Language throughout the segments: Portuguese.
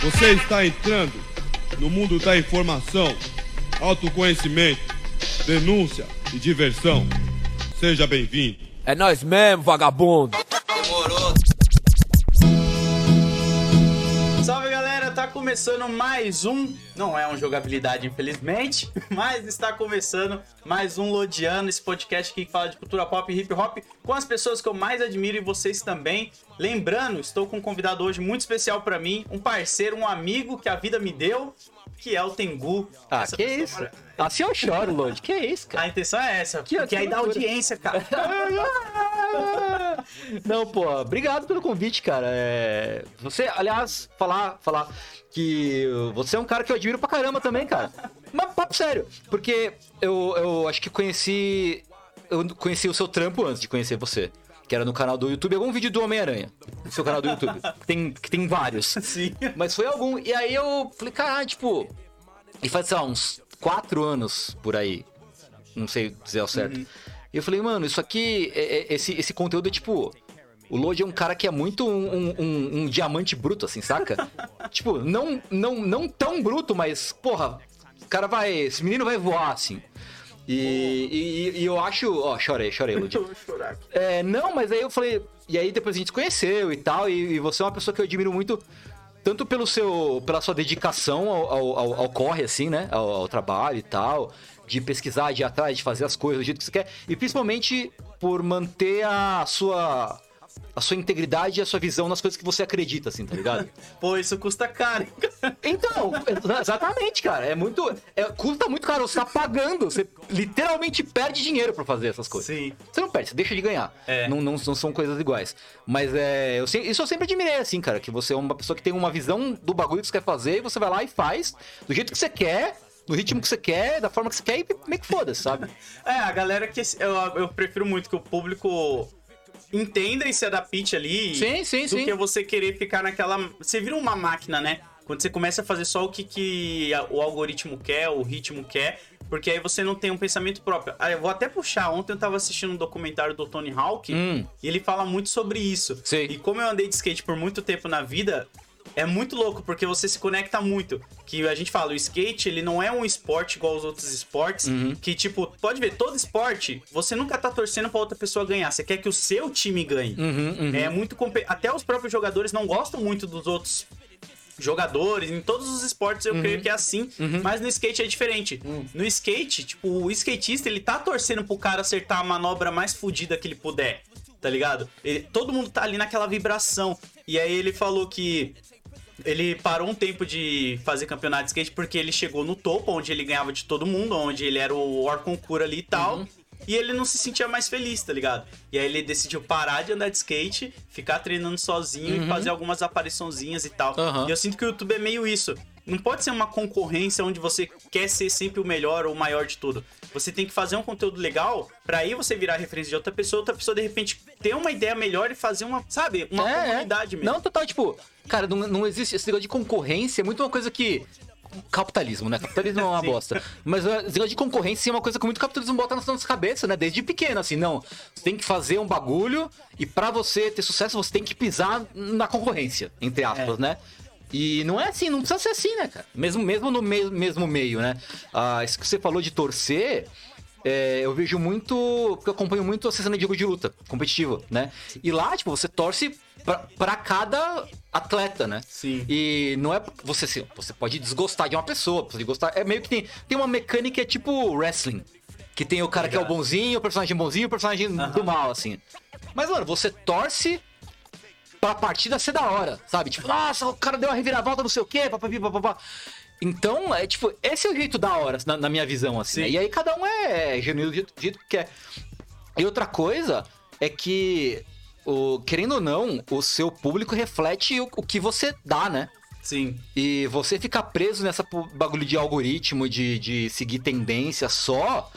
Você está entrando no mundo da informação, autoconhecimento, denúncia e diversão. Seja bem-vindo. É nós mesmo, vagabundo. Começando mais um. Não é um jogabilidade, infelizmente, mas está começando mais um Lodiano, esse podcast que fala de cultura pop e hip hop com as pessoas que eu mais admiro e vocês também. Lembrando, estou com um convidado hoje muito especial pra mim, um parceiro, um amigo que a vida me deu, que é o Tengu. Ah, Essa que pessoa isso? mara- Assim eu choro, Lodi. Que isso, cara? A intenção é essa, Que- porque que aí dá audiência, cara. Não, pô, obrigado pelo convite, cara. É, Você, aliás, falar, falar que você é um cara que eu admiro pra caramba também, cara. Mas papo sério, porque eu, eu acho que conheci. Eu conheci o seu trampo antes de conhecer você. Que era no canal do YouTube, algum vídeo do Homem-Aranha. No seu canal do YouTube. Que tem, que tem vários. Sim. Mas foi algum. E aí eu falei, cara, tipo. E faz, sei lá, uns quatro anos por aí. Não sei dizer ao certo. E eu falei, mano, isso aqui, é- é- esse, esse conteúdo é tipo. O Lodi é um cara que é muito um, um- um- um diamante bruto, assim, saca? tipo, não, não, não tão bruto, mas, porra, o cara vai. Esse menino vai voar, assim. E, e- e eu acho. Ó, chorei, chorei, aqui. É, não, mas aí eu falei. E aí depois a gente se conheceu e tal, e, e você é uma pessoa que eu admiro muito, tanto pelo seu, pela sua dedicação ao, ao, ao- ao corre, assim, né? Ao, ao trabalho e tal, de pesquisar, de ir atrás, de fazer as coisas do jeito que você quer, e principalmente por manter a sua. A sua integridade e a sua visão nas coisas que você acredita, assim, tá ligado? Pô, isso custa caro. Então, exatamente, cara. É muito. é- custa muito caro. Você tá pagando. Você literalmente perde dinheiro pra fazer essas coisas. Sim. Você não perde, você deixa de ganhar. É. Não, não, não são coisas iguais. Mas é. Eu, isso eu sempre admirei, assim, cara. Que você é uma pessoa que tem uma visão do bagulho que você quer fazer e você vai lá e faz do jeito que você quer, no ritmo que você quer, da forma que você quer e meio que foda-se, sabe? É, a galera que. Eu, eu prefiro muito que o público entenda e se adapte ali. Sim, sim, do sim. que você querer ficar naquela. Você vira uma máquina, né? Quando você começa a fazer só o que, que o algoritmo quer, o ritmo quer, porque aí você não tem um pensamento próprio. Ah, eu vou até puxar. Ontem eu tava assistindo um documentário do Tony Hawk Hum. e ele fala muito sobre isso. Sei. E como eu andei de skate por muito tempo na vida, é muito louco, porque você se conecta muito. Que a gente fala, o skate, ele não é um esporte igual os outros esportes, Uhum. que, tipo, pode ver, todo esporte, você nunca tá torcendo pra outra pessoa ganhar. Você quer que o seu time ganhe. Uhum, É muito... Até os próprios jogadores não gostam muito dos outros jogadores, em todos os esportes eu Uhum. creio que é assim, mas no skate é diferente. Hum. No skate, tipo, o skatista, ele tá torcendo pro cara acertar a manobra mais fodida que ele puder, tá ligado? Ele- todo mundo tá ali naquela vibração. E aí ele falou que ele parou um tempo de fazer campeonato de skate porque ele chegou no topo, onde ele ganhava de todo mundo, onde ele era o Orconcura ali e tal. Uhum. E ele não se sentia mais feliz, tá ligado? E aí ele decidiu parar de andar de skate, ficar treinando sozinho e fazer algumas apariçãozinhas e tal. Uhum. E eu sinto que o YouTube é meio isso. Não pode ser uma concorrência onde você quer ser sempre o melhor ou o maior de tudo. Você tem que fazer um conteúdo legal pra aí você virar referência de outra pessoa, outra pessoa de repente ter uma ideia melhor e fazer uma, sabe, uma comunidade mesmo. É, Não, total, tipo, cara, não, não existe esse negócio de concorrência, é muito uma coisa que. Capitalismo, né? Capitalismo é uma bosta. Mas esse negócio de concorrência é uma coisa que muito capitalismo bota na nossa cabeça, né? Desde pequeno, assim, não. Você tem que fazer um bagulho e pra você ter sucesso, você tem que pisar na concorrência, entre aspas, É. né? E não é assim, não precisa ser assim, né, cara? Mesmo, mesmo no me- mesmo meio, né? Ah, isso que você falou de torcer, é, eu vejo muito. Porque eu acompanho muito a cena de jogo de luta, competitivo, né? E lá, tipo, você torce pra, pra cada atleta, né? Sim. E não é. Você, assim, você pode desgostar de uma pessoa, pode gostar. É meio que tem, tem uma mecânica tipo wrestling. Que tem o cara que é o bonzinho, o personagem bonzinho o personagem do mal, assim. Mas, mano, você torce pra partida ser da hora, sabe? Tipo, nossa, o cara deu uma reviravolta, não sei o quê, papapi, papapá. Então, é tipo, esse é o jeito da hora, na, na minha visão, assim. né? E aí cada um é genuíno do jeito, do jeito que quer. E outra coisa é que, o, querendo ou não, o seu público reflete o, o que você dá, né? Sim. E você ficar preso nessa bagulho de algoritmo, de, de seguir tendência só,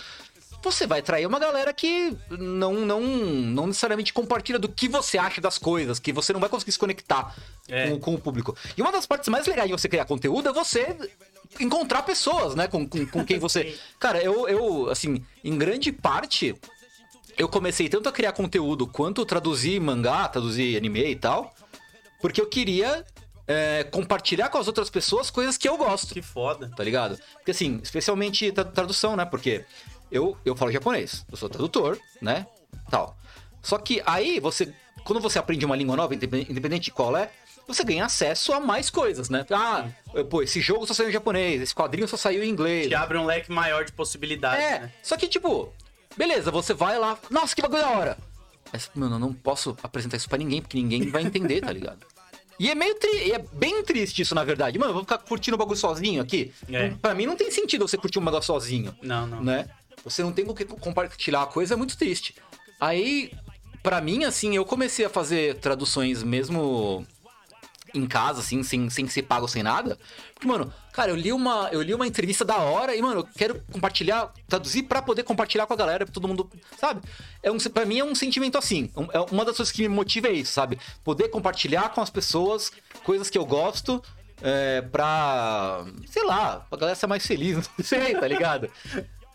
você vai atrair uma galera que não, não, não necessariamente compartilha do que você acha das coisas, que você não vai conseguir se conectar É. com, com o público. E uma das partes mais legais de você criar conteúdo é você encontrar pessoas, né? Com, com, com quem você. Cara, eu, eu, assim, em grande parte, eu comecei tanto a criar conteúdo quanto traduzir mangá, traduzir anime e tal, porque eu queria é, compartilhar com as outras pessoas coisas que eu gosto, Que foda. tá ligado? Porque assim, especialmente tra- tradução, né? Porque eu, eu falo japonês, eu sou tradutor, né? Tal. Só que aí você, quando você aprende uma língua nova, independ- independente de qual é, você ganha acesso a mais coisas, né? Ah, pô, esse jogo só saiu em japonês, esse quadrinho só saiu em inglês. Que abre um leque maior de possibilidades, É, né? só que tipo, beleza, você vai lá, nossa, que bagulho da hora. Mas, mano, eu não posso apresentar isso pra ninguém, porque ninguém vai entender, tá ligado? E é meio tri... é bem triste isso, na verdade. Mano, eu vou ficar curtindo o bagulho sozinho aqui. É. Pra mim não tem sentido você curtir um bagulho sozinho. Não, não. Né? Você não tem com o que compartilhar a coisa, é muito triste. Aí, pra mim, assim, eu comecei a fazer traduções mesmo em casa, assim, sem, sem ser pago, sem nada. Porque, mano, cara, eu li uma, eu li uma entrevista da hora e, mano, eu quero compartilhar, traduzir pra poder compartilhar com a galera, pra todo mundo, sabe? É um, pra mim é um sentimento assim. É uma das coisas que me motiva é isso, sabe? Poder compartilhar com as pessoas coisas que eu gosto. É, pra. sei lá, pra galera ser mais feliz, não sei, tá ligado?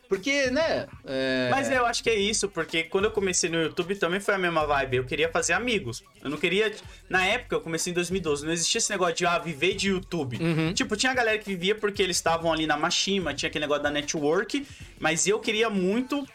Porque, né? é, Mas eu acho que é isso, porque quando eu comecei no YouTube também foi a mesma vibe. Eu queria fazer amigos. Eu não queria. Na época, eu comecei em 2012, não existia esse negócio de ah, viver de YouTube. Uhum. Tipo, tinha galera que vivia porque eles estavam ali na Machima, tinha aquele negócio da network, mas eu queria muito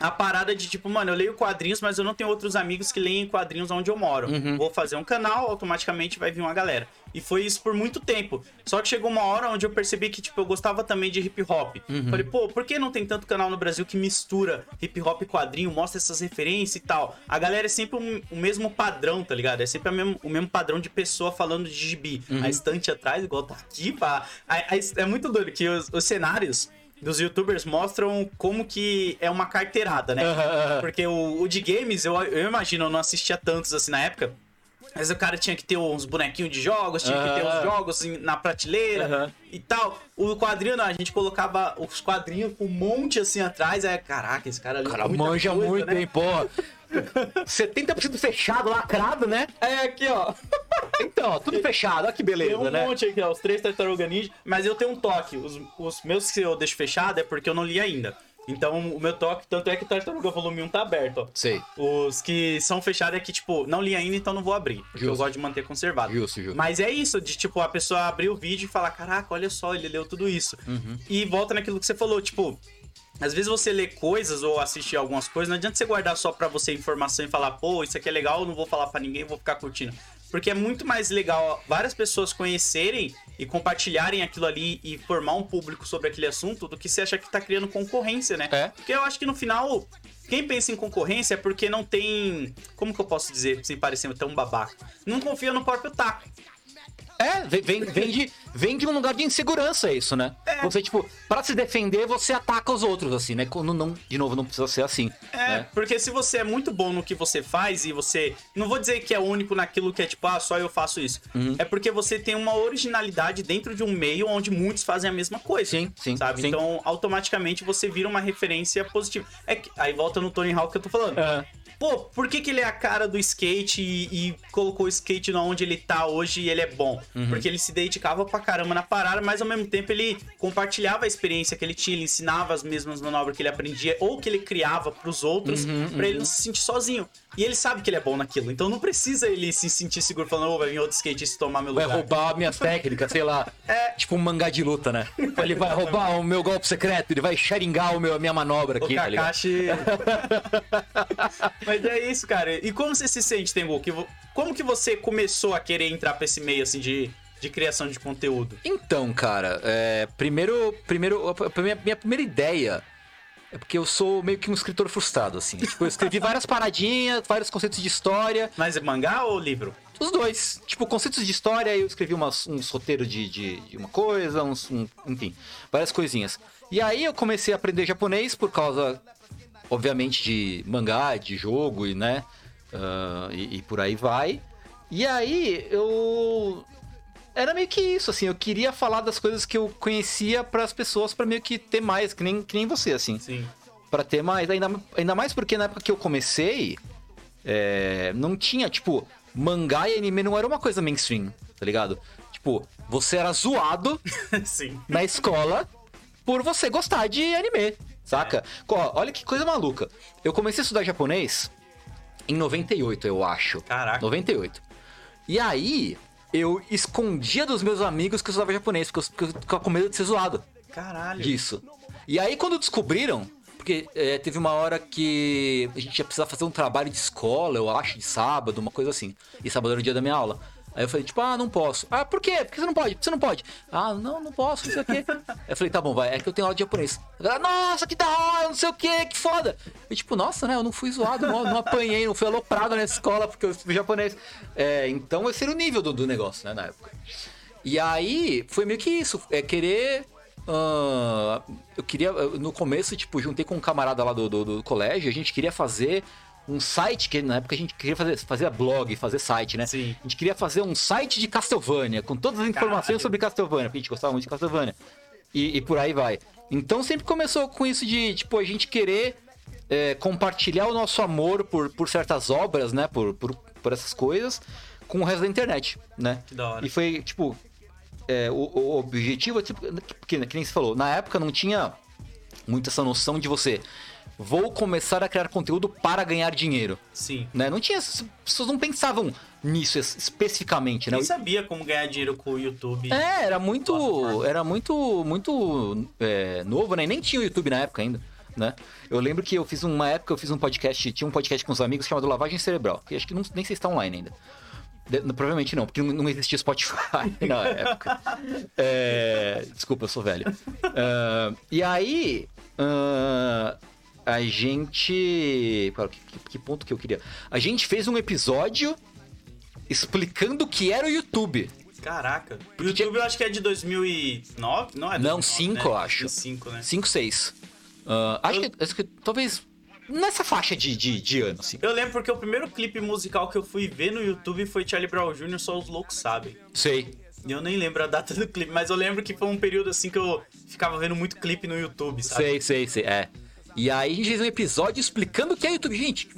a parada de tipo, mano, eu leio quadrinhos, mas eu não tenho outros amigos que leem quadrinhos onde eu moro. Uhum. Vou fazer um canal, automaticamente vai vir uma galera. E foi isso por muito tempo. Só que chegou uma hora onde eu percebi que, tipo, eu gostava também de hip hop. Uhum. Falei, pô, por que não tem tanto canal no Brasil que mistura hip hop e quadrinho, mostra essas referências e tal? A galera é sempre um- o mesmo padrão, tá ligado? É sempre mesmo- o mesmo padrão de pessoa falando de gibi. Uhum. A estante atrás, igual tá aqui, pá. A- a- é muito doido que os, os cenários dos youtubers mostram como que é uma carteirada, né? Porque o, o de games, eu, eu imagino, eu não assistia tantos assim na época. Mas o cara tinha que ter uns bonequinhos de jogos, tinha que ter uns jogos na prateleira Aham. e tal. O quadrinho, não, a gente colocava os quadrinhos com um monte assim atrás. Aí, caraca, esse cara ali O cara manja muito, hein, pô. 70% fechado, lacrado, né? É, aqui, ó. Então, ó, tudo fechado, olha que Tem beleza, um né? monte aqui, ó. Os três tartaruga ninja. Mas eu tenho um toque. Os, os meus que eu deixo fechado é porque eu não li ainda. Então, o meu toque, tanto é que Tartaruga Volume 1 tá aberto, ó. Sei. Os que são fechados é que, tipo, não li ainda, então não vou abrir. Porque eu Justo. gosto de manter conservado. Justo, justo. Mas é isso, de tipo, a pessoa abrir o vídeo e falar, caraca, olha só, ele leu tudo isso. Uhum. E volta naquilo que você falou, tipo. Às vezes você lê coisas ou assiste algumas coisas, não adianta você guardar só pra você informação e falar, pô, isso aqui é legal, eu não vou falar pra ninguém, vou ficar curtindo. Porque é muito mais legal várias pessoas conhecerem e compartilharem aquilo ali e formar um público sobre aquele assunto do que você achar que tá criando concorrência, né? É. Porque eu acho que no final, quem pensa em concorrência é porque não tem. Como que eu posso dizer sem parecer tão babaca? Não confia no próprio taco. É, vem, vem, de, vem de um lugar de insegurança isso, né? É. Você, tipo, pra se defender, você ataca os outros, assim, né? Quando não, de novo, não precisa ser assim. É, né? porque se você é muito bom no que você faz e você. Não vou dizer que é único naquilo que é tipo, ah, só eu faço isso. Uhum. É porque você tem uma originalidade dentro de um meio onde muitos fazem a mesma coisa. Sim, sim, Sabe? sim. Então, automaticamente você vira uma referência positiva. É que- aí volta no Tony Hawk que eu tô falando. Aham. Pô, por que, que ele é a cara do skate e, e colocou o skate onde ele tá hoje e ele é bom? Uhum. Porque ele se dedicava pra caramba na parada, mas ao mesmo tempo ele compartilhava a experiência que ele tinha, ele ensinava as mesmas manobras que ele aprendia ou que ele criava pros outros Uhum, pra ele não se sentir sozinho. E ele sabe que ele é bom naquilo, então não precisa ele se sentir seguro falando, ô, vai vir outro skatista tomar meu Vai lugar. roubar minhas técnicas, sei lá. É. Tipo um mangá de luta, né? Ele vai roubar o meu golpe secreto, ele vai sharingar o meu, a minha manobra O aqui, tá ligado? Mas é isso, cara. E como você se sente, Tengu? Como que você começou a querer entrar pra esse meio, assim, de, de criação de conteúdo? Então, cara, é, primeiro, primeiro, a minha, minha primeira ideia é porque eu sou meio que um escritor frustrado, assim. Tipo, eu escrevi várias paradinhas, vários conceitos de história, Mas é mangá ou livro? os dois. Tipo, conceitos de história, eu escrevi umas, uns roteiros de, de, de uma coisa, uns, um- enfim, várias coisinhas. E aí eu comecei a aprender japonês por causa, obviamente, de mangá, de jogo e, né, ah, e, e por aí vai. E aí eu era meio que isso, assim, eu queria falar das coisas que eu conhecia para as pessoas para meio que ter mais, que nem, que nem você, assim. Sim. Pra ter mais, ainda, ainda mais porque na época que eu comecei, é, não tinha, tipo, mangá e anime não era uma coisa mainstream, tá ligado? Tipo, você era zoado Sim. na escola por você gostar de anime, saca? Olha que coisa maluca. Eu comecei a estudar japonês em 98, eu acho. Caraca. 98. E aí, eu escondia dos meus amigos que eu estudava japonês, porque eu, porque eu ficava com medo de ser zoado Caralho. disso. E aí, quando descobriram, porque é, teve uma hora que a gente ia precisar fazer um trabalho de escola, eu acho, de sábado, uma coisa assim. E sábado era o dia da minha aula. Aí eu falei, tipo, ah, não posso. Ah, por quê? Por que você não pode? Você não pode? Ah, não, não posso, não sei o quê. Aí eu falei, tá bom, vai, é que eu tenho aula de japonês. A galera, nossa, que da hora, não sei o quê, que foda. E tipo, nossa, né, eu não fui zoado, não, não apanhei, não fui aloprado na escola porque eu fui japonês. É, então esse era o nível do, do negócio, né, na época. E aí, foi meio que isso, é querer ah, eu queria, no começo, tipo, juntei com um camarada lá do, do, do colégio, a gente queria fazer um site, que na época a gente queria fazer, fazer blog, fazer site, né? Sim. A gente queria fazer um site de Castlevania, com todas as informações Caralho. sobre Castlevania, porque a gente gostava muito de Castlevania. E, e por aí vai. Então sempre começou com isso de, tipo, a gente querer é, compartilhar o nosso amor por, por certas obras, né? Por, por, por essas coisas, com o resto da internet, né? Que da hora. E foi, tipo, é, o, o objetivo tipo, que, que nem você falou, na época não tinha muito essa noção de você. Vou começar a criar conteúdo para ganhar dinheiro. Sim. Né? Não tinha. As pessoas não pensavam nisso es- especificamente, né? Nem sabia como ganhar dinheiro com o YouTube. É, era muito. Era muito. Muito é, novo, né? Nem tinha o YouTube na época ainda. Né? Eu lembro que eu fiz uma época, eu fiz um podcast, tinha um podcast com os amigos chamado Lavagem Cerebral, que acho que não, nem sei se está online ainda. De- provavelmente não, porque não, existia Spotify na época. É, desculpa, eu sou velho. Ah, e aí, ah, a gente. Cara, que, que- ponto que eu queria? A gente fez um episódio explicando o que era o YouTube. Caraca. O YouTube eu acho que é de 2009, não é? Não, 2009, cinco, né? eu acho. 5, né? 5, 6. Ah, acho, Eu- que, acho que talvez nessa faixa de, de, de ano, assim. Eu lembro porque o primeiro clipe musical que eu fui ver no YouTube foi Charlie Brown Jr., só os loucos sabem. Sei. Eu nem lembro a data do clipe, mas eu lembro que foi um período assim que eu ficava vendo muito clipe no YouTube, sabe? Sei, sei, sei. É. E aí a gente fez um episódio explicando o que é YouTube. Gente,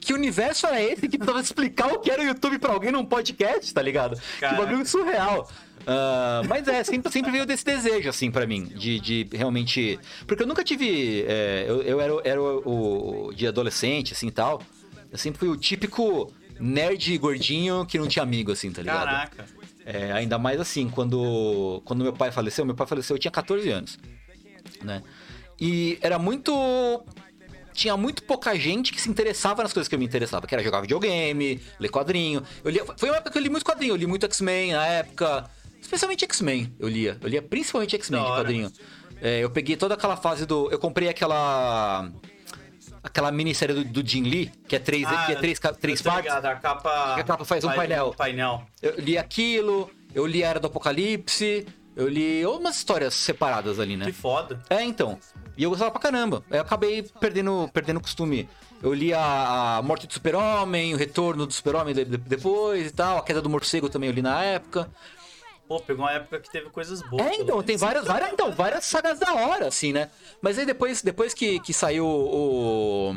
que- universo era esse que precisava explicar o que era o YouTube pra alguém num podcast, tá ligado? Caraca. Que bagulho surreal. Ah, mas é, sempre, sempre veio desse desejo, assim, pra mim, de, de realmente. Porque eu nunca tive. é, eu eu era, o- era o, o- de adolescente, assim e tal. Eu sempre fui o típico nerd gordinho que não tinha amigo, assim, tá ligado? Caraca. É, ainda mais assim, quando, quando meu pai faleceu, meu pai faleceu, eu tinha 14 anos, né? E era muito... Tinha muito pouca gente que se interessava nas coisas que eu me interessava, que era jogar videogame, ler quadrinho. Eu lia, foi uma época que eu li muito quadrinho, eu li muito X-Men na época, especialmente X-Men eu lia. Eu lia principalmente X-Men de quadrinho. É, eu peguei toda aquela fase do... Eu comprei aquela... Aquela minissérie do, do Jim Lee, que é três, que é três, três Ah, partes. ligado, a capa... A capa faz um painel. painel. Eu li aquilo, eu li a Era do Apocalipse, eu li umas histórias separadas ali, né? Que foda. É, então. E eu gostava pra caramba. Aí eu acabei perdendo perdendo o costume. Eu li a, a Morte do Super-Homem, o Retorno do Super-Homem de- de- depois e tal. A Queda do Morcego também eu li na época. Pô, pegou uma época que teve coisas boas. É, então, tem várias, várias, então, várias sagas da hora, assim, né? Mas aí depois, depois que, que saiu o.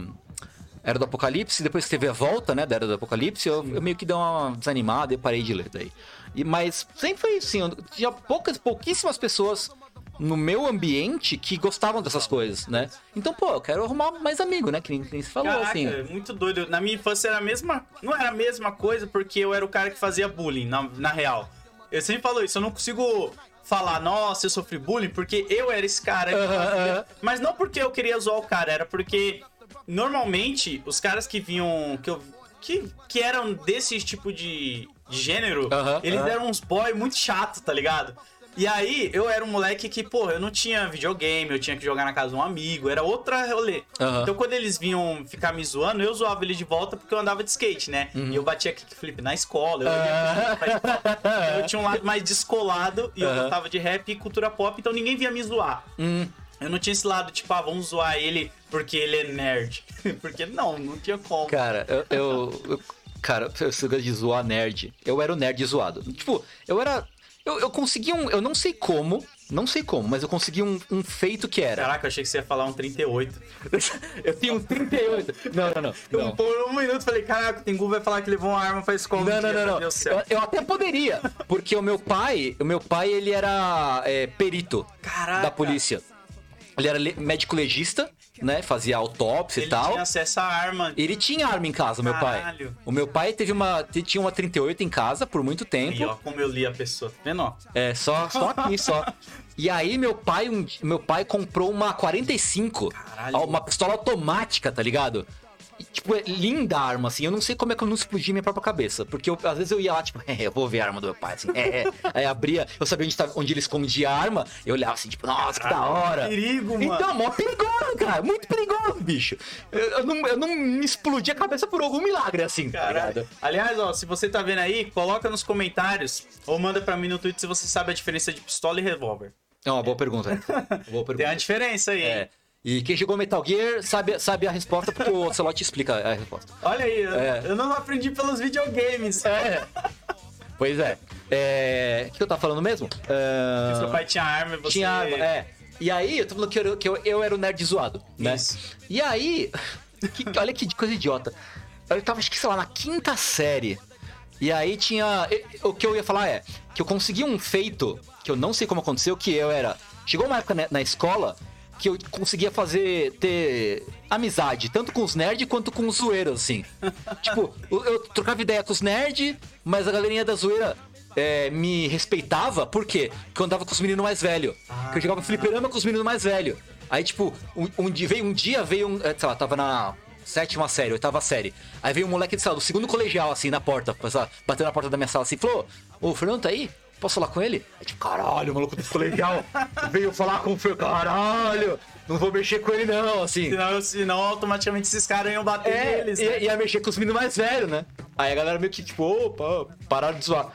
Era do Apocalipse, depois que teve a volta, né, da Era do Apocalipse, eu, eu meio que dei uma desanimada e parei de ler daí. E, mas sempre foi assim, eu tinha poucas, pouquíssimas pessoas no meu ambiente que gostavam dessas coisas, né? Então, pô, eu quero arrumar mais amigo, né? Que nem, que nem você falou, Caraca, assim. é muito doido. Na minha infância era a mesma. Não era a mesma coisa, porque eu era o cara que fazia bullying, na, na real. Eu sempre falo isso, eu não consigo falar, nossa, eu sofri bullying, porque eu era esse cara. aham. Mas não porque eu queria zoar o cara, era porque normalmente os caras que vinham. que, eu, que, que eram desse tipo de, de gênero, eles eram uns boy muito chato, tá ligado? E aí, eu era um moleque que, pô, eu não tinha videogame, eu tinha que jogar na casa de um amigo, era outra rolê. Então, quando eles vinham ficar me zoando, eu zoava ele de volta porque eu andava de skate, né? Uhum. E eu batia kickflip na escola, eu, escola. eu tinha um lado mais descolado e eu gostava de rap e cultura pop, então ninguém vinha me zoar. Eu não tinha esse lado, tipo, ah, vamos zoar ele porque ele é nerd. porque não, não tinha como. Cara, eu. eu- eu- cara, eu sou de zoar nerd. Eu era o nerd zoado. Tipo, eu era. Eu, eu consegui um. Eu não sei como. Não sei como, mas eu consegui um, um feito que era. Caraca, eu achei que você ia falar um 38. eu tinha um 38. Não, não, não. Eu, não. por um minuto, falei, caraca, o Tengu vai falar que levou uma arma pra escola. Não, um não, dia, não, meu não. Deus. Eu, eu até poderia, porque o meu pai, o meu pai, ele era é, perito Caraca. da polícia. Ele era le- médico legista, né? Fazia autópsia Ele e tal. tinha acesso à arma. Ele tinha arma em casa, meu pai. Caralho. O meu pai teve uma. Tinha uma 38 em casa por muito tempo. E ó, como eu li a pessoa. Tá vendo? É, só, só aqui, só. E aí meu pai, um meu pai comprou uma 45. Caralho. Uma pistola automática, tá ligado? E, tipo, é linda a arma, assim. Eu não sei como é que eu não explodi minha própria cabeça. Porque eu- às vezes eu ia lá, tipo, é, eu vou ver a arma do meu pai, assim. É, é. Aí abria, eu sabia onde, tava, onde ele escondia a arma. Eu olhava assim, tipo, nossa, que da hora. perigo, mano. Então, mó perigoso, cara. Muito perigoso, bicho. Eu, eu não, eu não me explodi a cabeça por algum milagre, assim, tá Caralho. Aliás, ó, se você tá vendo aí, coloca nos comentários ou manda pra mim no Twitter se você sabe a diferença de pistola e revólver. É uma boa pergunta. Boa pergunta. Tem a diferença aí, hein? E quem jogou Metal Gear sabe, sabe a resposta, porque o Ocelot explica a resposta. Olha aí, eu, É. eu não aprendi pelos videogames. É. Pois é. É. O que eu tava falando mesmo? É, Seu pai tinha arma e você. Tinha arma, é. E aí, eu tô falando que eu, que eu, eu era o nerd zoado, né? Isso. E aí, que- olha que coisa idiota. Eu tava, acho que, sei lá, na quinta série. E aí tinha. O que eu ia falar é que eu consegui um feito, que eu não sei como aconteceu, que eu era. Chegou uma época na escola que eu conseguia fazer. ter amizade, tanto com os nerds quanto com os zoeiros, assim. tipo, eu, trocava ideia com os nerds, mas a galerinha da zoeira. é, me respeitava, por quê? Porque eu andava com os meninos mais velhos. Que eu jogava fliperama com os meninos mais velhos. Aí, tipo, um, um dia veio um dia, veio um. eh, Sei lá, tava na sétima série, oitava série. Aí veio um moleque, sei lá, do segundo colegial, assim, na porta, bateu na porta da minha sala assim, falou: Ô, o Fernando tá aí? Posso falar com ele? Aí, tipo, caralho, o maluco do colegial veio falar com o Fernando, caralho, não vou mexer com ele não, assim. Senão, senão automaticamente esses caras iam bater É, neles. né? ia, ia mexer com os meninos mais velhos, né? Aí a galera meio que, tipo, opa, pararam de zoar.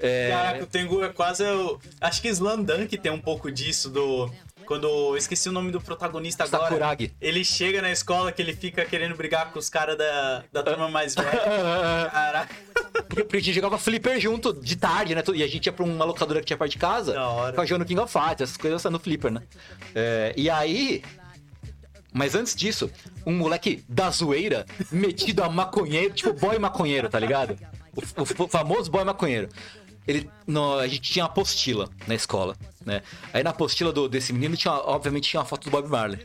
É, Caraca, o Tengu é quase. o- Acho que Slandunk tem um pouco disso do. Quando. Eu esqueci o nome do protagonista agora. Sakuragi. Ele chega na escola que ele fica querendo brigar com os caras da, da turma mais velha. Caraca. Porque, porque a gente jogava flipper junto de tarde, né? E a gente ia pra uma locadora que tinha perto de casa. Da hora. Ficava jogando King of Fighters, essas coisas no flipper, né? É, e aí. Mas antes disso, um moleque da zoeira, metido a maconheiro, tipo boy maconheiro, tá ligado? O, o famoso boy maconheiro. Ele, no, a gente tinha uma apostila na escola, né? Aí na apostila do, desse menino, tinha, obviamente, tinha uma foto do Bob Marley.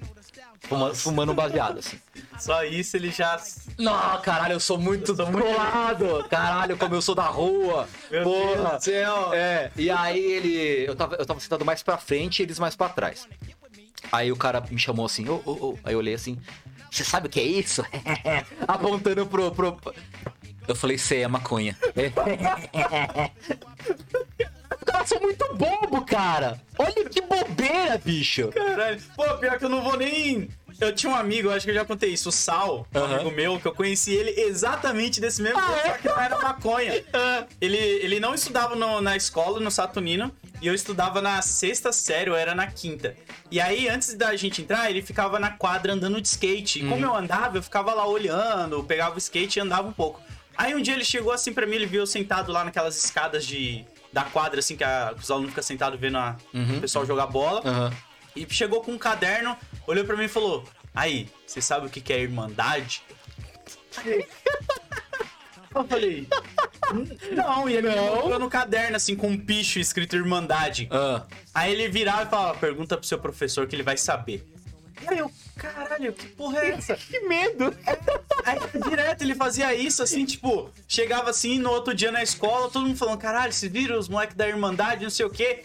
Fuma- fumando um baseado, assim. Só isso ele já. Não, caralho, eu sou muito sou muito-. Caralho, como eu sou da rua. Meu Porra. Deus do céu. É, e aí ele. Eu tava, eu tava sentado mais pra frente e eles mais pra trás. Aí o cara me chamou assim, ô, ô, ô. Aí eu olhei assim, você sabe o que é isso? Apontando pro, pro. Eu falei, sei, é maconha. Cara, eu sou muito bobo, cara. Olha que bobeira, bicho. Caralho. Pô, pior que eu não vou nem. Eu tinha um amigo, eu acho que eu já contei isso, o Sal, um amigo meu, que eu conheci ele exatamente desse mesmo Ah, jeito, é? só que não era maconha. ele, ele não estudava no- na escola, no Saturnino, e eu estudava na sexta série, eu era na quinta. E aí, antes da gente entrar, ele ficava na quadra andando de skate. E como Uhum. eu andava, eu ficava lá olhando, pegava o skate e andava um pouco. Aí um dia ele chegou assim pra mim, ele viu eu sentado lá naquelas escadas de. Da quadra, assim, que, a- que os alunos ficam sentados vendo a- o pessoal jogar bola. Uhum. E chegou com um caderno, olhou pra mim e falou: Aí, você sabe o que que é irmandade? Eu falei. "Hum, Não, e ele mostrou no caderno, assim, com um picho escrito Irmandade. Ah. Aí ele virava e falava: Pergunta pro seu professor que ele vai saber. Aí eu, caralho, que porra é essa? Que medo. Aí direto ele fazia isso, assim, tipo, chegava assim no outro dia na escola, todo mundo falando, caralho, se viram os moleques da Irmandade, não sei o quê.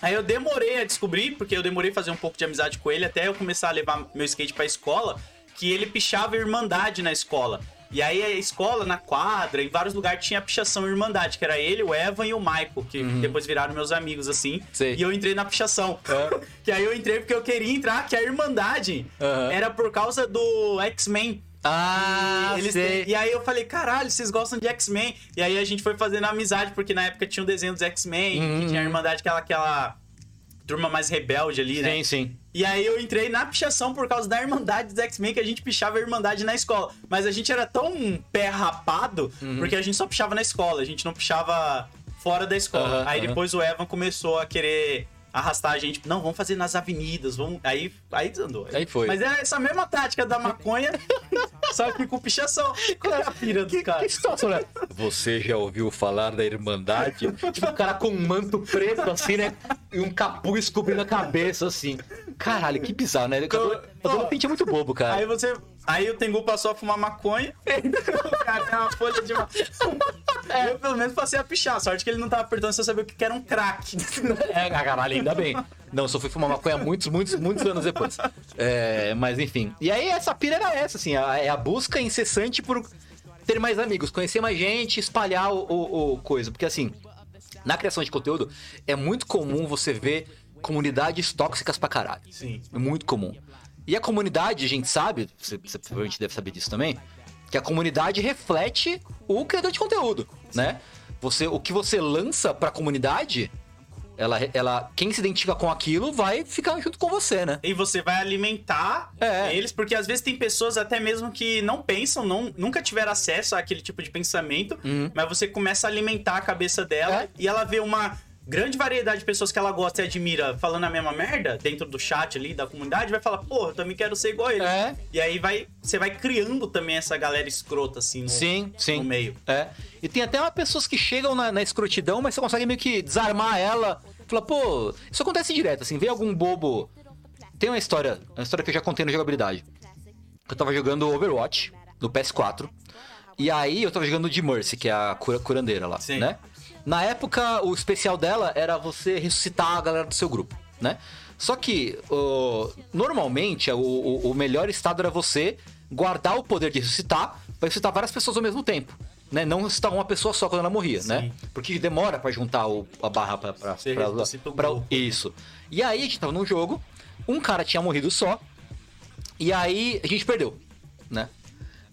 Aí eu demorei a descobrir, porque eu demorei a fazer um pouco de amizade com ele até eu começar a levar meu skate pra escola, que ele pichava Irmandade na escola. E aí a escola, na quadra, em vários lugares tinha a pichação Irmandade, que era ele, o Evan e o Michael, que depois viraram meus amigos, assim. Sei. E eu entrei na pichação. que aí eu entrei porque eu queria entrar, que a Irmandade Aham. era por causa do X-Men. Ah, E têm- E aí eu falei, caralho, vocês gostam de X-Men? E aí a gente foi fazendo amizade, porque na época tinha o desenho dos X-Men, Uhum. que tinha a Irmandade, aquela, aquela turma mais rebelde ali, né? Sim, sim. E aí eu entrei na pichação por causa da Irmandade dos X-Men, que a gente pichava a Irmandade na escola. Mas a gente era tão pé rapado, Uhum. porque a gente só pichava na escola, a gente não pichava fora da escola. Aham, aí aham. depois o Evan começou a querer arrastar a gente. Não, vamos fazer nas avenidas, vamos. Aí, aí desandou. Aí foi. Mas é essa mesma tática da maconha, só que com pichação. Qual é a pira dos caras? né? Você já ouviu falar da Irmandade? tipo, o cara com um manto preto, assim, né? E um capuz cobrindo a cabeça, assim. Caralho, que bizarro, né? O adolescente é muito bobo, cara. Aí você. Aí o Tengu passou a fumar maconha. o cara tem uma folha de maconha. Eu pelo menos passei a pichar. Sorte que ele não tava apertando se eu sabia o que era um crack. É, caralho, ainda bem. Não, só fui fumar maconha muitos, muitos, muitos anos depois. É, mas enfim. E aí essa pira era essa, assim, a- é a busca incessante por ter mais amigos, conhecer mais gente, espalhar o, o- o coisa. Porque assim, na criação de conteúdo, é muito comum você ver comunidades tóxicas pra caralho. Sim. É muito comum. E a comunidade, a gente sabe, você, você provavelmente deve saber disso também, que a comunidade reflete o criador de conteúdo, né? Você, o que você lança pra comunidade, ela, ela, quem se identifica com aquilo vai ficar junto com você, né? E você vai alimentar É. eles, porque às vezes tem pessoas até mesmo que não pensam, não, nunca tiveram acesso àquele tipo de pensamento, mas você começa a alimentar a cabeça dela Uhum. É. e ela vê uma grande variedade de pessoas que ela gosta e admira falando a mesma merda dentro do chat ali da comunidade, vai falar, porra, eu também quero ser igual a ele. É. E aí vai, você vai criando também essa galera escrota assim no, Sim, sim. no meio. É. E tem até umas pessoas que chegam na, na escrotidão, mas você consegue meio que desarmar ela. Fala, pô, isso acontece direto, assim, vem algum bobo. Tem uma história, uma história que eu já contei no jogabilidade. Eu tava jogando Overwatch no PS4. E aí eu tava jogando de Mercy, que é a cura- curandeira lá, Sim. né? Na época, o especial dela era você ressuscitar a galera do seu grupo, né? Só que, ô, normalmente, o, o- melhor estado era você guardar o poder de ressuscitar pra ressuscitar várias pessoas ao mesmo tempo. Né? Não ressuscitar uma pessoa só quando ela morria, né? Porque demora pra juntar o- a barra pra, pra, pra- pra- grupo. Isso. E aí a gente tava num jogo, um cara tinha morrido só, e aí a gente perdeu, né?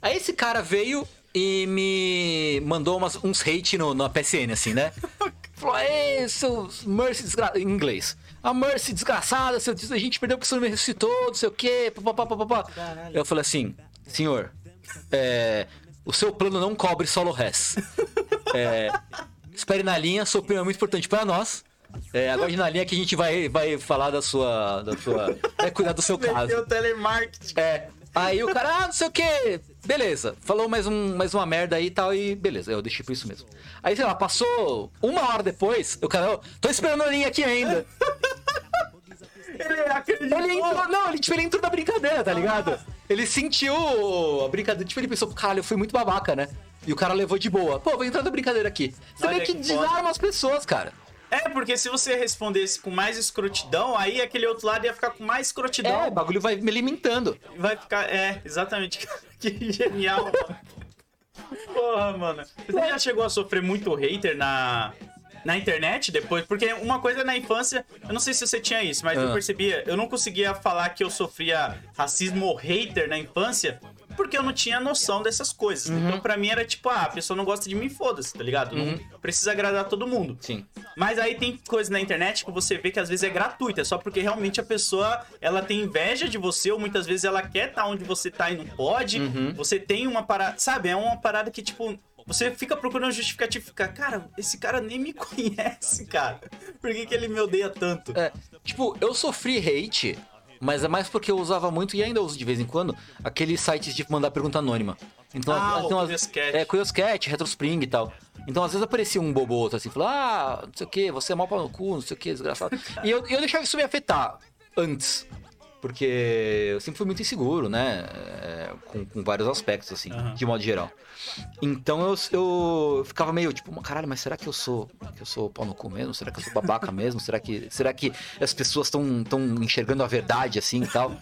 Aí esse cara veio e me mandou umas- uns hate no, na PSN, assim, né? Falou, ei, seus Mercy desgraçado. Em inglês. A Mercy desgraçada, seu, a gente perdeu porque você não me ressuscitou, não sei o quê, papapá, papapá. Eu falei assim, senhor, é, o seu plano não cobre solo res. É, espere na linha, sua opinião é muito importante para nós. É, aguarde na linha que a gente vai, vai falar da sua. Da sua vai cuidar do seu caso. Meteu telemarketing. É. Aí o cara, ah, não sei o que. Beleza. Falou mais, um, mais uma merda aí e tal, e beleza, eu deixei por isso mesmo. Aí, sei lá, passou uma hora depois, o cara, "Ô, tô esperando a linha aqui ainda. Ele acreditou. Ele entrou, não, ele, tipo, ele entrou na brincadeira, tá ligado? Ele sentiu a brincadeira, tipo, ele pensou, caralho, eu fui muito babaca, né? E o cara levou de boa. Pô, vou entrar na brincadeira aqui. Você Olha vê que que desarma as pessoas, cara. É, porque se você respondesse com mais escrotidão, aí aquele outro lado ia ficar com mais escrotidão. É, o bagulho vai me alimentando. Vai ficar. É, exatamente. que genial. Porra, mano. Você já chegou a sofrer muito hater na. Na internet depois, porque uma coisa na infância, eu não sei se você tinha isso, mas eu Ah. percebia, eu não conseguia falar que eu sofria racismo ou hater na infância, porque eu não tinha noção dessas coisas. Uhum. Então pra mim era tipo, ah, a pessoa não gosta de mim, foda-se, tá ligado? Não precisa agradar todo mundo. Sim. Mas aí tem coisa na internet que você vê que às vezes é gratuita, só porque realmente a pessoa ela tem inveja de você, ou muitas vezes ela quer estar onde você tá e não pode. Uhum. Você tem uma parada. Sabe, é uma parada que, tipo, você fica procurando justificativa e fica, cara, esse cara nem me conhece, cara. Por que, que ele me odeia tanto? É, tipo, eu sofri hate, mas é mais porque eu usava muito, e ainda uso de vez em quando, aqueles sites de mandar pergunta anônima. Então, Ah, então, Curioscat. É, Curioscat, Retrospring e tal. Então, às vezes aparecia um bobo ou outro assim, falando, ah, não sei o que, você é mal pau no cu, não sei o que, desgraçado. e eu, eu deixava isso me afetar antes. Porque eu sempre fui muito inseguro, né? É, com, com vários aspectos, assim, de modo geral. Então eu, eu ficava meio tipo, caralho, mas será que eu sou que eu sou pau no cu mesmo? Será que eu sou babaca mesmo? Será que, será que as pessoas estão tão enxergando a verdade assim e tal?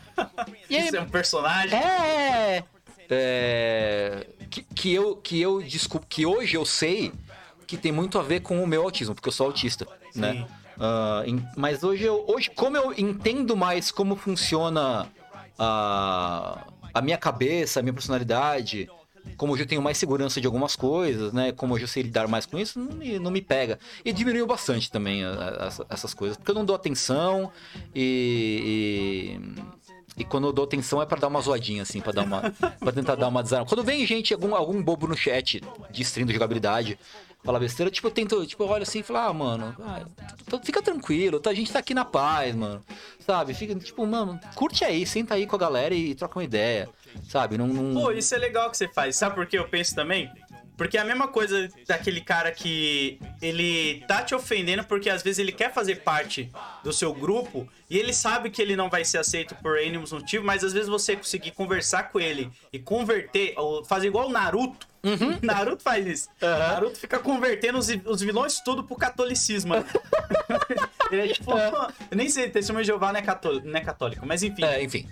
E aí, Isso é um personagem. é, é que, que eu que eu desculpa que hoje eu sei que tem muito a ver com o meu autismo, porque eu sou autista, né? Ah, em- mas hoje eu hoje como eu entendo mais como funciona a, a minha cabeça, a minha personalidade, como hoje eu tenho mais segurança de algumas coisas, né? Como hoje eu sei lidar mais com isso, não me, não me pega. E diminuiu bastante também a- a- essa- essas coisas, porque eu não dou atenção e- e e quando eu dou atenção é pra dar uma zoadinha, assim, pra dar uma. pra tentar dar uma desarma. Quando vem gente, algum, algum bobo no chat destruindo jogabilidade, falar besteira, tipo, eu tento, tipo, eu olho assim e falo, ah, mano, fica tranquilo, tá, a gente tá aqui na paz, mano. Sabe? Fica, tipo, mano, curte aí, senta aí com a galera e troca uma ideia. Sabe? Não. não... Pô, isso é legal que você faz. Sabe por que eu penso também? Porque é a mesma coisa daquele cara que ele tá te ofendendo porque às vezes ele quer fazer parte do seu grupo e ele sabe que ele não vai ser aceito por N motivo, mas às vezes você conseguir conversar com ele e converter, ou fazer igual o Naruto. Naruto faz isso. Naruto fica convertendo os, os vilões tudo pro catolicismo. né? ele é tipo. Eu nem sei, testemunho de Jeová não é, cató- não é católico, mas enfim É, enfim.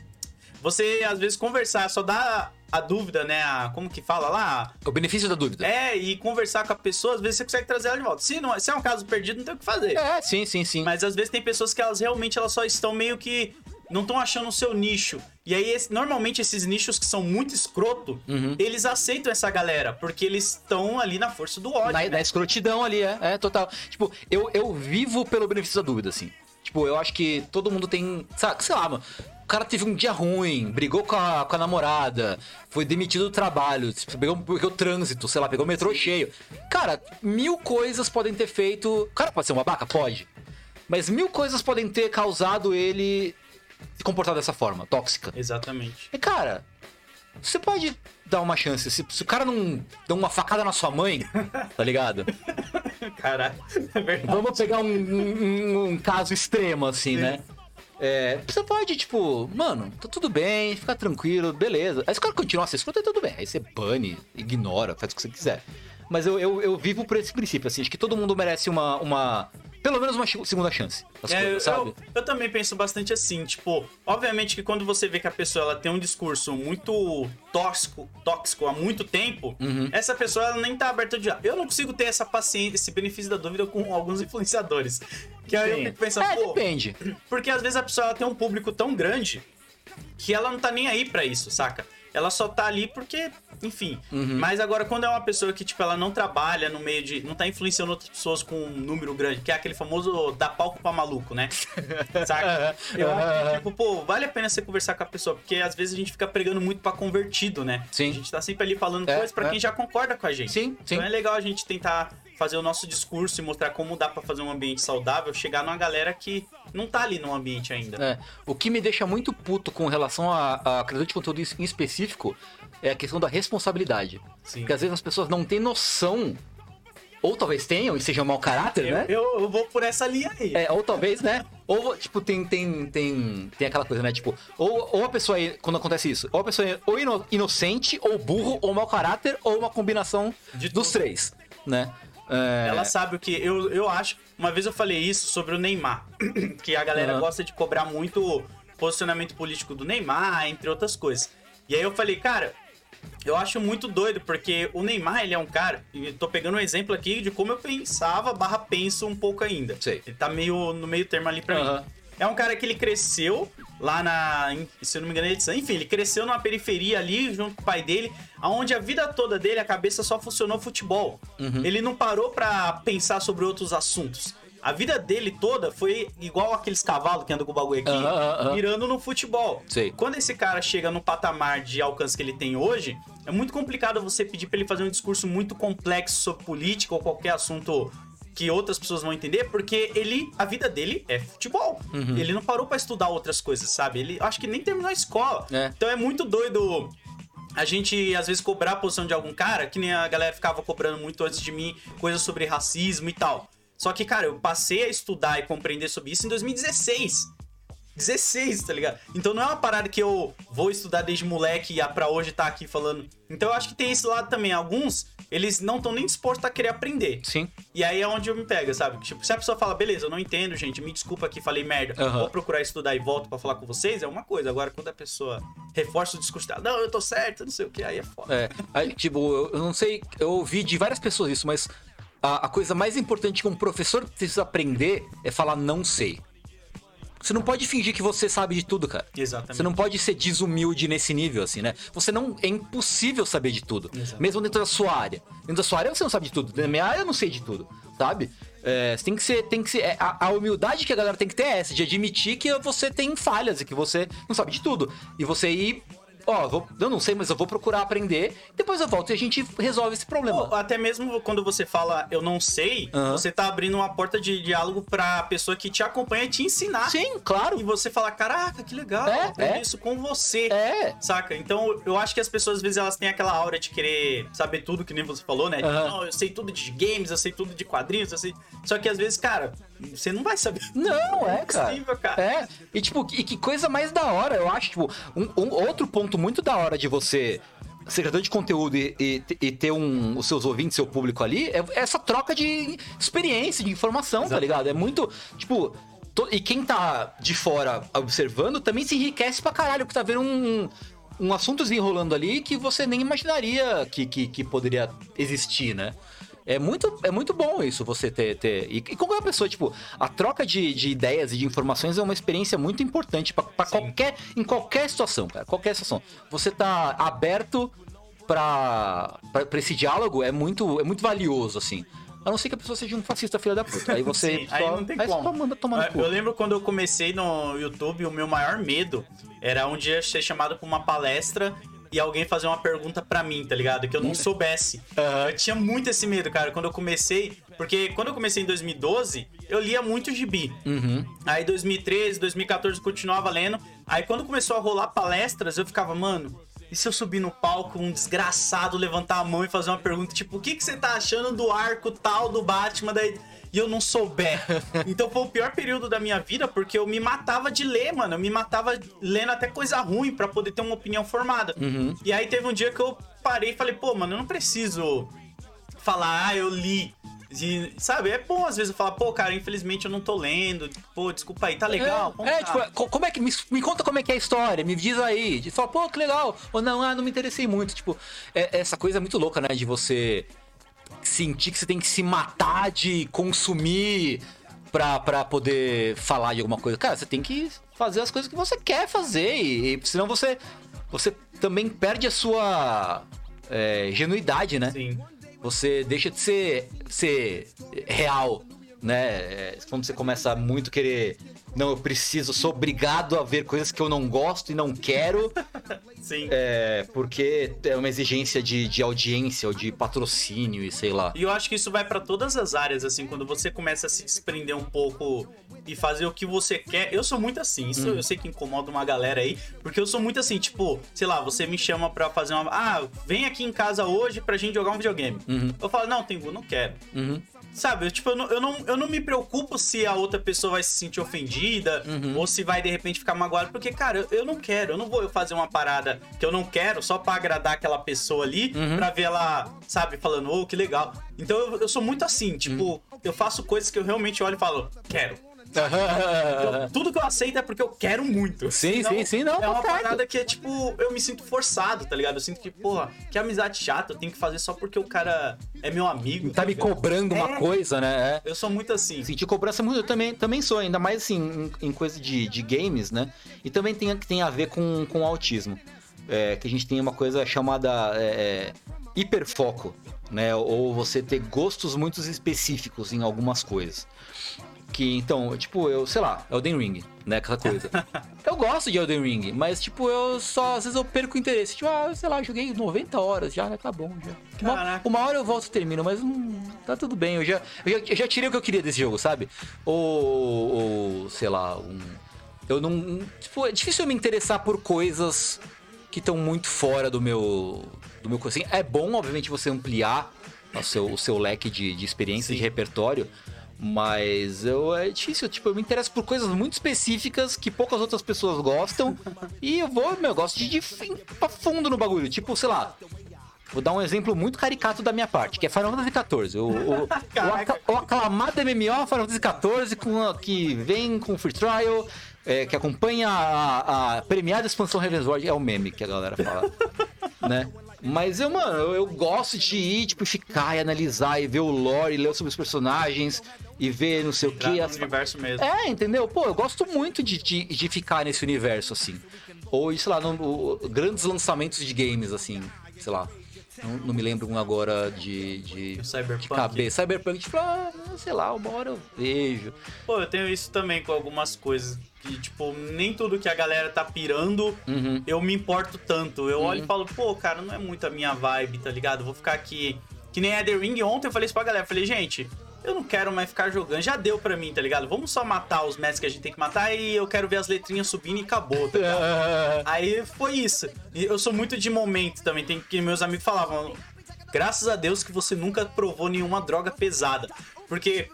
você às vezes conversar, só dá a dúvida, né? A, como que fala lá? O benefício da dúvida. É, e conversar com a pessoa, às vezes você consegue trazer ela de volta. Se, não, se é um caso perdido, não tem o que fazer. É, sim, sim, sim. Mas às vezes tem pessoas que elas realmente elas só estão meio que. Não estão achando o seu nicho. E aí, esse- normalmente, esses nichos que são muito escroto, Uhum. eles aceitam essa galera, porque eles estão ali na força do ódio. na, né? na escrotidão ali, é, é total. Tipo, eu, eu vivo pelo benefício da dúvida, assim. Tipo, eu acho que todo mundo tem. Sabe, sei lá, mano. O cara teve um dia ruim, brigou com a, com a namorada, foi demitido do trabalho, pegou, pegou trânsito, sei lá, pegou o metrô cheio. Cara, mil coisas podem ter feito. O cara pode ser um babaca? Pode. Mas mil coisas podem ter causado ele se comportar dessa forma, tóxica. Exatamente. E, cara, você pode dar uma chance. Se, se o cara não dá uma facada na sua mãe, tá ligado? Caralho, é verdade. Vamos pegar um, um- um caso extremo, assim, né? É, você pode, tipo, mano, tá tudo bem, fica tranquilo, beleza. Aí se o cara continuar se escuta, tudo bem. Aí você bane, ignora, faz o que você quiser. Mas eu, eu, eu vivo por esse princípio, assim, acho que todo mundo merece uma. uma pelo menos uma segunda chance. É, coisas, eu, eu- eu também penso bastante assim, tipo, obviamente que quando você vê que a pessoa ela tem um discurso muito tóxico, tóxico há muito tempo, Uhum. essa pessoa ela nem tá aberta de Eu não consigo ter essa paciência, esse benefício da dúvida com alguns influenciadores. Que aí eu Sim. fico pensando, É, pô, depende. porque às vezes a pessoa ela tem um público tão grande que ela não tá nem aí pra isso, saca? Ela só tá ali porque, enfim. Uhum. Mas agora, quando é uma pessoa que, tipo, ela não trabalha no meio de. não tá influenciando outras pessoas com um número grande, que é aquele famoso dar palco pra maluco, né? Saca? Eu acho que, tipo, pô, vale a pena você conversar com a pessoa, porque às vezes a gente fica pregando muito pra convertido, né? Sim. A gente tá sempre ali falando É, coisas pra é. quem já concorda com a gente. Sim, sim. Então é legal a gente tentar fazer o nosso discurso e mostrar como dá pra fazer um ambiente saudável, chegar numa galera que não tá ali no ambiente ainda. É, o que me deixa muito puto com relação a, a criador de conteúdo em específico é a questão da responsabilidade. Sim. Porque às vezes as pessoas não têm noção, ou talvez tenham e sejam mau caráter, Eu, né? eu, eu vou por essa linha aí. É, ou talvez, né? Ou, tipo, tem, tem, tem, tem aquela coisa, né? Tipo, ou, ou a pessoa, quando acontece isso, ou a pessoa é ou ino- inocente, ou burro, ou mau caráter, ou uma combinação De dos tudo. três, né? É, Ela sabe o que. Eu, eu acho. Uma vez eu falei isso sobre o Neymar. Que a galera Aham. gosta de cobrar muito o posicionamento político do Neymar, entre outras coisas. E aí eu falei, cara, eu acho muito doido, porque o Neymar, ele é um cara. E tô pegando um exemplo aqui de como eu pensava, barra penso um pouco ainda. Sei. Ele tá meio no meio termo ali pra Aham. mim. É um cara que ele cresceu lá na. Se eu não me engano, ele Enfim, ele cresceu numa periferia ali, junto com o pai dele, onde a vida toda dele, a cabeça só funcionou futebol. Uhum. Ele não parou pra pensar sobre outros assuntos. A vida dele toda foi igual aqueles cavalos que andam com o bagulho aqui, aham, aham. mirando no futebol. Sei. Quando esse cara chega no patamar de alcance que ele tem hoje, é muito complicado você pedir pra ele fazer um discurso muito complexo sobre política ou qualquer assunto que outras pessoas vão entender, porque ele, a vida dele é futebol. Uhum. Ele não parou pra estudar outras coisas, sabe? Ele acho que nem terminou a escola. É. Então é muito doido a gente às vezes cobrar a posição de algum cara, que nem a galera ficava cobrando muito antes de mim, coisas sobre racismo e tal. Só que, cara, eu passei a estudar e compreender sobre isso em 2016. 16, tá ligado? Então não é uma parada que eu vou estudar desde moleque e pra hoje tá aqui falando. Então eu acho que tem esse lado também. Alguns, eles não estão nem dispostos a querer aprender. Sim. E aí é onde eu me pego, sabe? Tipo, se a pessoa fala, beleza, eu não entendo, gente, me desculpa aqui, falei merda, Aham. vou procurar estudar e volto pra falar com vocês, é uma coisa. Agora, quando a pessoa reforça o discurso dela, não, eu tô certo, não sei o que, aí é foda. É, aí, tipo, eu, eu não sei, eu ouvi de várias pessoas isso, mas a, a coisa mais importante que um professor precisa aprender é falar não sei. Você não pode fingir que você sabe de tudo, cara. Exatamente. Você não pode ser desumilde nesse nível, assim, né? Você não. É impossível saber de tudo. Exato. Mesmo dentro da sua área. Dentro da sua área você não sabe de tudo. Na minha área eu não sei de tudo, sabe? É, você tem que ser. Tem que ser é, a, a humildade que a galera tem que ter é essa, de admitir que você tem falhas e que você não sabe de tudo. E você ir ó, vou- eu não sei, mas eu vou procurar aprender, depois eu volto e a gente resolve esse problema. Ou até mesmo quando você fala eu não sei, Aham. você tá abrindo uma porta de diálogo pra pessoa que te acompanha te ensinar. Sim, claro. E você fala, caraca, que legal, É, é. isso com você. É. Saca? Então, eu acho que as pessoas, às vezes, elas têm aquela aura de querer saber tudo, que nem você falou, né? De, Aham. não, eu sei tudo de games, eu sei tudo de quadrinhos, eu sei... Só que, às vezes, cara, você não vai saber. Não, é, cara. Impossível, cara. É. E tipo, e que coisa mais da hora, eu acho, tipo, um, um outro ponto muito da hora de você ser criador de conteúdo e, e- e ter um, os seus ouvintes, seu público ali, é essa troca de experiência, de informação, tá ligado? É muito, tipo. to- e quem tá de fora observando também se enriquece pra caralho, porque tá vendo um, um assunto desenrolando ali que você nem imaginaria que, que, que poderia existir, né? É muito, é muito bom isso, você ter. ter e, e qualquer pessoa, tipo, a troca de, de ideias e de informações é uma experiência muito importante pra qualquer. Em qualquer situação, cara. Qualquer situação. Você tá aberto pra esse diálogo é muito, é muito valioso, assim. A não ser que a pessoa seja um fascista filho da puta. Aí você. Sim, só, aí não tem aí como. só manda tomar no cu. Eu lembro quando eu comecei no YouTube, o meu maior medo era um dia ser chamado pra uma palestra e alguém fazer uma pergunta pra mim, tá ligado? Que eu não soubesse. Eu tinha muito esse medo, cara, quando eu comecei. Porque quando eu comecei em 2012, eu lia muito gibi. Uhum. Aí 2013, 2014 eu continuava lendo. Aí quando começou a rolar palestras, eu ficava, mano, e se eu subir no palco, um desgraçado levantar a mão e fazer uma pergunta, tipo, o que, que você tá achando do arco tal do Batman? Daí, e eu não souber. Então foi o pior período da minha vida, porque eu me matava de ler, mano. Eu me matava lendo até coisa ruim pra poder ter uma opinião formada. E aí teve um dia que eu parei e falei, pô, mano, eu não preciso falar, ah, eu li. E, sabe, é bom às vezes eu falar, pô, cara, infelizmente eu não tô lendo. Pô, desculpa aí, tá legal? Como É, tipo, co- como é que. Me, me conta como é que é a história, me diz aí. Fala, pô, que legal. Ou não, ah, não me interessei muito. Tipo, é- essa coisa é muito louca, né? De você sentir que você tem que se matar de consumir pra, pra poder falar de alguma coisa. Cara, você tem que fazer as coisas que você quer fazer. E, e senão você. Você também perde a sua é, genuidade, né? Sim. você deixa de ser, ser real, né? É, Quando você começa a muito querer. Não, eu preciso, sou obrigado a ver coisas que eu não gosto e não quero, Sim. é, porque é uma exigência de, de audiência ou de patrocínio e sei lá. E eu acho que isso vai pra todas as áreas, assim, quando você começa a se desprender um pouco e fazer o que você quer. Eu sou muito assim, isso Hum. eu sei que incomoda uma galera aí, porque eu sou muito assim, tipo, sei lá, você me chama pra fazer uma. Ah, vem aqui em casa hoje pra gente jogar um videogame. Eu falo, não, Tengu, não quero. Uhum. Sabe, eu, tipo, eu não, eu, não, eu não me preocupo se a outra pessoa vai se sentir ofendida Uhum. ou se vai de repente ficar magoada, porque, cara, eu, eu não quero, eu não vou fazer uma parada que eu não quero só pra agradar aquela pessoa ali, Uhum. pra ver ela, sabe, falando, ô, que legal. Então eu, eu sou muito assim, tipo, Uhum. eu faço coisas que eu realmente olho e falo, quero. Eu- tudo que eu aceito é porque eu quero muito. Sim, sim, sim, não, É tá uma certo. parada que é tipo, eu me sinto forçado, tá ligado? Eu sinto que, porra, que amizade chata, eu tenho que fazer só porque o cara é meu amigo. Tá me ligado? cobrando uma É. coisa, né? É. Eu sou muito assim. Sentir cobrança muito, eu também, também sou, ainda mais assim, em, em coisa de, de games, né? E também tem, tem a ver com, com autismo. É, que a gente tem uma coisa chamada é, hiperfoco, né? Ou você ter gostos muito específicos em algumas coisas. Que, então, tipo, eu, sei lá, Elden Ring, né? Aquela coisa. eu gosto de Elden Ring, mas, tipo, eu só, às vezes eu perco o interesse. Tipo, ah, sei lá, joguei 90 horas já, né? Tá bom, já. Uma, uma hora eu volto e termino, mas hum, tá tudo bem. Eu já, eu já, eu já tirei o que eu queria desse jogo, sabe? Ou, ou sei lá, um. Eu não. Tipo, é difícil eu me interessar por coisas que estão muito fora do meu. Do meu assim, É bom, obviamente, você ampliar o seu, o seu leque de, de experiência, de repertório. Mas eu, é difícil, tipo, eu me interesso por coisas muito específicas que poucas outras pessoas gostam. e eu vou, meu, eu gosto de, de ir pra fundo no bagulho. Tipo, sei lá, Vou dar um exemplo muito caricato da minha parte, que é Final Fantasy XIV. O, o, o, o aclamado MMO Final Fantasy XIV, com que vem com Free Trial, é, que acompanha a, a premiada expansão Heavensward. É o meme que a galera fala, né? Mas eu, mano, eu, eu gosto de ir, tipo, ficar e analisar e ver o lore, e ler sobre os personagens e ver não sei o que. no universo mesmo. É, entendeu? Pô, eu gosto muito de, de, de ficar nesse universo, assim. Ou, sei lá, no, o- grandes lançamentos de games, assim, sei lá. Não, não me lembro um agora de, de, Cyberpunk. de cabeça. Cyberpunk, tipo, ah, sei lá, uma hora eu vejo. Pô, eu tenho isso também com algumas coisas. Tipo, nem tudo que a galera tá pirando, Uhum. eu me importo tanto. Eu olho e falo, pô, cara, não é muito a minha vibe, tá ligado? Vou ficar aqui. Que nem The Ring ontem eu falei isso pra galera. Eu falei, gente, eu não quero mais ficar jogando. Já deu pra mim, tá ligado? Vamos só matar os mestres que a gente tem que matar e eu quero ver as letrinhas subindo e acabou, tá ligado? Aí foi isso. E eu sou muito de momento também. Tem que meus amigos falavam. Graças a Deus que você nunca provou nenhuma droga pesada. Porque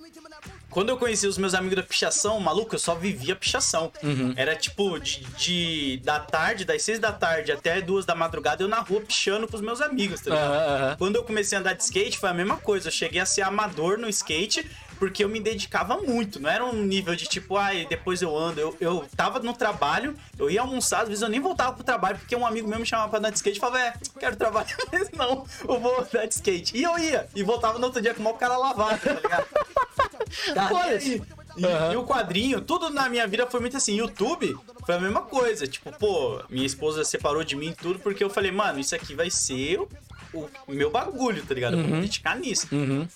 quando eu conheci os meus amigos da pichação, maluco, eu só vivia pichação. Era tipo, de, de- da tarde, das seis da tarde até duas da madrugada, eu na rua pichando com os meus amigos, tá ligado? Aham. Quando eu comecei a andar de skate, foi a mesma coisa. Eu cheguei a ser amador no skate, porque eu me dedicava muito. Não era um nível de tipo, ai, depois eu ando. Eu, eu tava no trabalho, eu ia almoçar, às vezes eu nem voltava pro trabalho, porque um amigo meu me chamava pra andar de skate e falava, é, quero trabalhar, mas não, eu vou andar de skate. E eu ia, e voltava no outro dia com o maior cara lavado, tá ligado? Tá. E, Aham. e o quadrinho, tudo na minha vida foi muito assim. YouTube foi a mesma coisa. Tipo, pô, minha esposa separou de mim e tudo porque eu falei, mano, isso aqui vai ser o, o meu bagulho, tá ligado? Eu vou me dedicar nisso.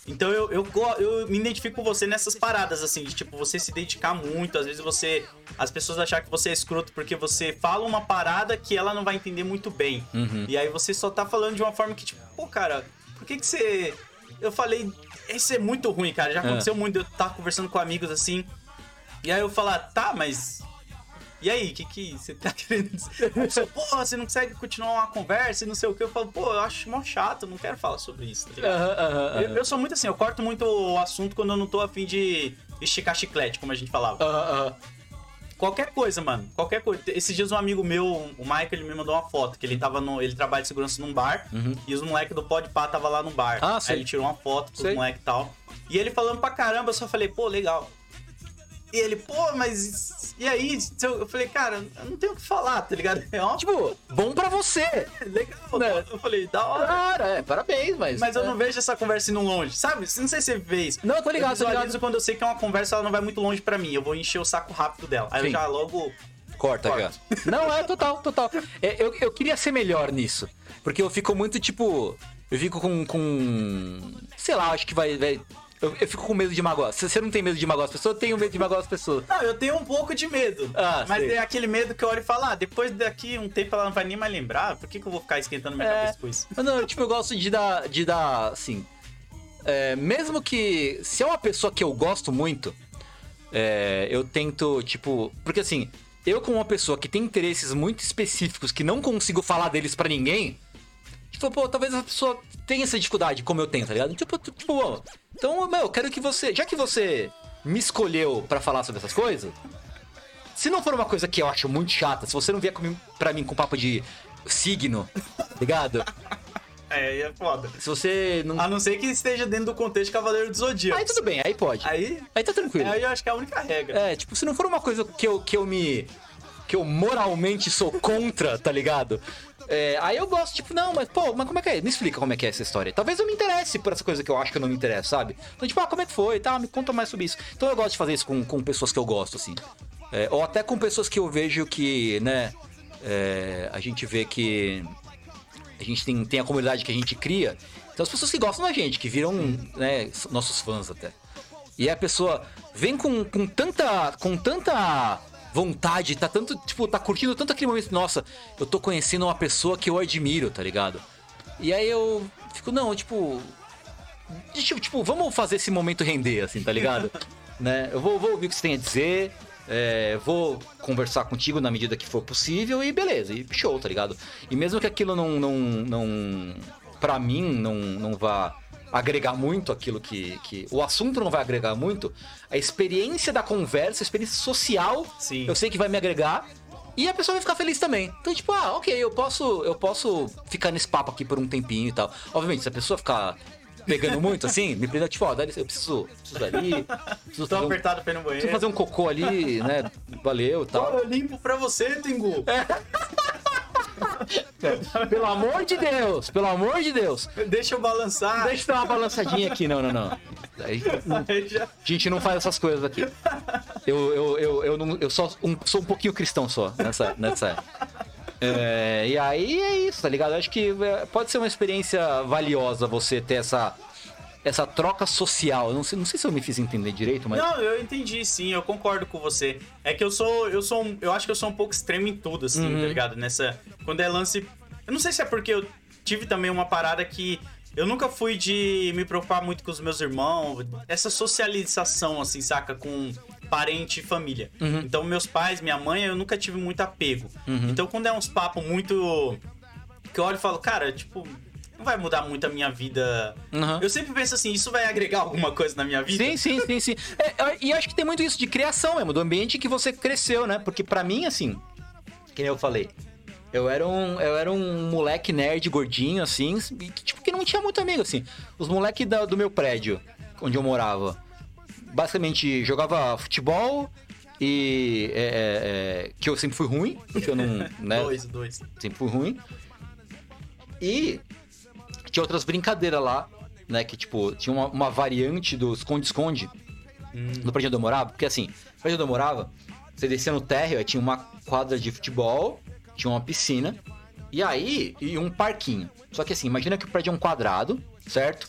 Então eu, eu, eu me identifico com você nessas paradas, assim, de tipo, você se dedicar muito. Às vezes você. As pessoas achar que você é escroto porque você fala uma parada que ela não vai entender muito bem. E aí você só tá falando de uma forma que, tipo, pô, cara, por que que você. Eu falei. Isso é muito ruim, cara. Já aconteceu muito. Eu tava conversando com amigos assim. E aí eu falar, tá, mas. E aí, o que, que você tá querendo dizer? Pessoa, Porra, você não consegue continuar uma conversa e não sei o que. Eu falo, pô, eu acho mó chato, não quero falar sobre isso, tá ligado? Aham, aham, aham. Eu, eu sou muito assim, eu corto muito o assunto quando eu não tô afim de esticar chiclete, como a gente falava. Aham, aham. Qualquer coisa, mano. Qualquer coisa. Esses dias um amigo meu, o Michael, ele me mandou uma foto, que ele tava no. Ele trabalha de segurança num bar e os moleques do Podpah tava lá no bar. Uhum. Ah, Aí sei. ele tirou uma foto com Sei. os moleques e tal. E ele falando pra caramba, eu só falei, pô, legal. E ele, pô, mas. E aí? Se Eu eu falei, cara, eu não tenho o que falar, tá ligado? É Tipo, bom pra você. legal. né? Eu falei, da hora. Cara, é, parabéns, mas. Mas eu é. não vejo essa conversa indo longe, sabe? Não sei se você vê isso. Não, eu tô ligado, eu tô ligado. quando eu sei que é uma conversa, ela não vai muito longe pra mim. Eu vou encher o saco rápido dela. Aí eu Sim. já logo. Corta, já. Não, é total, total. É, eu, eu queria ser melhor nisso. Porque eu fico muito, tipo. Eu fico com. com sei lá, acho que vai. vai- eu, eu fico com medo de magoar. Se você não tem medo de magoar as pessoas, eu tenho medo de magoar as pessoas. Não, eu tenho um pouco de medo. Ah, mas sei. é aquele medo que eu olho e falo, ah, depois daqui um tempo ela não vai nem mais lembrar. Por que, que eu vou ficar esquentando minha É. cabeça com isso? Não, eu, tipo, eu gosto de dar. De dar assim. é, mesmo que. Se é uma pessoa que eu gosto muito, é, eu tento, tipo. Porque assim, eu, como uma pessoa que tem interesses muito específicos que não consigo falar deles pra ninguém. Tipo, pô, talvez essa pessoa tenha essa dificuldade como eu tenho, tá ligado? Tipo, tipo, então, meu, eu quero que você. Já que você me escolheu pra falar sobre essas coisas, se não for uma coisa que eu acho muito chata, se você não vier comigo, pra mim com papo de signo, ligado? É, aí é foda. Se você não. A não ser que esteja dentro do contexto Cavaleiro do Zodíaco. Aí tudo bem, aí pode. Aí, Aí tá tranquilo. aí eu acho que é a única regra. É, tipo, se não for uma coisa que eu, que eu me. que eu moralmente sou contra, tá ligado? É, aí eu gosto, tipo, não, mas pô, mas como é que é? Me explica como é que é essa história. Talvez eu me interesse por essa coisa que eu acho que eu não me interesso, sabe? Então, tipo, ah, como é que foi? Tá, me conta mais sobre isso. Então eu gosto de fazer isso com, com pessoas que eu gosto, assim. É, ou até com pessoas que eu vejo que, né, é, a gente vê que a gente tem, tem a comunidade que a gente cria. Então as pessoas que gostam da gente, que viram né, nossos fãs até. E a pessoa vem com, com tanta. com tanta vontade, tá tanto, tipo, tá curtindo tanto aquele momento, nossa, eu tô conhecendo uma pessoa que eu admiro, tá ligado? E aí eu fico, não, tipo. Tipo, tipo, vamos fazer esse momento render, assim, tá ligado? né? Eu vou, vou ouvir o que você tem a dizer, é, vou conversar contigo na medida que for possível e beleza, e show, tá ligado? E mesmo que aquilo não, não, não pra mim, não, não vá agregar muito aquilo que, que. O assunto não vai agregar muito, a experiência da conversa, a experiência social, Sim. eu sei que vai me agregar. E a pessoa vai ficar feliz também. Então, tipo, ah, ok, eu posso, eu posso ficar nesse papo aqui por um tempinho e tal. Obviamente, se a pessoa ficar pegando muito assim, me prenda, tipo, ó, licença, eu preciso, preciso ali, preciso Tô fazer, um, apertado pra ir no preciso banheiro. fazer um cocô ali, né? Valeu e Pô, tal. eu limpo pra você, Tengu. Pelo amor de Deus, pelo amor de Deus. Deixa eu balançar. Deixa eu dar uma balançadinha aqui, não, não, não. Aí, A gente não faz essas coisas aqui. Eu, eu, eu, eu, não, eu só um, sou um pouquinho cristão só nessa. nessa. É, e aí é isso, tá ligado? Eu acho que é, pode ser uma experiência valiosa você ter essa, essa troca social. Eu não sei, não sei se eu me fiz entender direito, mas. Não, eu entendi, sim, eu concordo com você. É que eu sou, eu sou, um- eu acho que eu sou um pouco extremo em tudo, assim, Uhum. tá ligado? Nessa, quando é lance, eu não sei se é porque eu tive também uma parada que eu nunca fui de me preocupar muito com os meus irmãos, essa socialização, assim, saca, com parente e família. Uhum. Então, meus pais, minha mãe, eu nunca tive muito apego. Uhum. Então, quando é uns papos muito que eu olho e falo, cara, tipo, não vai mudar muito a minha vida. Uhum. Eu sempre penso assim, isso vai agregar alguma coisa na minha vida? Sim, sim, sim, sim. É, e acho que tem muito isso de criação mesmo, do ambiente que você cresceu, né? Porque pra mim, assim, que eu falei, eu era um, eu era um moleque nerd gordinho, assim, que, tipo, que não tinha muito amigo, assim. Os moleques do meu prédio, onde eu morava, basicamente jogava futebol e. é, é, é, que eu sempre fui ruim, porque eu não. Né, Dois, dois. sempre fui ruim. E tinha outras brincadeiras lá, né? Que, tipo, tinha uma, uma variante do esconde-esconde no prédio onde eu morava. Porque, assim, no prédio onde eu morava, você descia no térreo, aí tinha uma quadra de futebol, tinha uma piscina, e aí, e um parquinho. Só que, assim, imagina que o prédio é um quadrado, certo?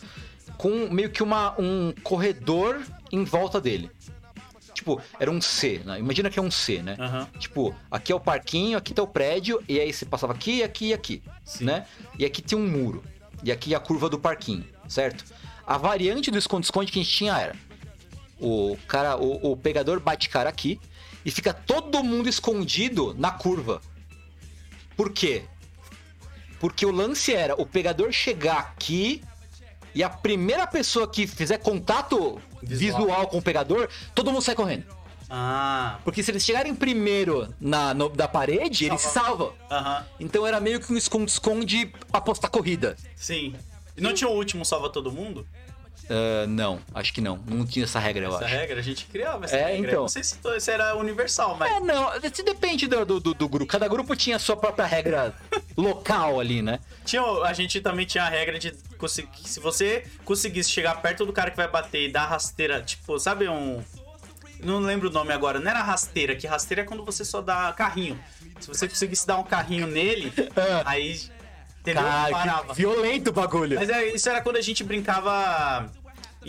Com meio que uma, um corredor em volta dele. Tipo, era um C, né? Imagina que é um C, né? Aham. Tipo, aqui é o parquinho, aqui tá o prédio, e aí você passava aqui, aqui e aqui, né? E aqui tem um muro. E aqui a curva do parquinho, certo? A variante do esconde-esconde que a gente tinha era: o cara, o, o pegador bate cara aqui e fica todo mundo escondido na curva. Por quê? Porque o lance era o pegador chegar aqui e a primeira pessoa que fizer contato Visual. visual, com o pegador, todo mundo sai correndo. Ah, Porque se eles chegarem primeiro na no- da parede, ele se salva. aham, Então era meio que um esconde-esconde apostar corrida. sim. E não tinha o último salva todo mundo? Ah, não, acho que não. Não tinha essa regra, eu Essa acho. regra, a gente criava essa É, regra. então. Não sei se, to- se era universal, mas... É, não, isso depende do, do, do- do grupo. Cada grupo tinha a sua própria regra local ali, né? Tinha, a gente também tinha a regra de conseguir, se você conseguisse chegar perto do cara que vai bater e dar rasteira, tipo, sabe um. Não lembro o nome agora, não era rasteira, que rasteira é quando você só dá carrinho. Se você conseguisse dar um carrinho nele, aí. Entendeu? Cara, Parava. violento o bagulho. Mas é, isso era quando a gente brincava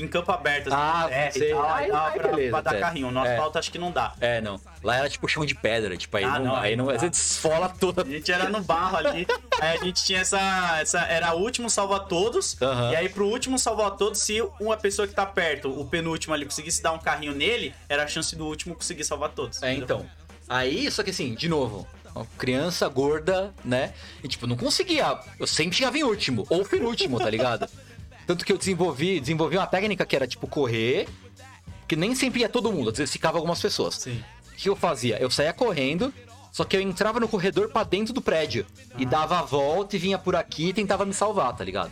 em campo aberto. assim, Ah, terra sei. tal, pra, beleza, pra dar até. carrinho. No É. asfalto acho que não dá. É, não. Lá era tipo chão de pedra, tipo, aí Ah, não, não, aí não, não você desfola toda. A gente era no barro ali. aí a gente tinha essa. essa era o último salva todos. E aí, pro último salvar todos, se uma pessoa que tá perto, o penúltimo ali, conseguisse dar um carrinho nele, era a chance do último conseguir salvar todos. É, entendeu? então. Aí, só que assim, de novo, criança gorda, né? E tipo, não conseguia. Eu sempre chegava em último, ou penúltimo, tá ligado? Tanto que eu desenvolvi, desenvolvi uma técnica que era tipo correr, que nem sempre ia todo mundo, às vezes ficava algumas pessoas. Sim. O que eu fazia? Eu saía correndo, só que eu entrava no corredor pra dentro do prédio. E Ah. dava a volta e vinha por aqui e tentava me salvar, tá ligado?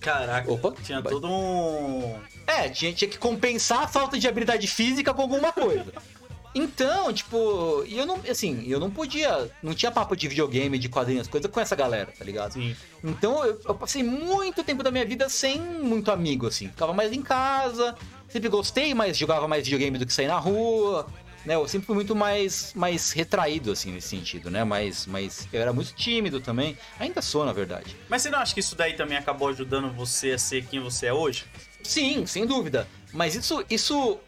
Caraca. Opa. Tinha todo um. É, tinha, tinha que compensar a falta de habilidade física com alguma coisa. Então, tipo, e eu não, assim, eu não podia, não tinha papo de videogame, de quadrinhos, coisa com essa galera, tá ligado? Sim. Então eu, eu passei muito tempo da minha vida sem muito amigo, assim. Ficava mais em casa, sempre gostei, mas jogava mais videogame do que sair na rua, né? Eu sempre fui muito mais, mais retraído, assim, nesse sentido, né? Mas, mas eu era muito tímido também. Ainda sou, na verdade. Mas você não acha que isso daí também acabou ajudando você a ser quem você é hoje? Sim, sem dúvida. Mas isso, isso,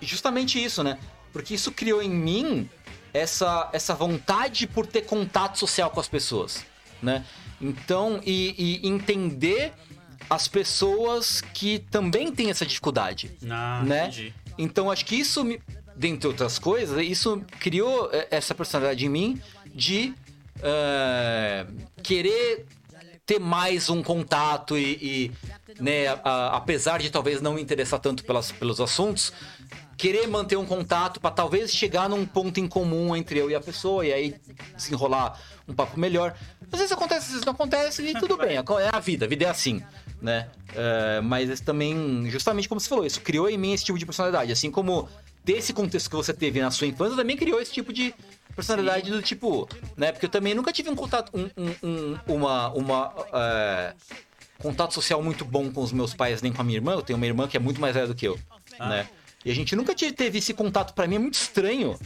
justamente isso, né? Porque isso criou em mim essa, essa vontade por ter contato social com as pessoas, né? Então, e, e entender as pessoas que também têm essa dificuldade, Ah, né? entendi. Então, acho que isso, me- dentre outras coisas, isso criou eh, essa personalidade em mim de eh, querer ter mais um contato e, e, né, a- apesar de talvez não me interessar tanto pelas, pelos assuntos, querer manter um contato para talvez chegar num ponto em comum entre eu e a pessoa e aí desenrolar um papo melhor. Às vezes acontece, às vezes não acontece e tudo bem, é a vida, a vida é assim, né? É, mas também, justamente como você falou, isso criou em mim esse tipo de personalidade, assim como desse contexto que você teve na sua infância também criou esse tipo de personalidade do tipo, né? Porque eu também nunca tive um contato, um, um- um- uma, uma é, contato social muito bom com os meus pais nem com a minha irmã. Eu tenho uma irmã que é muito mais velha do que eu, né? E a gente nunca te- teve esse contato. Pra mim é muito estranho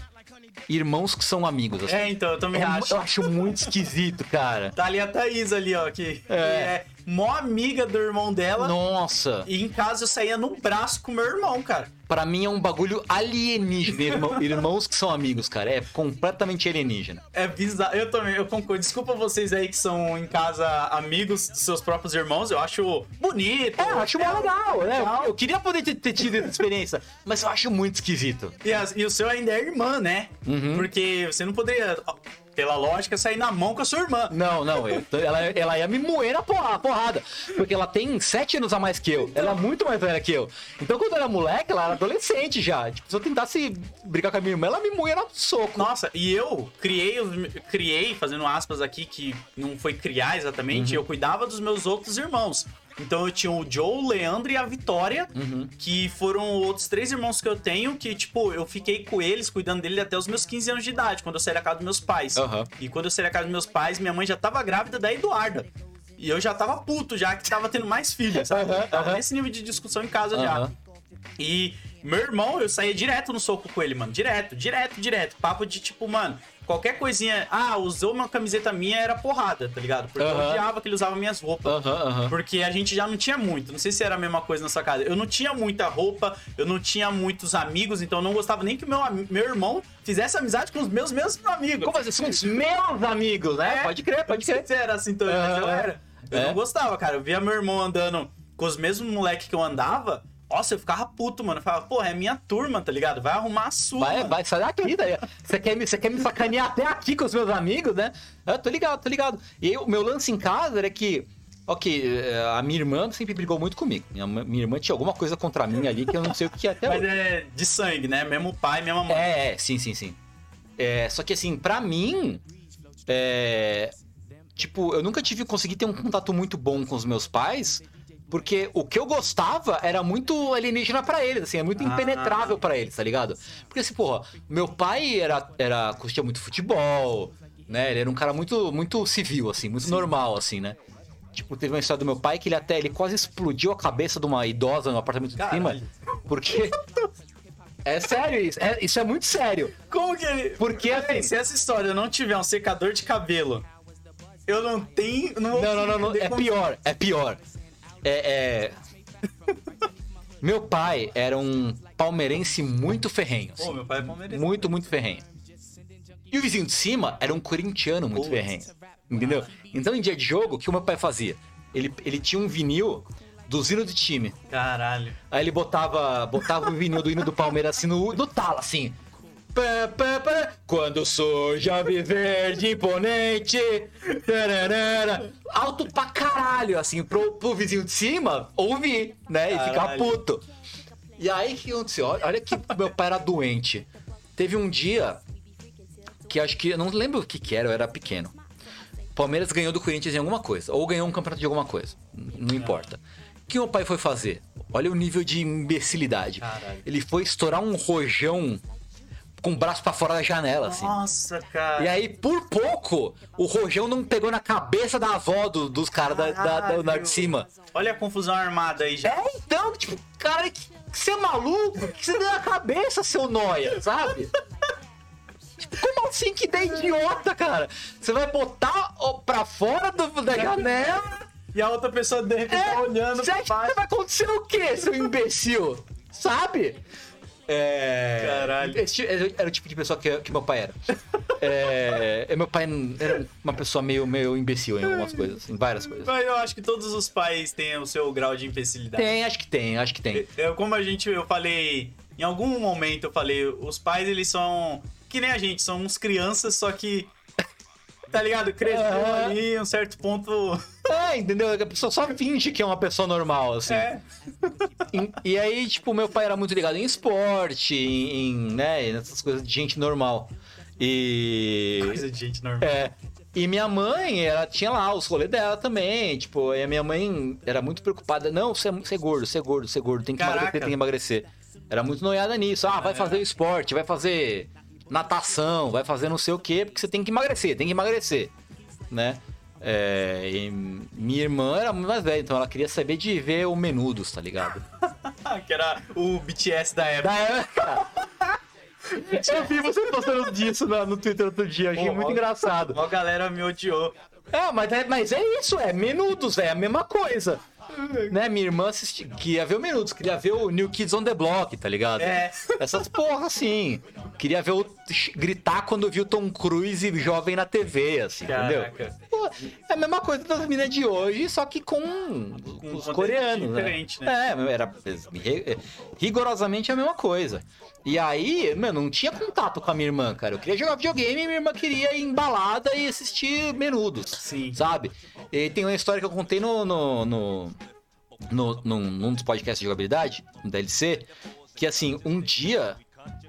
irmãos que são amigos. assim. É, então, eu também É, acho. eu acho muito esquisito, cara. Tá ali a Thaís ali, ó, que que é, mó amiga do irmão dela. Nossa, E em casa eu saía no braço com meu irmão, cara. Pra mim é um bagulho alienígena. irmão- irmãos que são amigos, cara. É completamente alienígena. É bizarro. Eu também, eu concordo. Desculpa vocês aí que são em casa amigos dos seus próprios irmãos. Eu acho bonito. É, eu acho mó legal, né? Eu, eu queria poder ter, ter tido essa experiência, mas eu acho muito esquisito. E, as- e o seu ainda é irmã, né? Uhum. Porque você não poderia, pela lógica, sair na mão com a sua irmã. Não, não, eu- ela, ela ia me moer na porra- porrada. Porque ela tem sete anos a mais que eu. Ela é muito mais velha que eu. Então, quando eu era moleque, ela era adolescente já. Tipo, se eu tentasse brigar com a minha irmã, ela me moía no soco. Nossa, e eu criei, criei, fazendo aspas aqui, que não foi criar exatamente, Uhum. eu cuidava dos meus outros irmãos. Então eu tinha o Joe, o Leandro e a Vitória, Uhum. que foram outros três irmãos que eu tenho, que, tipo, eu fiquei com eles, cuidando dele até os meus 15 anos de idade, quando eu saí da casa dos meus pais. Aham. E quando eu saí da casa dos meus pais, minha mãe já tava grávida da Eduarda. E eu já tava puto, já que tava tendo mais filhos, sabe? Aham, Tava nesse nível de discussão em casa já. E meu irmão, eu saía direto no soco com ele, mano. Direto, direto, direto. Papo de tipo, mano, qualquer coisinha. Ah, usou uma camiseta minha, era porrada, tá ligado? Porque eu odiava que ele usava minhas roupas. Porque a gente já não tinha muito. Não sei se era a mesma coisa na sua casa. Eu não tinha muita roupa, eu não tinha muitos amigos, então eu não gostava nem que o meu, meu irmão fizesse amizade com os meus mesmos amigos. Como assim? São os meus amigos, né? É, Pode crer, pode crer. se era assim também, mas eu era. Eu É. não gostava, cara. Eu via meu irmão andando com os mesmos moleques que eu andava. Nossa, eu ficava puto, mano. Eu falava, porra, é minha turma, tá ligado? Vai arrumar a sua. Vai, mano. vai, sai daqui, daí. Você quer, me, você quer me sacanear até aqui com os meus amigos, né? Eu tô ligado, tô ligado. E aí, o meu lance em casa era que, ok, eh, a minha irmã sempre brigou muito comigo. Minha, minha irmã tinha alguma coisa contra mim ali que eu não sei o que é até Mas hoje. é de sangue, né? Mesmo pai, mesma mãe. É, é, sim, sim, sim. É, só que assim, pra mim, é, tipo, eu nunca tive consegui ter um contato muito bom com os meus pais, porque o que eu gostava era muito alienígena pra eles, assim, é muito Ah. impenetrável pra eles, tá ligado? Porque assim, porra, meu pai era era curtia muito futebol, né? Ele era um cara muito muito civil assim, muito normal assim, né? Tipo, teve uma história do meu pai que ele até ele quase explodiu a cabeça de uma idosa no apartamento de cima, Caralho. porque É sério isso, é, isso é muito sério. Como que ele. Porque, assim- se essa história não tiver um secador de cabelo, eu não tenho. Não, Não, não, não, é pior, é pior. É, é... Meu pai era um palmeirense muito ferrenho. Pô, assim. meu pai é palmeirense. Muito, muito ferrenho. E o vizinho de cima era um corintiano muito Putz. ferrenho. Entendeu? Então, em dia de jogo, o que o meu pai fazia? Ele, ele tinha um vinil dos hinos do time. Caralho. Aí ele botava, botava o vinil do hino do Palmeiras assim no, no talo, assim. Pá, pá, pá. Quando surge a verde imponente. tararara. Alto pra caralho, assim, pro, pro vizinho de cima ouvir, né? E ficar puto. E aí que aconteceu? Olha, olha que meu pai era doente. Teve um dia que acho que. Eu não lembro o que, que era, eu era pequeno. Palmeiras ganhou do Corinthians em alguma coisa. Ou ganhou um campeonato de alguma coisa. Não importa. O que meu pai foi fazer? Olha o nível de imbecilidade. Caralho. Ele foi estourar um rojão com o braço pra fora da janela, assim. Nossa, cara. E aí, por pouco, o rojão não pegou na cabeça da avó do- dos caras da, da, da, da de cima. Olha a confusão armada aí já. É, então, tipo, cara, que, que você é maluco? O que você deu na cabeça, seu noia, sabe? Tipo, como assim que ideia idiota, cara? Você vai botar pra fora do- da janela? E a outra pessoa de repente tá olhando você pra acha que baixo. vai acontecer o quê, seu imbecil? Sabe? É. Caralho. Esse era era o tipo de pessoa que, que meu pai era. É, meu pai era uma pessoa meio, meio imbecil em algumas coisas, em várias coisas. Mas eu acho que todos os pais têm o seu grau de imbecilidade. Tem, acho que tem, acho que tem. Eu, como a gente, eu falei, em algum momento eu falei, os pais eles são que nem a gente, são uns crianças, só que tá ligado? Cresceu Aham. ali, um certo ponto. É, entendeu? A pessoa só finge que é uma pessoa normal, assim. É. E, e aí, tipo, meu pai era muito ligado em esporte, em, em, né, nessas coisas de gente normal. E. Coisa de gente normal. É. E minha mãe, ela tinha lá os rolês dela também. Tipo, e a minha mãe era muito preocupada. Não, você é, você é gordo, você é gordo, você é gordo, tem que Caraca. emagrecer, tem que emagrecer. Era muito noiada nisso. Ah, vai fazer esporte, vai fazer natação, vai fazer não sei o quê, porque você tem que emagrecer, tem que emagrecer. Né? É, e minha irmã era muito mais velha, então ela queria saber de ver o menudos, tá ligado? que era o BTS da época. Da época. Eu vi você postando disso no, no Twitter outro dia, achei Pô, muito ó. engraçado. Uma galera me odiou. É, mas é, mas é isso, é Menudos, é a mesma coisa. Né, minha irmã assisti, queria ver o Menudos, queria ver o New Kids on the Block, tá ligado? É. Essas porra, assim. Queria ver o gritar quando viu Tom Cruise jovem na TV, assim, Caraca. entendeu? Pô, é a mesma coisa das minas de hoje, só que com, um os coreanos, diferente, né? É, era ri- rigorosamente a mesma coisa. E aí, mano, não tinha contato com a minha irmã, cara. Eu queria jogar videogame e minha irmã queria ir em balada e assistir menudos. Sim. Sabe? E tem uma história que eu contei no. no, no, no- num, num dos podcasts de jogabilidade, no DLC, que assim, um dia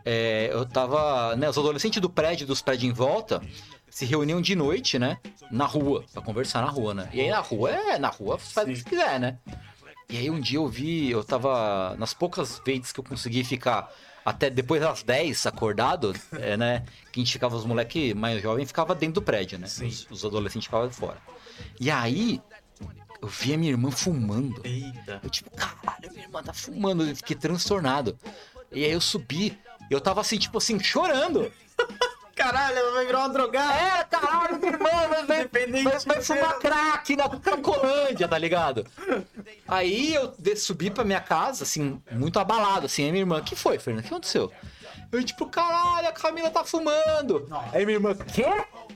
é, eu tava. Né, os adolescentes do prédio, dos prédios em volta, se reuniam de noite, né? Na rua, pra conversar na rua, né? E aí na rua é, na rua faz o que Sim. quiser, né? E aí um dia eu vi, eu tava. Nas poucas vezes que eu consegui ficar até depois das 10 acordado, é, né? Que a gente ficava, os moleques mais jovens ficava dentro do prédio, né? Os, os adolescentes ficavam fora. E aí, eu vi a minha irmã fumando. Eita. Eu tipo, caralho, minha irmã tá fumando. Eu fiquei transtornado. E aí eu subi. Eu tava assim, tipo assim, chorando. Caralho, ela vai virar uma drogada. É, caralho, minha irmã vai, vai, vai, fumar crack na Cracolândia, tá ligado? Aí eu subi pra minha casa, assim, muito abalado, assim. Aí minha irmã, o que foi, Fernando? O que aconteceu? Eu, tipo, caralho, a Camila tá fumando. Aí minha irmã, quê?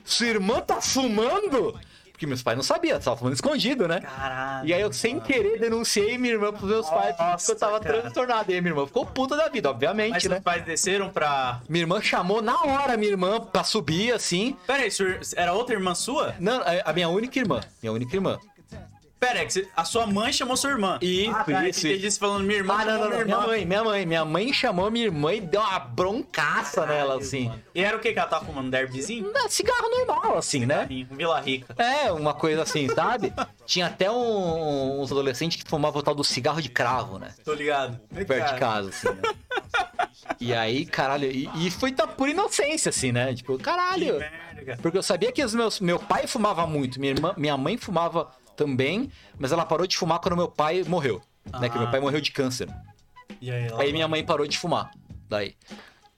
Sua irmã tá fumando? Porque meus pais não sabiam, tava fumando escondido, né? Caralho. E aí eu, sem querer, denunciei minha irmã pros meus pais porque Nossa, eu tava cara. transtornado. E aí minha irmã ficou puta da vida, obviamente, Mas né? seus pais desceram pra. Minha irmã chamou na hora minha irmã pra subir, assim. Pera aí, era outra irmã sua? Não, é a minha única irmã. Minha única irmã. Pera aí, que a sua mãe chamou sua irmã. Isso, ah, tá, isso, você falando minha irmã. Ah, não, não, não. minha Minha mãe, minha mãe. Minha mãe chamou minha irmã e deu uma broncaça nela, assim. E era o que que ela tava fumando? Derbyzinho? É, Cigarro normal, assim, né? Um Vila Rica. É, uma coisa assim, sabe? Tinha até um- uns adolescentes que fumavam o tal do cigarro de cravo, né? Tô ligado. perto de casa, assim, né? E aí, caralho, e, e foi da pura inocência, assim, né? Tipo, caralho. Porque eu sabia que os meus, meu pai fumava muito, minha, irmã, minha mãe fumava também, mas ela parou de fumar quando meu pai morreu. Né? Que meu Ah. pai morreu de câncer. E aí, ela... Aí minha mãe parou de fumar. Daí.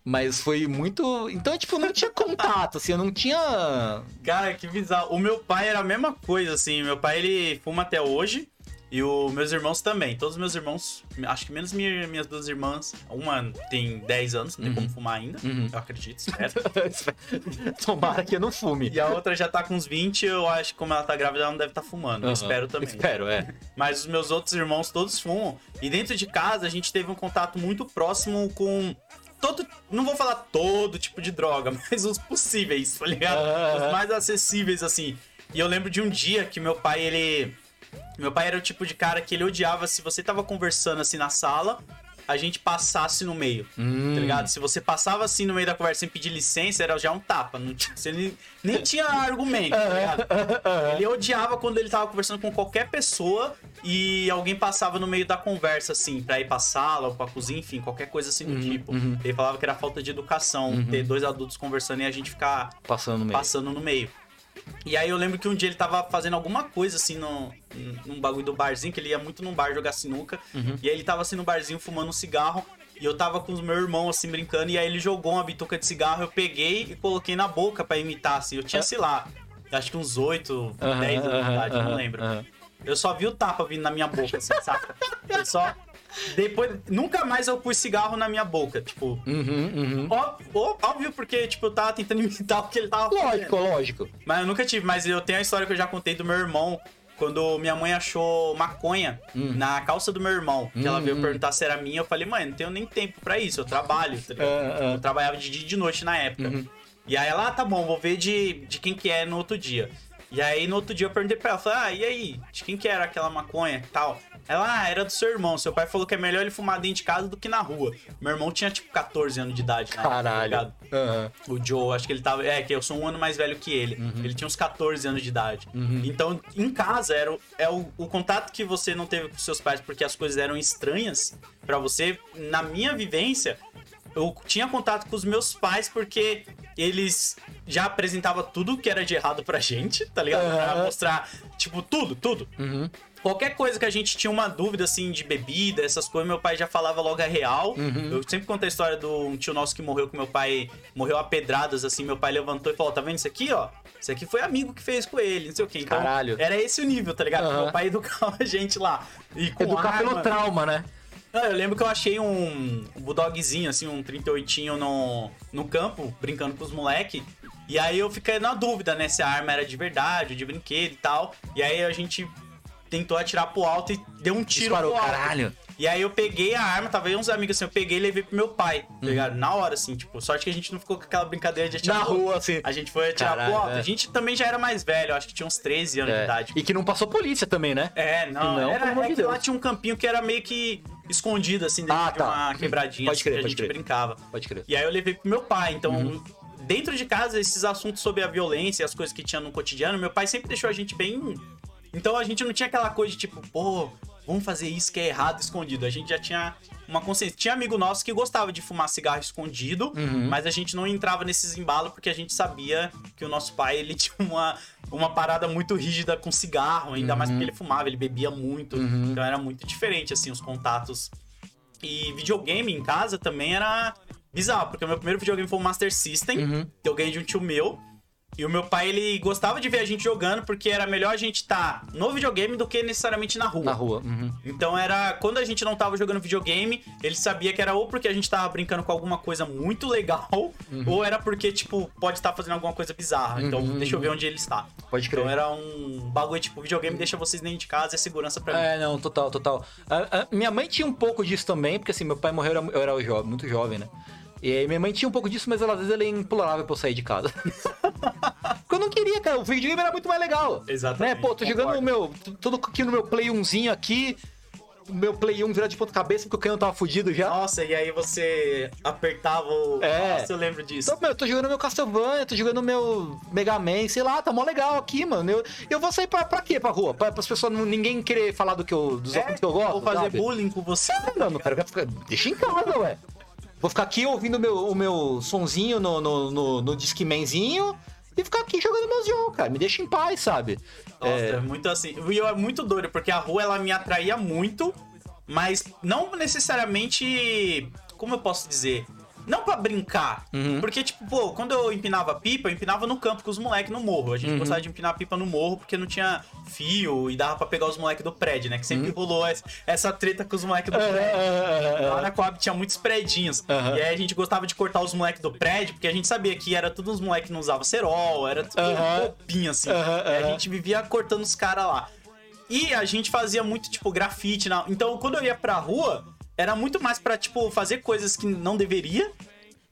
Mas foi muito. Então, tipo, não tinha contato, assim, eu não tinha. Cara, que bizarro. O meu pai era a mesma coisa, assim. Meu pai, ele fuma até hoje. E os meus irmãos também. Todos os meus irmãos, acho que menos minha- minhas duas irmãs. Uma tem 10 anos, não tem como fumar ainda. Uhum. Eu acredito, espero. Tomara que eu não fume. E a outra já tá com uns 20, eu acho que como ela tá grávida, ela não deve estar fumando. Eu Aham. espero também. Espero, é. Mas os meus outros irmãos todos fumam. E dentro de casa a gente teve um contato muito próximo com todo. Não vou falar todo tipo de droga, mas os possíveis, tá ligado? Os mais acessíveis, assim. E eu lembro de um dia que meu pai, ele. Meu pai era o tipo de cara que ele odiava se você tava conversando assim na sala, a gente passasse no meio. Hum. Tá ligado? Se você passava assim no meio da conversa sem pedir licença, era já um tapa. Não tinha, você nem, nem tinha argumento, tá ligado? Ele odiava quando ele tava conversando com qualquer pessoa e alguém passava no meio da conversa, assim, pra ir pra sala ou pra cozinha, enfim, qualquer coisa assim do tipo. Ele falava que era falta de educação ter dois adultos conversando e a gente ficar Passando no meio. passando no meio. E aí eu lembro que um dia ele tava fazendo alguma coisa assim no, num bagulho do barzinho, que ele ia muito num bar jogar sinuca. E aí ele tava assim no barzinho fumando um cigarro. E eu tava com o meu irmão assim brincando. E aí ele jogou uma bituca de cigarro. Eu peguei e coloquei na boca pra imitar assim. Eu tinha, sei lá, acho que uns 8, Aham, 10 anos de idade, não lembro. Eu só vi o tapa vindo na minha boca, assim, saca? Eu só. Depois. Nunca mais eu pus cigarro na minha boca. Tipo. Uhum, uhum. ó- ó- Óbvio, porque, tipo, eu tava tentando imitar o que ele tava fazendo. Lógico, lógico. Mas eu nunca tive, mas eu tenho a história que eu já contei do meu irmão. Quando minha mãe achou maconha na calça do meu irmão, que ela Hum, veio hum. perguntar se era minha, eu falei, mãe, não tenho nem tempo pra isso, eu trabalho, tá? Ah, ah. Eu trabalhava de dia e de noite na época. Uhum. E aí ela, ah, tá bom, vou ver de, de quem que é no outro dia. E aí no outro dia eu perguntei pra ela, falei, ah, e aí, de quem que era aquela maconha e tal? Ela, ah, era do seu irmão. Seu pai falou que é melhor ele fumar dentro de casa do que na rua. Meu irmão tinha tipo 14 anos de idade, né? Caralho. Aham. O Joe, acho que ele tava. É, que eu sou um ano mais velho que ele. Uhum. Ele tinha uns 14 anos de idade. Então, em casa, era o, é o, o contato que você não teve com seus pais porque as coisas eram estranhas pra você. Na minha vivência, eu tinha contato com os meus pais porque eles já apresentavam tudo que era de errado pra gente, tá ligado? Pra mostrar, tipo, tudo, tudo. Uhum. Qualquer coisa que a gente tinha uma dúvida, assim, de bebida, essas coisas, meu pai já falava logo a real. Uhum. Eu sempre conto a história do um tio nosso que morreu, que meu pai morreu a pedradas, assim, meu pai levantou e falou, tá vendo isso aqui, ó? Isso aqui foi amigo que fez com ele, não sei o quê. Então, Caralho. era esse o nível, tá ligado? Aham. Meu pai educava a gente lá. E com Educar pelo arma. trauma, né? Eu lembro que eu achei um bulldogzinho, assim, um 38 no, no campo, brincando com os moleque. E aí eu fiquei na dúvida, né, se a arma era de verdade, de brinquedo e tal. E aí a gente tentou atirar pro alto e deu um tiro Disparou, pro alto. caralho. E aí eu peguei a arma, tava aí uns amigos assim, eu peguei e levei pro meu pai, tá Uhum. ligado? Na hora, assim, tipo, sorte que a gente não ficou com aquela brincadeira de atirar Na rua, assim. A gente foi atirar Caralho, pro alto. é. A gente também já era mais velho, acho que tinha uns 13 anos de É. idade. E que não passou polícia também, né? É, não, Não, era, é de lá tinha um campinho que era meio que escondido, assim, dentro Ah, de tá. uma quebradinha Pode assim, crer, que a gente crer. brincava. Pode crer. E aí eu levei pro meu pai, então... Uhum. Dentro de casa, esses assuntos sobre a violência e as coisas que tinha no cotidiano, meu pai sempre deixou a gente bem. Então a gente não tinha aquela coisa de tipo, pô, vamos fazer isso que é errado escondido. A gente já tinha uma consciência. Tinha amigo nosso que gostava de fumar cigarro escondido, Uhum. mas a gente não entrava nesses embalos porque a gente sabia que o nosso pai ele tinha uma, uma parada muito rígida com cigarro, ainda mais Uhum. porque ele fumava, ele bebia muito. Então era muito diferente, assim, os contatos. E videogame em casa também era bizarro, porque o meu primeiro videogame foi o Master System, Uhum. que eu ganhei de um tio meu. E o meu pai, ele gostava de ver a gente jogando, porque era melhor a gente estar no videogame do que necessariamente na rua. Na rua. Uhum. Então era. Quando a gente não tava jogando videogame, ele sabia que era ou porque a gente tava brincando com alguma coisa muito legal, ou era porque, tipo, pode estar fazendo alguma coisa bizarra. Então, Uhum, deixa eu ver onde ele está. Pode crer. Então era um bagulho, tipo, videogame deixa vocês dentro de casa, é segurança pra mim. É, não, total, total. A- a- minha mãe tinha um pouco disso também, porque assim, meu pai morreu, eu era, eu era jovem, muito jovem, né? E aí minha mãe tinha um pouco disso, mas ela, às vezes ela é implorável pra eu sair de casa. Porque eu não queria, cara. O videogame era muito mais legal. Exatamente, Né? Pô, tô jogando concordo. o meu. Tudo aqui no meu Play 1zinho aqui. O meu Play 1 virado de ponta cabeça, porque o canhão tava fudido já. Nossa, e aí você apertava o. É. Nossa, eu lembro disso. Então, meu, eu tô jogando meu Castlevania, tô jogando meu Mega Man, sei lá, tá mó legal aqui, mano. Eu, eu vou sair pra, pra quê? Pra rua? Pra, pras pessoas, não, ninguém querer falar do que eu, dos assuntos que eu gosto. Ou fazer sabe? bullying com você. Não, não quero ficar. Deixa em casa, ué. Vou ficar aqui ouvindo meu, o meu sonzinho no, no, no, no Discmanzinho e ficar aqui jogando meus jogos, cara. Me deixa em paz, sabe? Nossa, É, é muito assim. E eu é muito doido, porque a rua ela me atraía muito, mas não necessariamente. Como eu posso dizer? Não pra brincar. Uhum. Porque, tipo, pô, quando eu empinava pipa, eu empinava no campo com os moleques no morro. A gente Uhum. gostava de empinar pipa no morro porque não tinha fio e dava pra pegar os moleques do prédio, né? Que sempre rolou essa, essa treta com os moleques do prédio. Lá na Coab tinha muitos predinhos. Aham. E aí a gente gostava de cortar os moleques do prédio, porque a gente sabia que era todos os moleques que não usavam cerol, era tudo bobinho, assim. E a gente vivia cortando os caras lá. E a gente fazia muito, tipo, grafite. Na... Então, quando eu ia pra rua, era muito mais pra, tipo, fazer coisas que não deveria,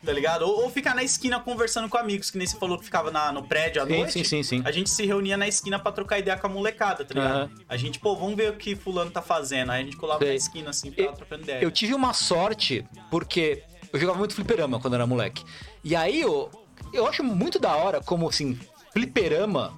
tá ligado? Ou, ou ficar na esquina conversando com amigos, que nem você falou que ficava na- no prédio à Sim, noite. sim, sim, sim. A gente se reunia na esquina pra trocar ideia com a molecada, tá ligado? Aham. A gente, pô, vamos ver o que fulano tá fazendo. Aí a gente colava na esquina, assim, ficava Eu- trocando ideia. Eu tive uma sorte, porque eu jogava muito fliperama quando era moleque. E aí eu, eu acho muito da hora como, assim, fliperama,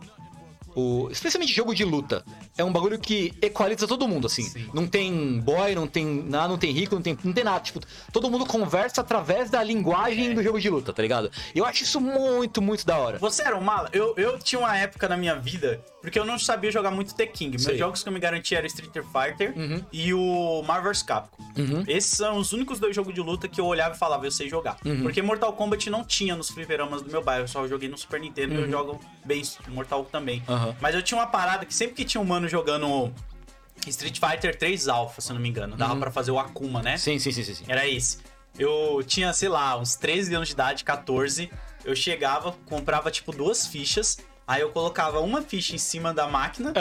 o, especialmente jogo de luta, é um bagulho que equaliza todo mundo, assim. Sim. Não tem boy, não tem nada, não tem rico, não tem, não tem nada. Tipo, todo mundo conversa através da linguagem do jogo de luta, tá ligado? Eu acho isso muito, muito da hora. Você era um mala? Eu, eu tinha uma época na minha vida, porque eu não sabia jogar muito The King. Meus jogos que eu me garantia era Street Fighter Uhum. e o Marvel's Capcom. Esses são os únicos dois jogos de luta que eu olhava e falava, eu sei jogar. Uhum. Porque Mortal Kombat não tinha nos fliperamas do meu bairro, eu só joguei no Super Nintendo e eu jogo bem Mortal também. Uhum. Mas eu tinha uma parada que sempre que tinha um mano jogando Street Fighter 3 Alpha, se eu não me engano, dava pra fazer o Akuma, né? Uhum. Sim, sim, sim, sim. sim. Era esse. Eu tinha, sei lá, uns 13 anos de idade, 14. Eu chegava, comprava tipo duas fichas. Aí eu colocava uma ficha em cima da máquina,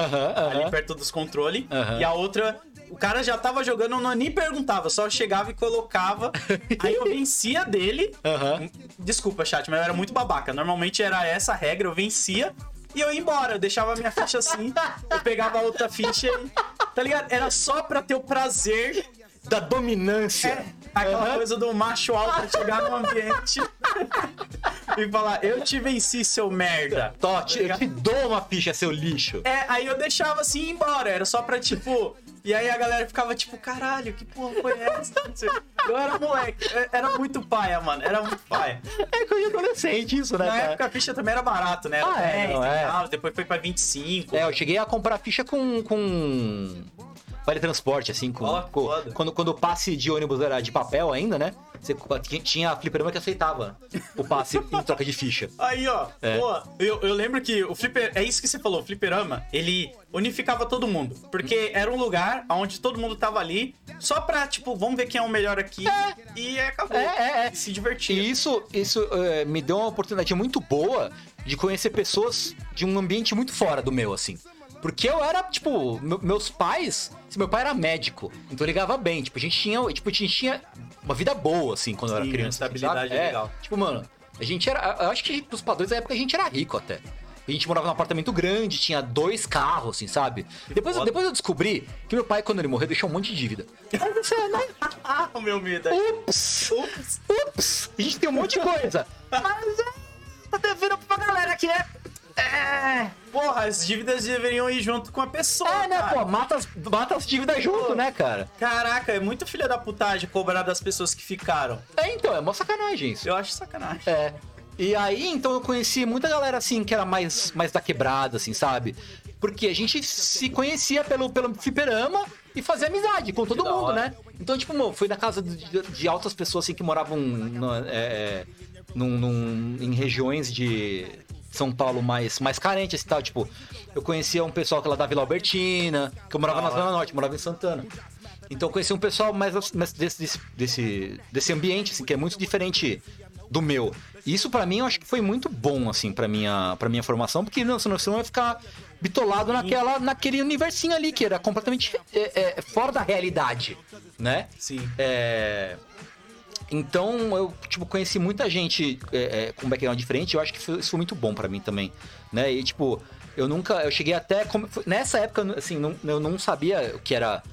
ali perto dos controles, e a outra. O cara já tava jogando, eu não nem perguntava, só chegava e colocava. aí eu vencia dele. Desculpa, chat, mas eu era muito babaca. Normalmente era essa a regra, eu vencia e eu ia embora. Eu deixava a minha ficha assim, eu pegava a outra ficha e. Tá ligado? Era só pra ter o prazer Da dominância. é, aquela Aham. coisa do macho alto chegar no ambiente e falar, eu te venci, seu merda. Tote, eu te dou uma ficha, seu lixo. É, aí eu deixava assim ir embora. Era só pra, tipo, E aí a galera ficava tipo, caralho, que porra foi essa? Eu era moleque, era muito paia, mano. Era muito paia. É coisa de adolescente isso, né, Na cara? época a ficha também era barato, né? Era Ah, é, 10, não, é. reais, depois foi pra 25. É, eu cheguei a comprar ficha com. com... Vale transporte, assim, com, Ó, com- quando, quando o passe de ônibus era de papel ainda, né? Você tinha- a fliperama que aceitava o passe em troca de ficha. Aí, ó, É. pô, eu, eu lembro que o flipper, é isso que você falou, o fliperama, ele unificava todo mundo. Porque era um lugar onde todo mundo tava ali, só pra, tipo, vamos ver quem é o melhor aqui. E acabou. É, é, é. E se divertir. E isso, isso é, me deu uma oportunidade muito boa de conhecer pessoas de um ambiente muito fora do meu, assim. Porque eu era, tipo, me- meus pais. Meu pai era médico, então ligava bem. Tipo, a gente tinha, tipo, a gente tinha uma vida boa, assim, quando eu era Sim, criança. assim, estabilidade sabe? é legal. Tipo, mano, a gente era. Eu acho que pros padrões da época a gente era rico até. A gente morava num apartamento grande, tinha dois carros, assim, sabe? Depois, foda. depois eu descobri que meu pai, quando ele morreu, deixou um monte de dívida. Você, né? Ah, o meu medo aí. Ups! Ups. Ups! A gente tem um monte de coisa. Mas é, tá devendo pra galera que é. É. Porra, as dívidas deveriam ir junto com a pessoa. É, né, cara. pô? Mata as, mata as dívidas junto, né, cara? Caraca, é muito filha da putagem cobrar das pessoas que ficaram. É, então, é uma sacanagem isso. Eu acho sacanagem. É. E aí, então, eu conheci muita galera, assim, que era mais, mais da quebrada, assim, sabe? Porque a gente se conhecia pelo, pelo fliperama e fazia amizade com todo mundo, né? Então, tipo, mo, fui na casa de, de, de altas pessoas, assim, que moravam no- é, é, num- num- em regiões de São Paulo mais, mais carentes e tal. Tipo, eu conhecia um pessoal que lá da Vila Albertina, que eu morava na. Zona Norte, morava em Santana. Então eu conheci um pessoal mais, mais desse, desse, desse, ambiente, assim, que é muito diferente do meu. E isso pra mim eu acho que foi muito bom, assim, pra minha, pra minha formação, porque não, senão você não vai ficar bitolado naquela, naquele universinho ali, que era completamente é, é, fora da realidade, né? Sim. É, Então eu, tipo, conheci muita gente é, é, com background diferente, eu acho que foi- isso foi muito bom pra mim também, né? E, tipo, eu nunca, eu cheguei até, nessa época, assim, não- eu não sabia o que era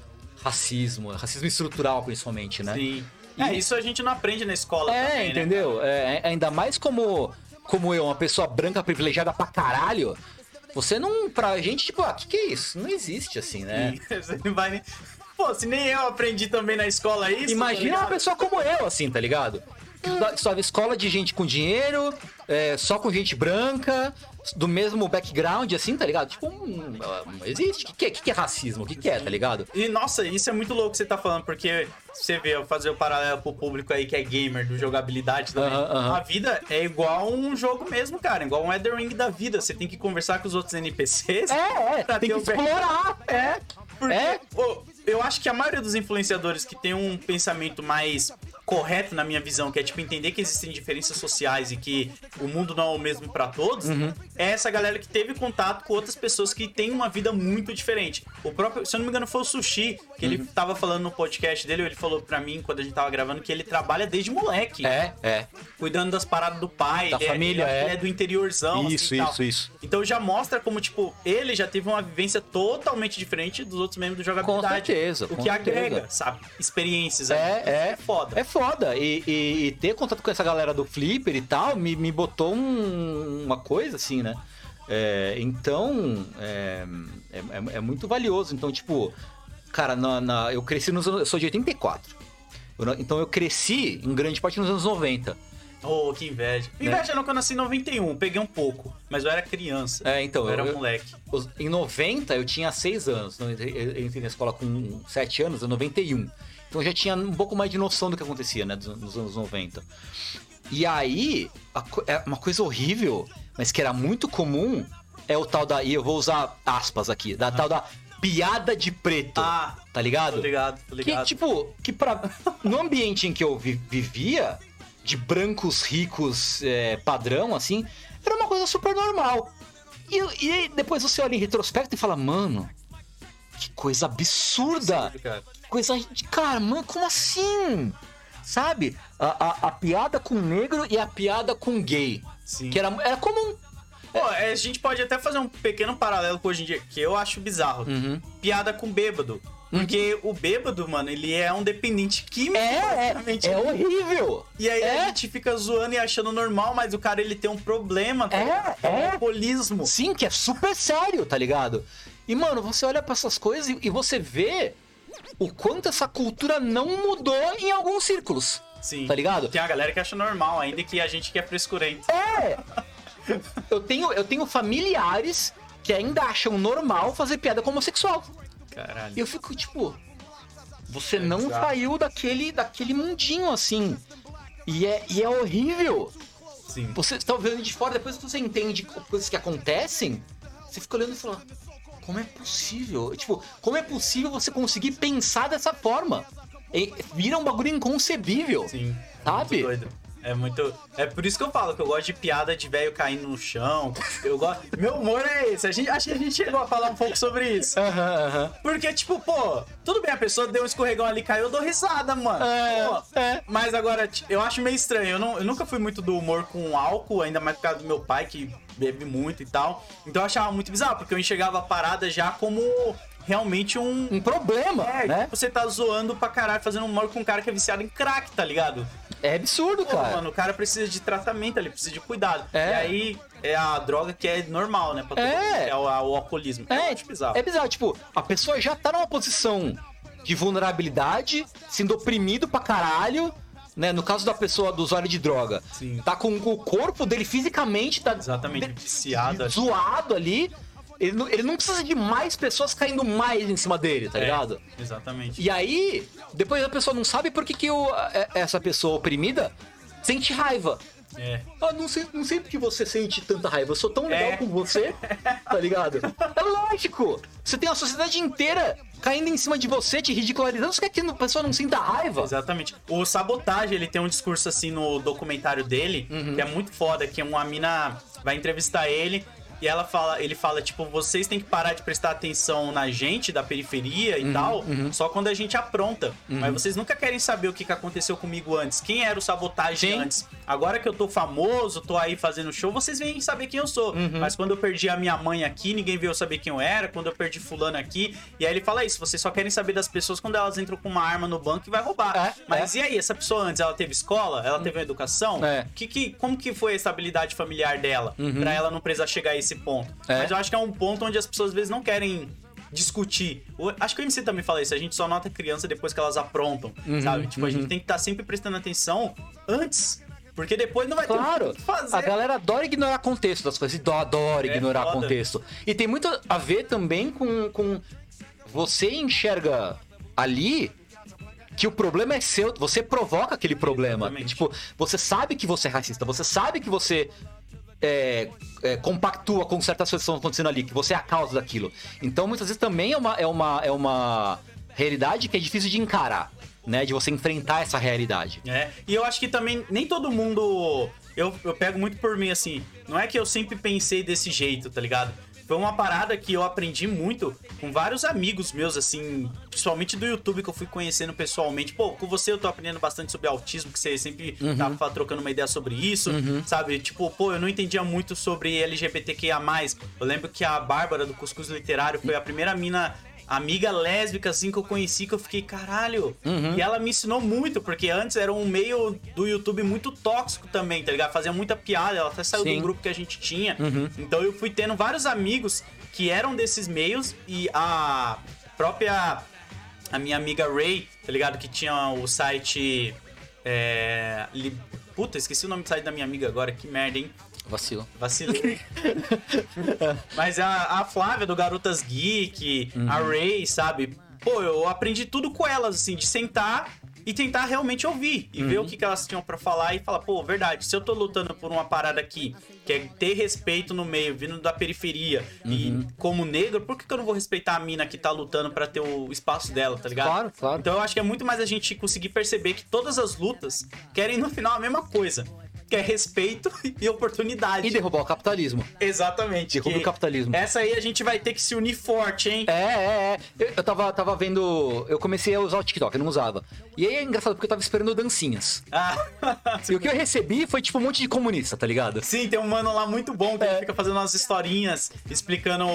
racismo, racismo estrutural principalmente, né? Sim. É, isso a gente não aprende na escola É, também, né? entendeu? É, ainda mais como, como eu, uma pessoa branca privilegiada pra caralho, você não. Pra gente, tipo, ah, que que é isso? Não existe assim, né? Você não vai nem... Pô, se nem eu aprendi também na escola isso... Imagina tá uma pessoa como eu, assim, tá ligado? Estudava escola de gente com dinheiro, é, só com gente branca, do mesmo background, assim, tá ligado? Tipo, não existe. O que, que, é, que que é racismo? O que, que é, tá ligado? E, nossa, isso é muito louco que você tá falando, porque você vê, eu fazer o paralelo pro público aí que é gamer, do jogabilidade também. Aham, aham. A vida é igual um jogo mesmo, cara. Igual um Elden Ring da vida. Você tem que conversar com os outros NPCs. É, é, pra tem ter que explorar, é. Porque, É. pô, eu acho que a maioria dos influenciadores que tem um pensamento mais correto na minha visão, que é tipo entender que existem diferenças sociais e que o mundo não é o mesmo pra todos, Uhum. é essa galera que teve contato com outras pessoas que têm uma vida muito diferente. O próprio, se eu não me engano, foi o Sushi, que Uhum. ele tava falando no podcast dele, ele falou pra mim quando a gente tava gravando que ele trabalha desde moleque, É, é. cuidando das paradas do pai, Da ele é- família, ele é. ele é do interiorzão, Isso, assim, e tal. isso, isso. Então já mostra como, tipo, ele já teve uma vivência totalmente diferente dos outros membros do jogabilidade. certeza, O com que certeza. agrega, sabe? Experiências. É, aí. é. É foda. É foda. E, e- e ter contato com essa galera do Flipper e tal me, me botou um- uma coisa assim, né? É, então, é, é, é- é muito valioso. Então, tipo, cara, na, na- eu cresci nos anos. Eu sou de 84. Eu então eu cresci em grande parte nos anos 90. Oh, que inveja. Inveja não que eu nasci em 91, peguei um pouco, mas eu era criança. É, então, eu era eu- moleque. Em 90 eu tinha 6 anos. Eu entrei na escola com 7 anos, em 91. Então eu já tinha um pouco mais de noção do que acontecia, né? Nos anos 90. E aí, é uma coisa horrível, mas que era muito comum, é o tal da. E eu vou usar aspas aqui, da tal da piada de preto. Ah, tá ligado? tô ligado, tô Que, ligado. tipo, que pra, no ambiente em que eu vi- vivia, de brancos ricos é, padrão, assim, era uma coisa super normal. E, e aí depois você olha em retrospecto e fala, mano, que coisa absurda! Cara. Coisa. Cara, mano, como assim? Sabe? A, a, a piada com negro e a piada com gay. Sim. Que era, era comum. Pô, é, a gente pode até fazer um pequeno paralelo com hoje em dia, que eu acho bizarro. Uhum. Piada com bêbado. Porque o bêbado, mano, ele é um dependente químico. É, é, é horrível. E aí é. a gente fica zoando e achando normal, mas o cara ele tem um problema, tá É, ligado? é. alcoolismo. Sim, que é super sério, tá ligado? E, mano, você olha pra essas coisas e, e você vê o quanto essa cultura não mudou em alguns círculos. Sim. Tá ligado? Tem a galera que acha normal, ainda que a gente que é frescurento. É! Eu tenho, eu tenho familiares que ainda acham normal fazer piada com homossexual. Caralho. E eu fico, tipo, você não bizarro. saiu daquele, daquele mundinho assim. E é, e é horrível. Sim. Você tá vendo de fora, depois que você entende coisas que acontecem, você fica olhando e fala, como é possível? Tipo, como é possível você conseguir pensar dessa forma? E vira um bagulho inconcebível. Sim. Sabe? Muito doido. É muito. É por isso que eu falo que eu gosto de piada de velho caindo no chão. Eu gosto. Meu humor é esse. A gente, acho que a gente chegou a falar um pouco sobre isso. Aham, aham. Porque, tipo, pô, tudo bem, a pessoa deu um escorregão ali, caiu, eu dou risada, mano. É, Pô, é. Mas agora, eu acho meio estranho. Eu, não, eu nunca fui muito do humor com álcool, ainda mais por causa do meu pai, que bebe muito e tal. Então eu achava muito bizarro, porque eu enxergava a parada já como realmente um. Um problema, É, né? tipo, você tá zoando pra caralho, fazendo humor com um cara que é viciado em crack, tá ligado? É absurdo, Pô, cara. mano, o cara precisa de tratamento, ele precisa de cuidado. É. E aí é a droga que é normal, né? Pra todo É. é o, o alcoolismo. É, acho bizarro. é bizarro. Tipo, a pessoa já tá numa posição de vulnerabilidade, sendo oprimido pra caralho, né? No caso da pessoa do usuário de droga. Sim. Tá com o corpo dele fisicamente, tá Exatamente, viciado. zoado ali. Ele não, ele não precisa de mais pessoas caindo mais em cima dele, tá É, ligado? Exatamente. E aí, depois a pessoa não sabe por que, que o- é- essa pessoa oprimida sente raiva. É. Ah, não sei, não sei porque você sente tanta raiva. Eu sou tão legal É. com você, tá ligado? É lógico. Você tem a sociedade inteira caindo em cima de você, te ridicularizando. Você quer que a pessoa não sinta raiva? Exatamente. O Sabotagem, ele tem um discurso assim no documentário dele, Uhum. que é muito foda, que uma mina vai entrevistar ele e ela fala, ele fala tipo, vocês têm que parar de prestar atenção na gente da periferia Uhum, e tal, só quando a gente apronta. Mas vocês nunca querem saber o que que aconteceu comigo antes, quem era o Sabotagem Sim. antes. Agora que eu tô famoso, tô aí fazendo show, vocês vêm saber quem eu sou. Uhum. Mas quando eu perdi a minha mãe aqui, ninguém veio saber quem eu era, quando eu perdi fulano aqui, e aí ele fala isso, vocês só querem saber das pessoas quando elas entram com uma arma no banco e vai roubar. É, Mas e aí, essa pessoa antes, ela teve escola? Ela teve uma educação? É. Que, que, como que foi a estabilidade familiar dela? Pra ela não precisar chegar a esse ponto. É. Mas eu acho que é um ponto onde as pessoas às vezes não querem discutir. Acho que o MC também fala isso, a gente só nota criança depois que elas aprontam, Uhum, sabe? Tipo, a gente tem que estar sempre prestando atenção antes, porque depois não vai ter Claro, o que fazer. a galera adora ignorar contexto das coisas, adora É ignorar foda. contexto. E tem muito a ver também com, com você enxerga ali que o problema é seu, você provoca aquele problema. Exatamente. Tipo, você sabe que você é racista, você sabe que você é, é, compactua com certas coisas que estão acontecendo ali, que você é a causa daquilo. Então, muitas vezes também é uma, é uma, é uma realidade que é difícil de encarar, né? De você enfrentar essa realidade. É, e eu acho que também nem todo mundo. Eu, eu pego muito por mim, assim. Não é que eu sempre pensei desse jeito, tá ligado? Foi uma parada que eu aprendi muito com vários amigos meus, assim, principalmente do YouTube que eu fui conhecendo pessoalmente. Pô, com você eu tô aprendendo bastante sobre autismo, que você sempre tava trocando uma ideia sobre isso, sabe? Tipo, pô, eu não entendia muito sobre LGBTQIA. Eu lembro que a Bárbara do Cuscuz Literário foi a primeira mina amiga lésbica, assim, que eu conheci, que eu fiquei, caralho. E ela me ensinou muito, porque antes era um meio do YouTube muito tóxico também, tá ligado? Fazia muita piada, ela até saiu Sim. do grupo que a gente tinha. Então eu fui tendo vários amigos que eram desses meios e a própria. A minha amiga Ray, tá ligado? Que tinha o site. É. li- Puta, esqueci o nome do site da minha amiga agora, que merda, hein? Vacilo. Vacilei. Mas a, a Flávia do Garotas Geek, a Ray, sabe? Pô, eu aprendi tudo com elas, assim, de sentar e tentar realmente ouvir e ver o que, que elas tinham pra falar e falar, pô, verdade, se eu tô lutando por uma parada aqui, que é ter respeito no meio, vindo da periferia e como negro, por que, que eu não vou respeitar a mina que tá lutando pra ter o espaço dela, tá ligado? Claro, claro. Então eu acho que é muito mais a gente conseguir perceber que todas as lutas querem no final a mesma coisa. Que é respeito e oportunidade. E derrubar o capitalismo. Exatamente. Derruba o capitalismo. Essa aí a gente vai ter que se unir forte, hein? É, é, é. Eu, eu tava, tava vendo. Eu comecei a usar o TikTok, eu não usava. E aí é engraçado porque eu tava esperando dancinhas. Ah, E o que eu recebi foi tipo um monte de comunista, tá ligado? sim, tem um mano lá muito bom que É. fica fazendo umas historinhas explicando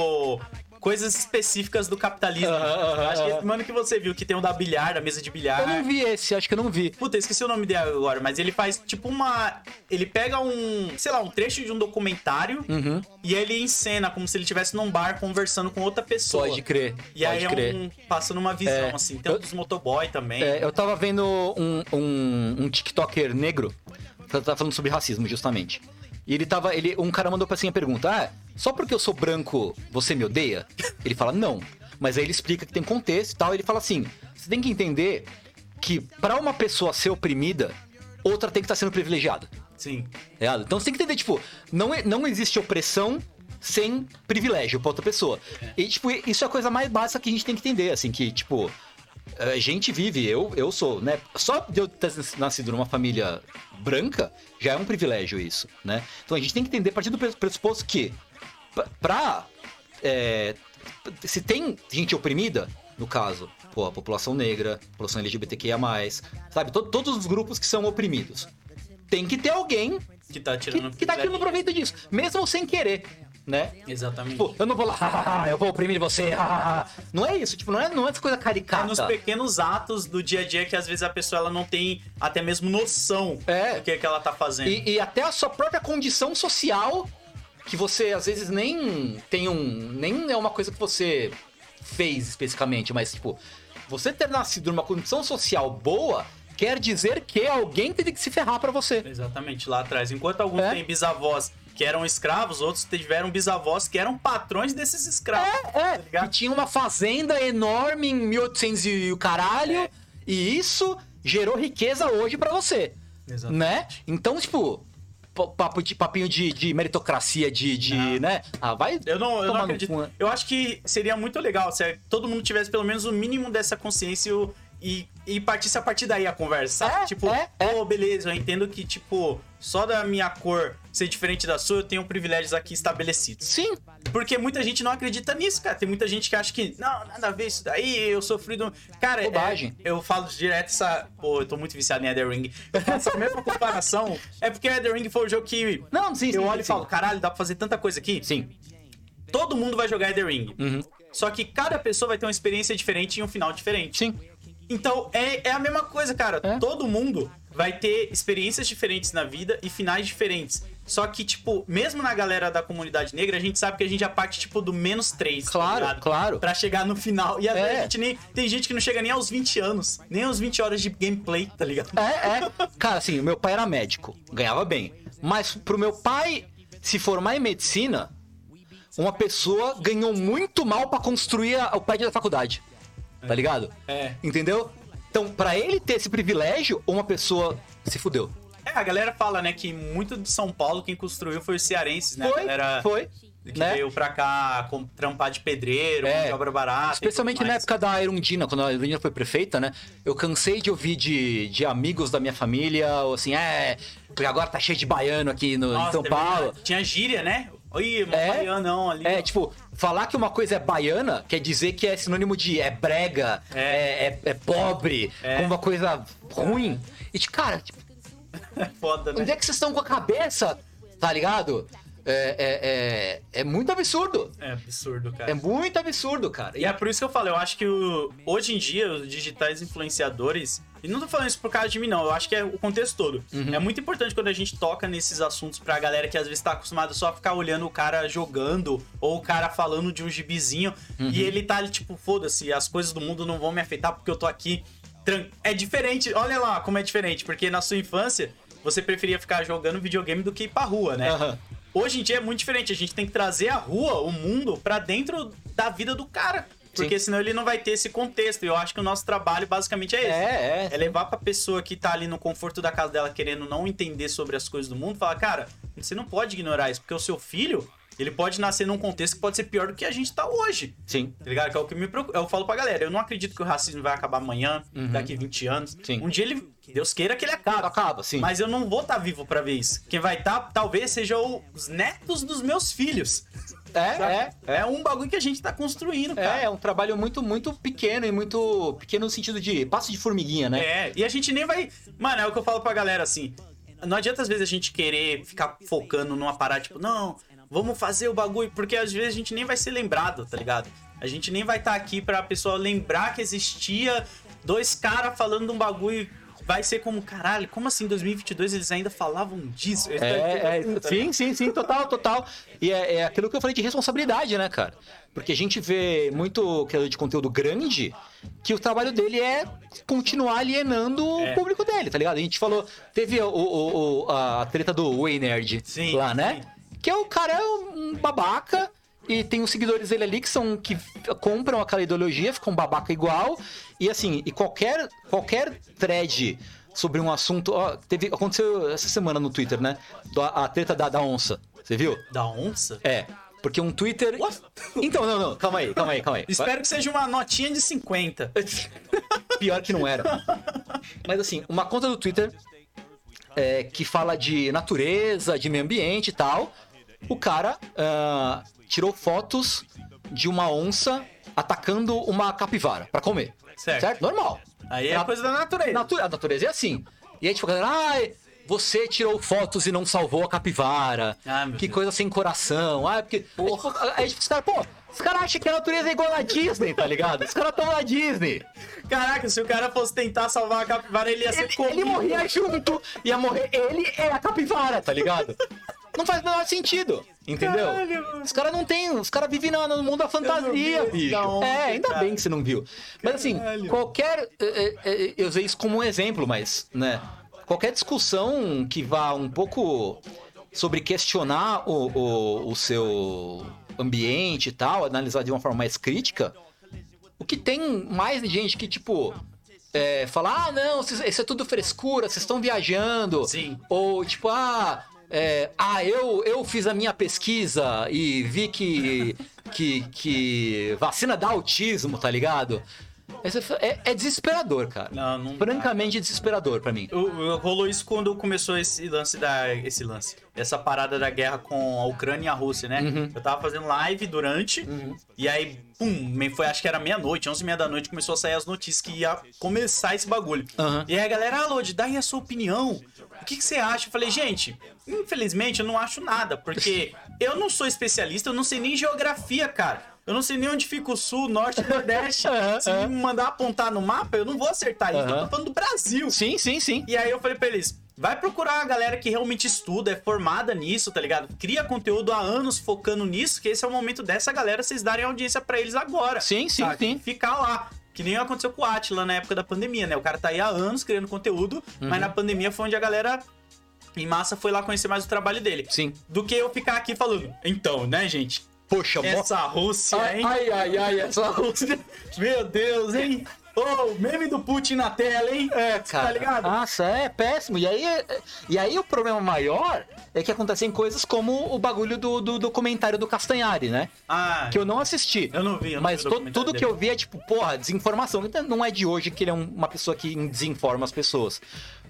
coisas específicas do capitalismo. Acho que esse mano que você viu, que tem o da bilhar, da mesa de bilhar. Eu não vi esse, acho que eu não vi. Puta, esqueci o nome dele agora, mas ele faz tipo uma. Ele pega um, sei lá, um trecho de um documentário Uhum. e ele encena como se ele estivesse num bar conversando com outra pessoa. Pode crer. E aí pode é crer. um. passando uma visão, É, assim. Tem eu- um dos motoboy também. É, eu tava vendo um, um, um TikToker negro, que tava falando sobre racismo, justamente. E ele tava. Ele, um cara mandou pra assim a pergunta: Ah, só porque eu sou branco, você me odeia? Ele fala, não. Mas aí ele explica que tem contexto e tal. Ele fala assim: você tem que entender que pra uma pessoa ser oprimida, outra tem que estar sendo privilegiada. Sim. Ligado? Então você tem que entender, tipo, não, é- não existe opressão sem privilégio pra outra pessoa. E, tipo, isso é a coisa mais básica que a gente tem que entender, assim, que, tipo, a gente vive, eu, eu sou, né? Só de eu ter nascido numa família branca, já é um privilégio isso, né? Então a gente tem que entender a partir do pressuposto que, pra- é, se tem gente oprimida, no caso, pô, a população negra, a população LGBTQIA, sabe? To- todos os grupos que são oprimidos. Tem que ter alguém Que tá que, tirando. que tá tirando proveito disso, mesmo sem querer, né? Exatamente. Tipo, eu não vou lá, "Ah, eu vou oprimir você, ah, ah." não é isso, tipo, não é, não é essa coisa É caricata. nos pequenos atos do dia a dia que às vezes a pessoa ela não tem até mesmo noção É. do que, que ela tá fazendo. E, e até a sua própria condição social, que você às vezes nem tem um. Nem é uma coisa que você fez especificamente, mas tipo, você ter nascido numa condição social boa quer dizer que alguém teve que se ferrar pra você. Exatamente, lá atrás. Enquanto alguns É. têm bisavós que eram escravos, outros tiveram bisavós que eram patrões desses escravos. É, tá ligado? que tinha uma fazenda enorme em 1800 e o caralho, É. e isso gerou riqueza hoje pra você. Exatamente. Né? Então, tipo, papo de, papinho de, de meritocracia, de, de Não. né? Ah, vai. Eu não, eu não acredito. cu, né? Eu acho que seria muito legal se todo mundo tivesse pelo menos o mínimo dessa consciência e, e partisse a partir daí a conversa. sabe? É, tipo, é, é. pô, beleza, eu entendo que, tipo, só da minha cor ser diferente da sua, eu tenho privilégios aqui estabelecidos. Sim, Porque muita gente não acredita nisso, cara. Tem muita gente que acha que, não, nada a ver isso daí, eu sofri do. Cara, é- eu falo direto essa. Pô, eu tô muito viciado em Elden Ring. Eu faço a mesma comparação. É porque Elden Ring foi o jogo que. Não, sim, Eu sim, olho e sim. falo, caralho, dá pra fazer tanta coisa aqui. sim. Todo mundo vai jogar Elden Ring. Uhum. Só que cada pessoa vai ter uma experiência diferente e um final diferente. Sim. Então é, é a mesma coisa, cara. É. Todo mundo vai ter experiências diferentes na vida e finais diferentes. Só que, tipo, mesmo na galera da comunidade negra, a gente sabe que a gente já parte, tipo, do menos 3. Claro, claro. Pra chegar no final. E às É. a gente nem. Tem gente que não chega nem aos 20 anos. Nem aos 20 horas de gameplay, tá ligado? É, é. Cara, assim, meu pai era médico, ganhava bem. Mas pro meu pai se formar em medicina, uma pessoa ganhou muito mal pra construir o prédio da faculdade. Tá ligado? É. Entendeu? Então, pra ele ter esse privilégio, uma pessoa se fudeu. É, a galera fala, né, que muito de São Paulo quem construiu foi os cearenses, né? Foi, a galera foi. que né? veio pra cá com, trampar de pedreiro, É. de obra barata. Especialmente na época da Erundina, quando a Erundina foi prefeita, né? Eu cansei de ouvir de, de amigos da minha família, ou assim, é, porque agora tá cheio de baiano aqui no, em Nossa, São teve- Paulo. Tinha gíria, né? Oi, mó É. não ali. É, tipo, falar que uma coisa é baiana quer dizer que é sinônimo de é brega, é, É. é, é pobre, É. uma coisa ruim. E, tipo, cara, tipo, É foda, né? onde é que vocês estão com a cabeça? Tá ligado? É, é, é, é muito absurdo. É absurdo, cara. É muito absurdo, cara. E é por isso que eu falo, eu acho que o- hoje em dia os digitais influenciadores, e não tô falando isso por causa de mim, não, eu acho que é o contexto todo. Uhum. É muito importante quando a gente toca nesses assuntos pra galera que às vezes tá acostumada só a ficar olhando o cara jogando, ou o cara falando de um gibizinho, Uhum. e ele tá ali tipo, foda-se, as coisas do mundo não vão me afetar porque eu tô aqui. É diferente, olha lá como é diferente, porque na sua infância você preferia ficar jogando videogame do que ir pra rua, né? Aham. Hoje em dia é muito diferente. A gente tem que trazer a rua, o mundo, pra dentro da vida do cara. Porque senão ele não vai ter esse contexto. E eu acho que o nosso trabalho basicamente é esse. É, é. É levar pra pessoa que tá ali no conforto da casa dela querendo não entender sobre as coisas do mundo, falar, cara, você não pode ignorar isso, porque o seu filho, ele pode nascer num contexto que pode ser pior do que a gente tá hoje. Sim. Tá ligado? Que é o que me preocupa. Eu falo pra galera, eu não acredito que o racismo vai acabar amanhã, daqui 20 anos. Uhum. Sim. Um dia ele. Deus queira que ele acabe. Acaba, sim. Mas eu não vou estar vivo pra ver isso. Quem vai estar, talvez, sejam os netos dos meus filhos. É, é. É um bagulho que a gente tá construindo, cara. É, é um trabalho muito, muito pequeno e muito pequeno no sentido de passo de formiguinha, né? É, e a gente nem vai. Mano, é o que eu falo pra galera assim. Não adianta às vezes a gente querer ficar focando numa parada, tipo, não, vamos fazer o bagulho, porque às vezes a gente nem vai ser lembrado, tá ligado? A gente nem vai estar aqui pra pessoa lembrar que existia dois caras falando de um bagulho. Vai ser como, caralho, como assim em 2022 eles ainda falavam disso? É, é, tá- sim, sim, sim, total, total. E é, é aquilo que eu falei de responsabilidade, né, cara? Porque a gente vê muito criador de conteúdo grande que o trabalho dele é continuar alienando É. o público dele, tá ligado? A gente falou, teve o, o- o- a treta do Way Nerd Sim, lá, né? sim. Que é o cara é um babaca e tem os seguidores dele ali que são que compram aquela ideologia, ficam babaca igual. E assim, e qualquer qualquer thread sobre um assunto, ó, teve aconteceu essa semana no Twitter, né? A, a treta da, da onça. Você viu? Da onça? É, porque um Twitter What? Então, não, não, calma aí, calma aí, calma aí. Espero que seja uma notinha de 50. Pior que não era. Mas assim, uma conta do Twitter é, que fala de natureza, de meio ambiente e tal. O cara ah, tirou fotos de uma onça atacando uma capivara pra comer. Certo. Normal. Aí é Na- coisa da natureza. Natu- a natureza é assim. E aí, tipo, a galera, ai, você tirou fotos e não salvou a capivara. Ah, que Deus. coisa sem coração. Ah, porque. Aí, tipo, aí, tipo, os caras, pô, os caras acham que a natureza é igual na Disney, tá ligado? Os caras estão na Disney. Caraca, se o cara fosse tentar salvar a capivara, ele ia ser Ele, comido. ele morria junto. Ia morrer ele é a capivara, tá ligado? Não faz o menor sentido, entendeu? Caralho, os caras não tem, os caras vivem no, no mundo da fantasia, bicho. é, ainda cara. bem que você não viu. Mas assim, Caralho. qualquer. é, é, é, Eu usei isso como um exemplo, mas, né? Qualquer discussão que vá um pouco sobre questionar o, o, o seu ambiente e tal, analisar de uma forma mais crítica, o que tem mais de gente que, tipo, é, fala, ah, não, isso é tudo frescura, vocês estão viajando. Sim. Ou, tipo, ah, é, ah eu, eu fiz a minha pesquisa e vi que, que, que vacina dá autismo, tá ligado? É, é desesperador, cara. Não, não dá. Francamente desesperador pra mim. Eu- eu- Rolou isso quando começou esse lance da. Esse lance. Essa parada da guerra com a Ucrânia e a Rússia, né? Uhum. Eu tava fazendo live durante. E aí, pum, foi, acho que era meia-noite, onze e meia da noite, começou a sair as notícias que ia começar esse bagulho. Aham. E aí a galera, ah, Lodi, dá aí a sua opinião. O que, que você acha? Eu falei, gente, infelizmente eu não acho nada, porque eu não sou especialista, eu não sei nem geografia, cara. Eu não sei nem onde fica o sul, norte e nordeste. Aham, Se me mandar apontar no mapa, eu não vou acertar isso. Eu Aham. tô falando do Brasil. Sim, sim, sim. E aí eu falei pra eles, vai procurar a galera que realmente estuda, é formada nisso, tá ligado? Cria conteúdo há anos focando nisso, que esse é o momento dessa galera vocês darem audiência pra eles agora. Sim, sim, sabe? sim. Ficar lá. Que nem aconteceu com o Atila na época da pandemia, né? O cara tá aí há anos criando conteúdo, Uhum. mas na pandemia foi onde a galera em massa foi lá conhecer mais o trabalho dele. Sim. Do que eu ficar aqui falando, então, né, gente? Poxa, mó- Essa Rússia, Ai, hein? ai, ai, ai, essa Rússia. Meu Deus, hein? Ô, meme do Putin na tela, hein? É, Cara, tá ligado? Nossa, é péssimo. E aí, e aí o problema maior é que acontecem coisas como o bagulho do, do documentário do Castanhari, né? Ah, Que eu não assisti. Eu não vi, eu não Mas vi o to- tudo dele. que eu vi é tipo, porra, desinformação. Então, Não é de hoje que ele é um- uma pessoa que desinforma as pessoas.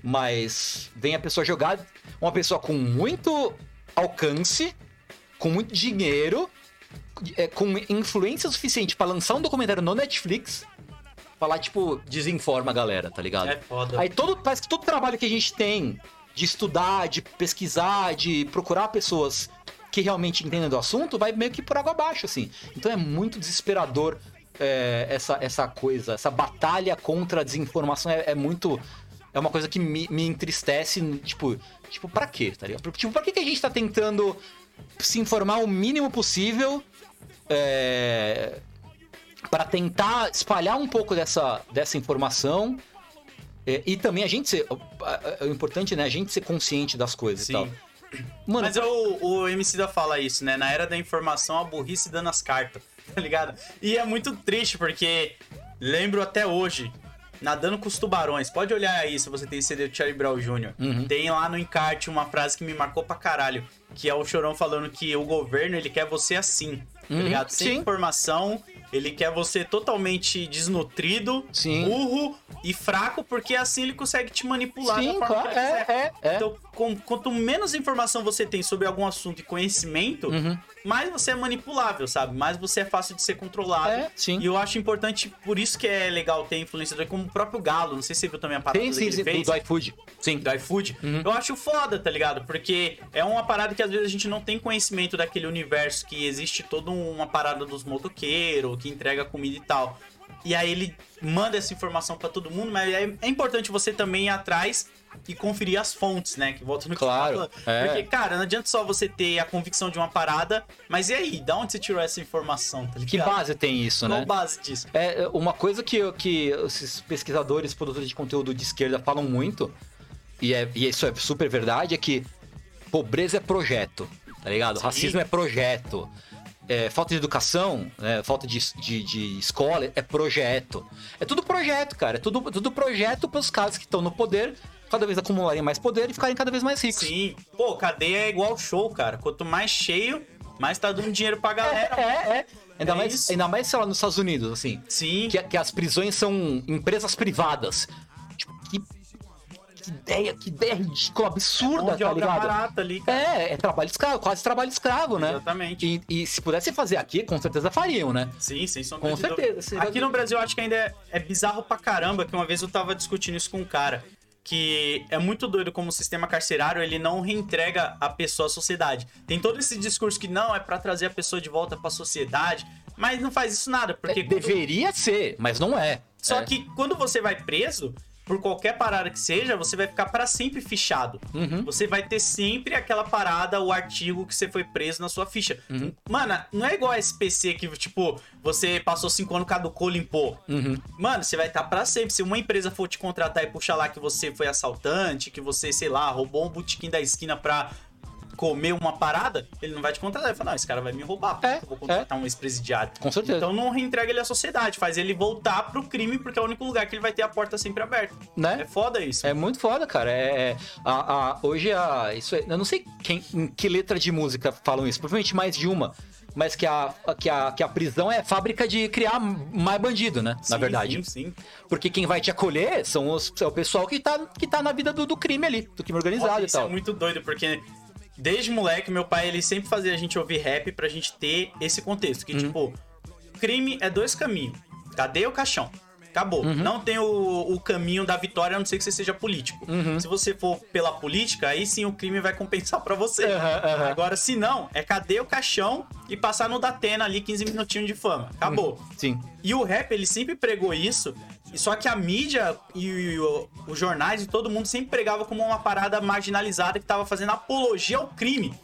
Mas vem a pessoa jogar, uma pessoa com muito alcance, com muito dinheiro, é, com influência suficiente pra lançar um documentário no Netflix. Falar, tipo, desinforma a galera, tá ligado? É foda. Aí todo, parece que todo trabalho que a gente tem de estudar, de pesquisar, de procurar pessoas que realmente entendem do assunto, vai meio que por água abaixo, assim. Então é muito desesperador é, essa, essa coisa, essa batalha contra a desinformação é, é muito. É uma coisa que me, me entristece, tipo, tipo, pra quê, tá ligado? Tipo, pra que, que a gente tá tentando se informar o mínimo possível é, para tentar espalhar um pouco dessa, dessa informação é, e também a gente ser. É importante, né? A gente ser consciente das coisas Sim. e tal. Mano, Mas o, o MC da fala isso, né? Na era da informação, a burrice dando as cartas, tá ligado? E é muito triste, porque lembro até hoje, Nadando com os Tubarões. Pode olhar aí se você tem CD do Charlie Brown Jr. Uhum. Tem lá no encarte uma frase que me marcou pra caralho, que é o Chorão falando que o governo, ele quer você assim, tá Uhum, ligado? Sem sim. informação, ele quer você totalmente desnutrido, Sim. burro e fraco, porque assim ele consegue te manipular Sim, da forma claro, que ele é, quiser. é, é. Então, com- quanto menos informação você tem sobre algum assunto e conhecimento, Uhum. mais você é manipulável, sabe? Mais você é fácil de ser controlado. É, sim. E eu acho importante, por isso que é legal ter influenciador como o próprio Galo. Não sei se você viu também a parada Sim, sim, sim. fez. Do iFood. Sim. Do iFood. Uhum. Eu acho foda, tá ligado? Porque é uma parada que às vezes a gente não tem conhecimento daquele universo que existe toda uma parada dos motoqueiros, que entrega comida e tal. E aí ele manda essa informação pra todo mundo, mas é, é importante você também ir atrás e conferir as fontes, né? Que volta no que Claro, falando. é. Porque, cara, não adianta só você ter a convicção de uma parada, mas e aí? Da onde você tirou essa informação, tá? Que base tem isso, Qual né? base disso? É, uma coisa que, que esses pesquisadores, produtores de conteúdo de esquerda falam muito, e, é, e isso é super verdade, é que pobreza é projeto, tá ligado? Sim. Racismo é projeto. É, falta de educação, né, falta de, de, de escola é projeto. É tudo projeto, cara. É tudo, tudo projeto pros caras que estão no poder cada vez acumularem mais poder e ficarem cada vez mais ricos. Sim. Pô, cadeia é igual show, cara. Quanto mais cheio, mais tá dando dinheiro pra É, galera. é, é. Ainda, É mais, isso. ainda mais, sei lá, nos Estados Unidos, assim. Sim. que, que as prisões são empresas privadas. Tipo, que, que ideia, que ideia ridícula, absurda, de tá ligado? barata ali, cara. É, é trabalho escravo, quase trabalho escravo, né? Exatamente. E, e se pudesse fazer aqui, com certeza fariam, né? Sim, sem sombra Com certeza, Aqui no Brasil eu acho que ainda é, é bizarro pra caramba, que uma vez eu tava discutindo isso com um cara. Que é muito doido como o sistema carcerário ele não reentrega a pessoa à sociedade. Tem todo esse discurso que não, é pra trazer a pessoa de volta pra sociedade, mas não faz isso nada, porque quando- Deveria ser, mas não é. Só É. que quando você vai preso, por qualquer parada que seja, você vai ficar pra sempre fichado. Uhum. Você vai ter sempre aquela parada, o artigo que você foi preso na sua ficha. Uhum. Mano, não é igual a SPC que, tipo, você passou cinco anos, caducou, limpou. Uhum. Mano, você vai estar pra sempre. Se uma empresa for te contratar e puxar lá que você foi assaltante, que você, sei lá, roubou um botequim da esquina pra comer uma parada, ele não vai te contratar. Ele vai falar, não, esse cara vai me roubar, É, eu vou contratar um ex-presidiário. Com certeza. Então não reentrega ele à sociedade, faz ele voltar pro crime, porque é o único lugar que ele vai ter a porta sempre aberta. Né? É foda isso. É muito foda, cara. É, é- a, a- hoje a, isso é, eu não sei quem, em que letra de música falam isso, provavelmente mais de uma, mas que a, que a, que a prisão é fábrica de criar mais bandido, né? Na Sim, verdade. Sim, sim. Porque quem vai te acolher são os, é o pessoal que tá, que tá na vida do, do crime ali, do crime organizado Nossa, e isso tal. é muito doido, porque desde moleque, meu pai, ele sempre fazia a gente ouvir rap pra gente ter esse contexto. Uhum. Que, tipo, crime é dois caminhos. Cadeia ou caixão? Acabou. Uhum. Não tem o, o caminho da vitória, a não ser que você seja político. Uhum. Se você for pela política, aí sim o crime vai compensar pra você. Agora, se não, é cadeia ou caixão e passar no Datena ali 15 minutinhos de fama. Acabou. Sim. E o rap, ele sempre pregou isso, e só que a mídia e o- os jornais e todo mundo sempre pregava como uma parada marginalizada que tava fazendo apologia ao crime.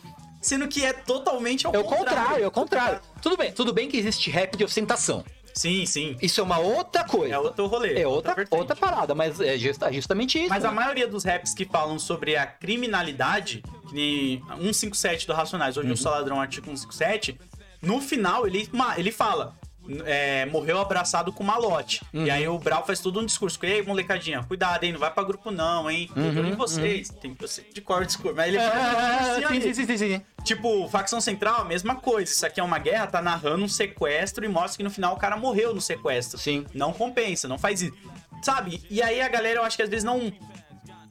Sendo que é totalmente ao É o contrário, é o contrário. Tudo bem, tudo bem que existe rap de ostentação. Sim, sim. Isso é uma outra coisa. É outro rolê. É outra, vertente. outra parada, mas é justa- justamente isso. Mas a né? maioria dos raps que falam sobre a criminalidade, que nem 157 do Racionais, hoje eu sou ladrão, artigo 157, no final ele, ele fala. É, morreu abraçado com malote. Uhum. E aí o Brau faz todo um discurso. Ei, molecadinha, cuidado, hein? Não vai pra grupo, não, hein? De olho em vocês. Tem que você de cor discurso. Mas ele Uhum, faz um discurso sim, sim, sim, sim, sim. Tipo, facção central, a mesma coisa. Isso aqui é uma guerra, tá narrando um sequestro e mostra que no final o cara morreu no sequestro. Sim. Não compensa, não faz isso. Sabe? E aí a galera, eu acho que às vezes não.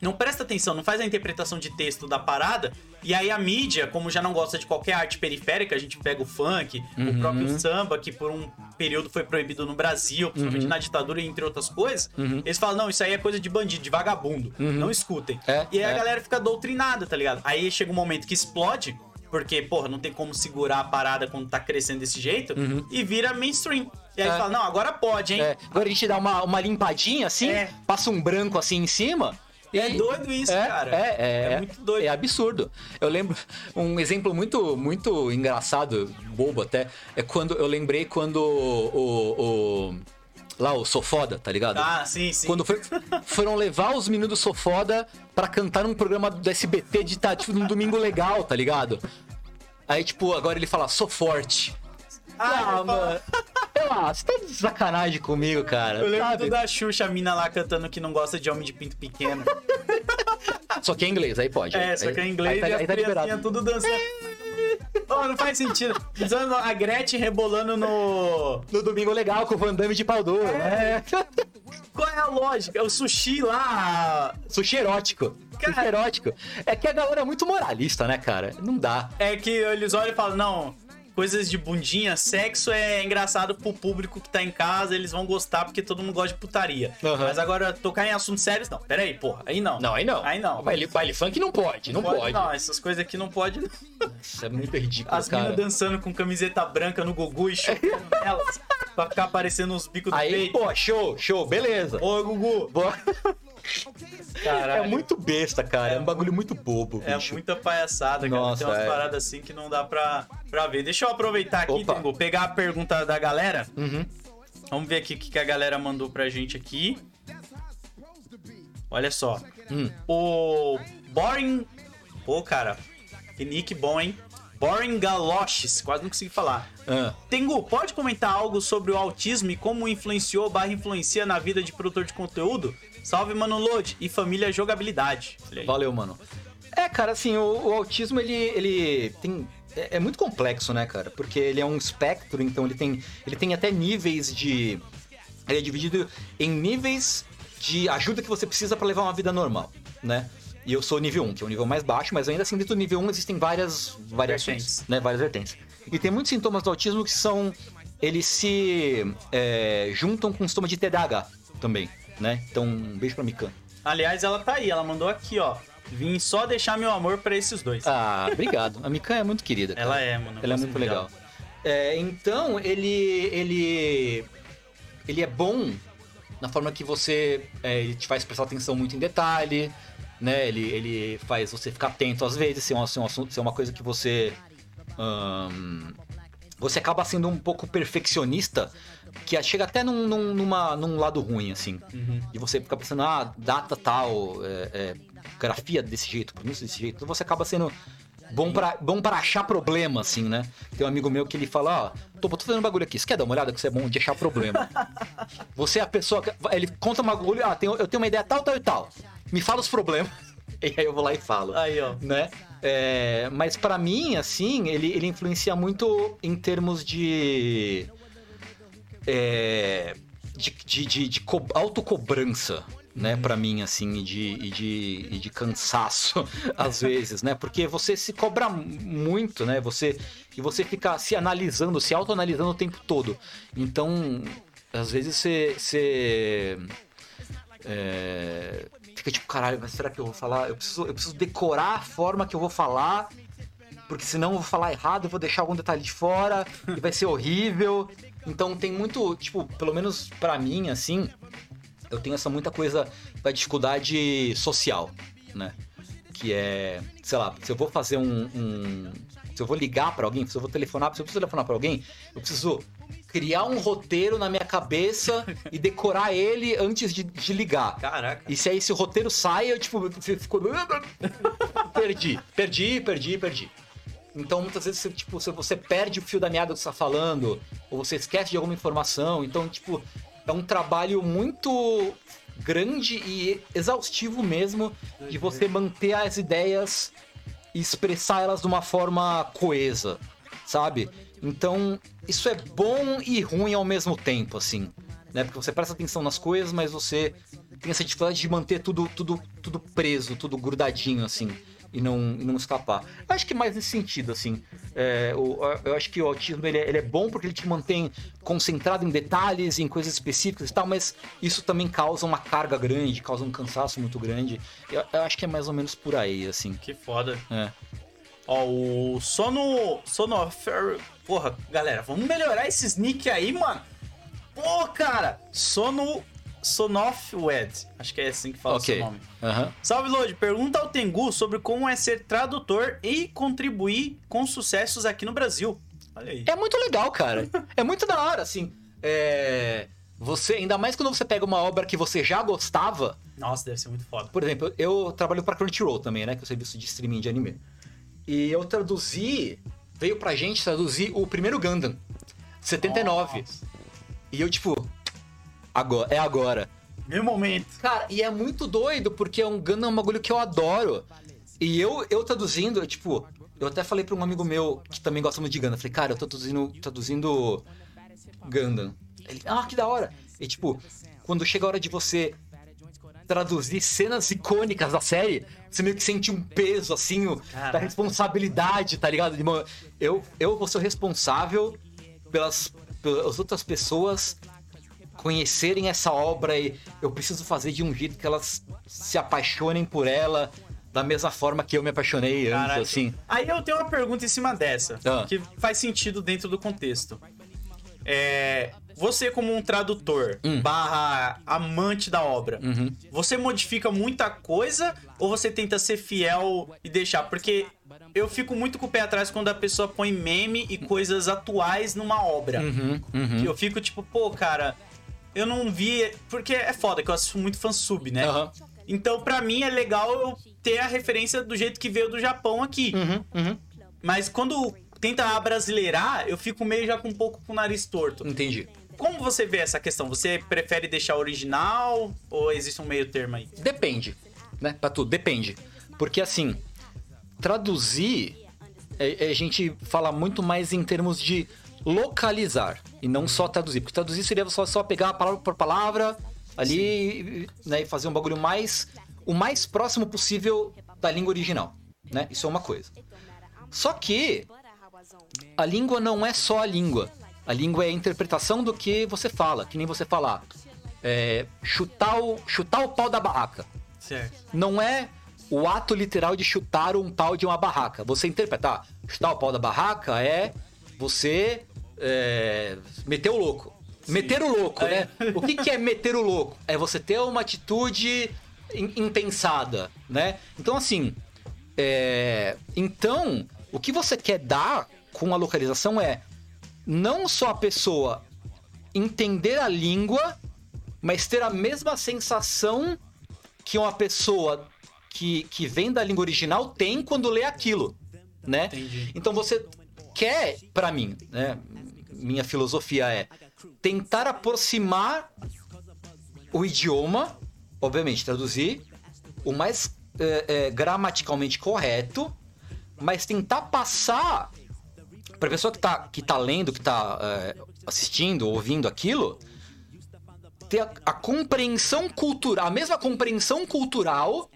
Não presta atenção, não faz a interpretação de texto da parada. E aí a mídia, como já não gosta de qualquer arte periférica, a gente pega o funk, Uhum. o próprio samba, que por um período foi proibido no Brasil, Uhum. principalmente na ditadura, entre outras coisas. Eles falam, não, isso aí é coisa de bandido, de vagabundo. Não escutem. É, e aí é. a galera fica doutrinada, tá ligado? Aí chega um momento que explode, porque, porra, não tem como segurar a parada quando tá crescendo desse jeito, e vira mainstream. E aí É. fala, não, agora pode, hein? É, agora a gente dá uma, uma limpadinha assim, É. passa um branco assim em cima. E É doido isso, é, cara. É, é, É muito doido. É absurdo. Eu lembro um exemplo muito, muito engraçado, bobo até, é quando eu lembrei quando o. o- lá o Sofoda, tá ligado? Ah, sim, sim. Quando foi- foram levar os meninos do Sofoda pra cantar num programa do SBT de tá, tipo, num domingo legal, tá ligado? Aí, tipo, agora ele fala, sou forte. Ah, Ah, eu mano. Sei lá, você tá de sacanagem comigo, cara. Eu lembro sabe? da Xuxa, a mina lá cantando que não gosta de homem de pinto pequeno. Só que é inglês, aí pode. É, só que é inglês aí, tá, e aí tá criancinhas liberado. tudo dançando. Oh, não faz sentido. Usando a Gretchen rebolando no. No domingo legal com o Van Damme de pau duro, né? Qual é a lógica? O sushi lá. Sushi erótico. Cara- Sushi erótico. É que a galera é muito moralista, né, cara? Não dá. É que eles olham e falam, não. Coisas de bundinha, sexo é engraçado pro público que tá em casa, eles vão gostar porque todo mundo gosta de putaria. Aham. Mas agora, tocar em assuntos sérios, não. Pera aí, porra. Aí não. Não, aí não. Aí não. Baile, baile funk não pode, não pode. Não, essas coisas aqui não pode. não. Isso é muito ridículo, As minas dançando com camiseta branca no Gugu e chutando nelas pra ficar aparecendo uns bicos do Aí, peito. pô, show, show, beleza. Ô, Gugu! Boa. Caralho. É muito besta, cara. É, um bagulho muito bobo, É bicho. muita palhaçada, cara. Nossa, Tem umas é. paradas assim que não dá pra, pra ver. Deixa eu aproveitar aqui, Opa. Tengu, pegar a pergunta da galera. Uhum. Vamos ver aqui o que que a galera mandou pra gente aqui. Olha só. Hum. O Boring. Pô, cara. Que nick bom, hein? Boring Galoches. Quase não consegui falar. Ah. Tengu, pode comentar algo sobre o autismo e como influenciou barra influencia na vida de produtor de conteúdo? Salve, Mano Load e família jogabilidade. Valeu, mano. É, cara, assim, o, o autismo, ele, ele tem... É, é muito complexo, né, cara? Porque ele é um espectro, então ele tem, ele tem até níveis de... Ele é dividido em níveis de ajuda que você precisa pra levar uma vida normal, né? E eu sou nível 1, que é o nível mais baixo, mas ainda assim dentro do nível 1 existem várias variações, Vertentes. né? Várias vertentes. E tem muitos sintomas do autismo que são... Eles se é, juntam com sintoma de TDAH também, né? Então, um beijo pra Mikan. Aliás, ela tá aí, ela mandou aqui, ó. Vim só deixar meu amor pra esses dois. Ah, obrigado. A Mikan é muito querida. cara. ela é, mano. Ela é muito legal. É, então, ele, ele, ele é bom na forma que você, é, ele te faz prestar atenção muito em detalhe, né? Ele, ele faz você ficar atento às vezes, se é um, se é um assunto, se é uma coisa que você, você acaba sendo um pouco perfeccionista, que chega até num, num, numa, num lado ruim, assim. E você fica pensando, ah, data tal, é, é, grafia desse jeito, pronúncia desse jeito. Então você acaba sendo bom pra, bom pra achar problema, assim, né? Tem um amigo meu que ele fala, ó, tô, tô fazendo um bagulho aqui, você quer dar uma olhada que você é bom de achar problema? você é a pessoa que... Ele conta um bagulho, ah, eu tenho uma ideia tal, tal e tal. Me fala os problemas. E aí eu vou lá e falo Aí, ó. né? É, mas pra mim, assim, ele, ele influencia muito em termos de. É, de, de, de, de co- autocobrança, né? Pra mim, assim, e de, e, de, e de cansaço, às vezes, né? Porque você se cobra muito, né? Você, e você fica se analisando, se autoanalisando o tempo todo. Então, às vezes você. você é, fica tipo, caralho, mas será que eu vou falar? Eu preciso, eu preciso decorar a forma que eu vou falar, porque senão eu vou falar errado, eu vou deixar algum detalhe de fora e vai ser horrível. Então tem muito, tipo, pelo menos pra mim, assim, eu tenho essa muita coisa da dificuldade social, né? Que é, sei lá, se eu vou fazer um. um- se eu vou ligar pra alguém, se eu vou telefonar, se eu preciso telefonar pra alguém, eu preciso criar um roteiro na minha cabeça e decorar ele antes de, de ligar. Caraca. E se aí esse roteiro sai, eu tipo, fico. perdi, perdi, perdi, perdi. Então muitas vezes você, tipo, você perde o fio da meada que você tá falando, ou você esquece de alguma informação. Então, tipo, é um trabalho muito grande e exaustivo mesmo de você manter as ideias e expressar elas de uma forma coesa, sabe? Então, isso é bom e ruim ao mesmo tempo, assim, né? Porque você presta atenção nas coisas, mas você tem essa dificuldade de manter tudo, tudo, tudo preso, tudo grudadinho, assim, e não, e não escapar. Eu acho que mais nesse sentido, assim. É, o- eu acho que o autismo ele é, ele é bom porque ele te mantém concentrado em detalhes, em coisas específicas e tal, mas isso também causa uma carga grande, causa um cansaço muito grande. Eu, eu acho que é mais ou menos por aí, assim. Que foda. É. Ó, o Sono. Sono. Porra, galera, vamos melhorar esses nick aí, mano. Pô, cara. Sono. Sonofwed. Acho que é assim que fala o Ok. seu nome. Aham. Salve, Lodi. Pergunta ao Tengu sobre como é ser tradutor e contribuir com sucessos aqui no Brasil. Olha aí. É muito legal, cara. É muito da hora, assim. É... Você, ainda mais quando você pega uma obra que você já gostava. Nossa, deve ser muito foda. Por exemplo, eu trabalho pra Crunchyroll também, né? Que é o serviço de streaming de anime. E eu traduzi. Veio pra gente traduzir o primeiro Gundam. 79. Nossa. E eu, tipo. Agora, é agora. Meu momento. Cara, e é muito doido, porque é um Gundam é um bagulho que eu adoro. E eu, eu traduzindo, eu, tipo, eu até falei pra um amigo meu que também gosta muito de Gundam. Falei, cara, eu tô traduzindo, traduzindo Gundam. Ele, ah, que da hora. E tipo, quando chega a hora de você traduzir cenas icônicas da série, você meio que sente um peso, assim, o- da Caraca. responsabilidade, tá ligado? Eu, eu vou ser o responsável pelas, pelas outras pessoas conhecerem essa obra e eu preciso fazer de um jeito que elas se apaixonem por ela da mesma forma que eu me apaixonei antes, assim. Aí eu tenho uma pergunta em cima dessa, Ah. que faz sentido dentro do contexto. É, você como um tradutor Hum. barra amante da obra, Uhum. você modifica muita coisa ou você tenta ser fiel e deixar? Porque eu fico muito com o pé atrás quando a pessoa põe meme e coisas atuais numa obra. Uhum, uhum. Eu fico tipo, pô, cara, eu não vi. Porque é foda que eu assisto muito fansub, né? Aham. Então, pra mim, é legal eu ter a referência do jeito que veio do Japão aqui. Uhum, uhum. Mas quando tenta abrasileirar, eu fico meio já com um pouco com o nariz torto. Entendi. Como você vê essa questão? Você prefere deixar original ou existe um meio termo aí? Depende, né? Pra tudo, depende. Porque assim, traduzir, é- é- a gente fala muito mais em termos de localizar e não só traduzir. Porque traduzir seria só, só pegar a palavra por palavra ali né, e fazer um bagulho mais. o mais próximo possível da língua original. Né? Isso é uma coisa. Só que a língua não é só a língua. A língua é a interpretação do que você fala, que nem você falar. é, chutar, o, chutar o pau da barraca Certo. não é o ato literal de chutar um pau de uma barraca. Você interpretar, chutar o pau da barraca é você é, meter o louco. Meter o louco, né? O que, que é meter o louco? É você ter uma atitude impensada, né? Então, assim, é, então, o que você quer dar com a localização é não só a pessoa entender a língua, mas ter a mesma sensação que uma pessoa que, que vem da língua original tem quando lê aquilo, né? Entendi. Então você quer, pra mim, né? Minha filosofia é tentar aproximar o idioma, obviamente traduzir o mais é, é, gramaticalmente correto, mas tentar passar pra pessoa que tá, que tá lendo, que tá é, assistindo, ouvindo aquilo, ter a, a compreensão cultural, a mesma compreensão cultural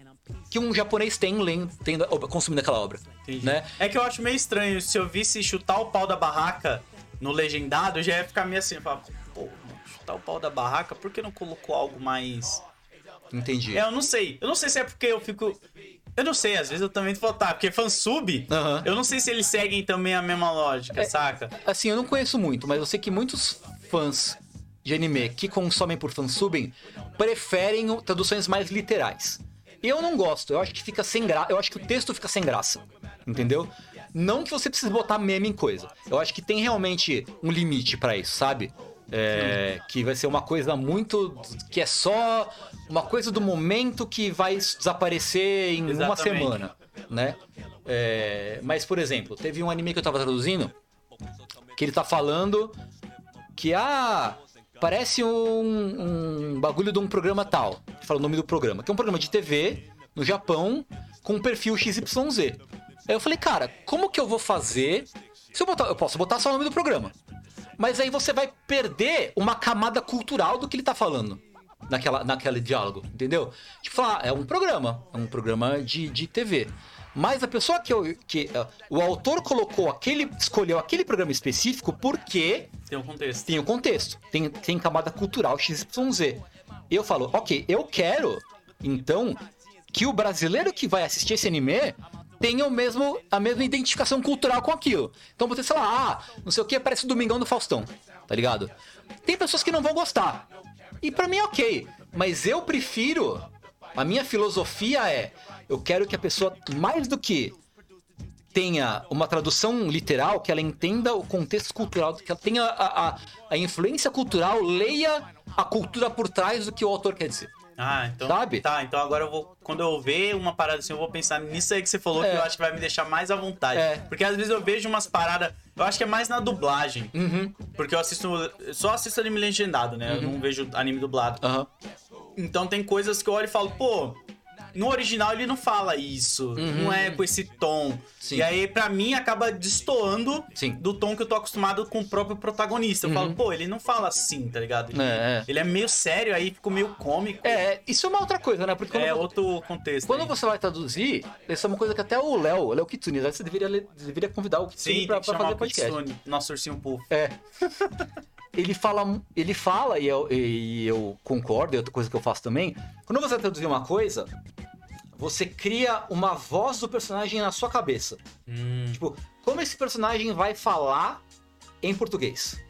que um japonês tem lendo, tendo, consumindo aquela obra, Entendi. né? É que eu acho meio estranho. Se eu visse chutar o pau da barraca no legendado, eu já ia ficar meio assim. eu falava, Pô, chutar o pau da barraca, por que não colocou algo mais. Entendi. É, eu não sei. Eu não sei se é porque eu fico. Eu não sei, às vezes eu também vou tá, porque fansub, Aham. eu não sei se eles seguem também a mesma lógica, É. saca? Assim, eu não conheço muito, mas eu sei que muitos fãs de anime que consomem por fansubem preferem traduções mais literais. Eu não gosto, eu acho que fica sem graça, eu acho que o texto fica sem graça, entendeu? Não que você precise botar meme em coisa. Eu acho que tem realmente um limite pra isso, sabe? É, que vai ser uma coisa muito. que é só uma coisa do momento que vai desaparecer em uma Exatamente. semana, né? É, mas, por exemplo, teve um anime que eu tava traduzindo que ele tá falando que, ah, parece um, um bagulho de um programa tal. Fala o nome do programa, que é um programa de TV no Japão com um perfil XYZ. Aí eu falei, cara, como que eu vou fazer? Se eu botar, eu posso botar só o nome do programa. Mas aí você vai perder uma camada cultural do que ele tá falando naquela, naquele diálogo, entendeu? Tipo, falar, é um programa, é um programa de, de TV. Mas a pessoa que, eu- que eh, o autor colocou aquele, escolheu aquele programa específico porque Tem um contexto. tem o contexto, tem, tem camada cultural XYZ. Eu falo, ok, eu quero, então, que o brasileiro que vai assistir esse anime tenha o mesmo, a mesma identificação cultural com aquilo. Então você, sei lá, ah, não sei o que, parece o Domingão do Faustão, tá ligado? Tem pessoas que não vão gostar. E pra mim é ok, mas eu prefiro, a minha filosofia é, eu quero que a pessoa, mais do que tenha uma tradução literal, que ela entenda o contexto cultural, que ela tenha a, a, a influência cultural, leia a cultura por trás do que o autor quer dizer. Ah, então. Sabe? Tá, então agora eu vou. Quando eu ver uma parada assim, eu vou pensar nisso aí que você falou, É. que eu acho que vai me deixar mais à vontade. É. Porque às vezes eu vejo umas paradas. Eu acho que é mais na dublagem. Uhum. Porque eu assisto. Só assisto anime legendado, né? Eu não vejo anime dublado. Aham. Então tem coisas que eu olho e falo, pô, no original ele não fala isso, não é com esse tom. Uhum. Sim. E aí, pra mim, acaba destoando Sim. do tom que eu tô acostumado com o próprio protagonista. Eu falo, pô, ele não fala assim, tá ligado? Ele Uhum. É, é. ele é meio sério, aí ficou meio cômico. É, isso é uma outra coisa, né? Porque É vo- outro contexto. quando aí. você vai traduzir, isso é uma coisa que até o Léo, o Léo Kitsune, você deveria, deveria convidar o Kitsune Sim, pra, pra fazer o podcast. Kitsune, nosso ursinho puff. É. ele fala, ele fala e eu, e eu concordo, é outra coisa que eu faço também. Quando você traduzir uma coisa, você cria uma voz do personagem na sua cabeça. Hum, Tipo, como esse personagem vai falar em português,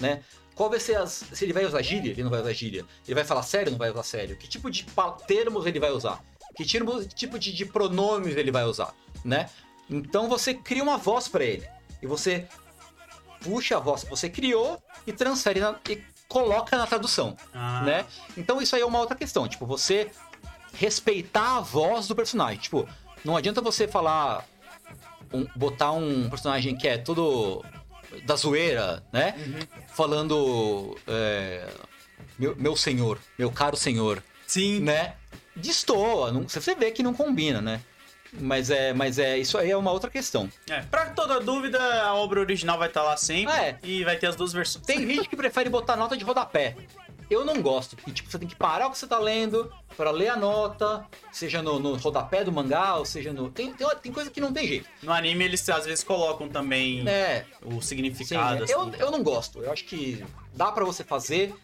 né? Qual vai ser as... Se ele vai usar gíria, ele não vai usar gíria. Ele vai falar sério, não vai usar sério. Que tipo de termos ele vai usar? Que tipo, tipo de, de pronomes ele vai usar, né? Então você cria uma voz pra ele. E você puxa a voz que você criou e transfere na- e coloca na tradução, Ah. né? Então isso aí é uma outra questão. Tipo, você respeitar a voz do personagem. Tipo, não adianta você falar um- botar um personagem que é todo da zoeira, né? Falando é, meu, meu senhor, meu caro senhor, Sim, né? Destoa, não, você vê que não combina, né? Mas é, mas é isso aí é uma outra questão. É, pra toda dúvida, a obra original vai estar lá sempre Ah, é. e vai ter as duas versões. Tem gente que prefere botar nota de rodapé. Eu não gosto, porque tipo, você tem que parar o que você tá lendo para ler a nota, seja no, no rodapé do mangá, ou seja no. Tem, tem, tem coisa que não tem jeito. No anime eles às vezes colocam também É, o Sim, significado. eu, assim. eu não gosto. Eu acho que dá pra você fazer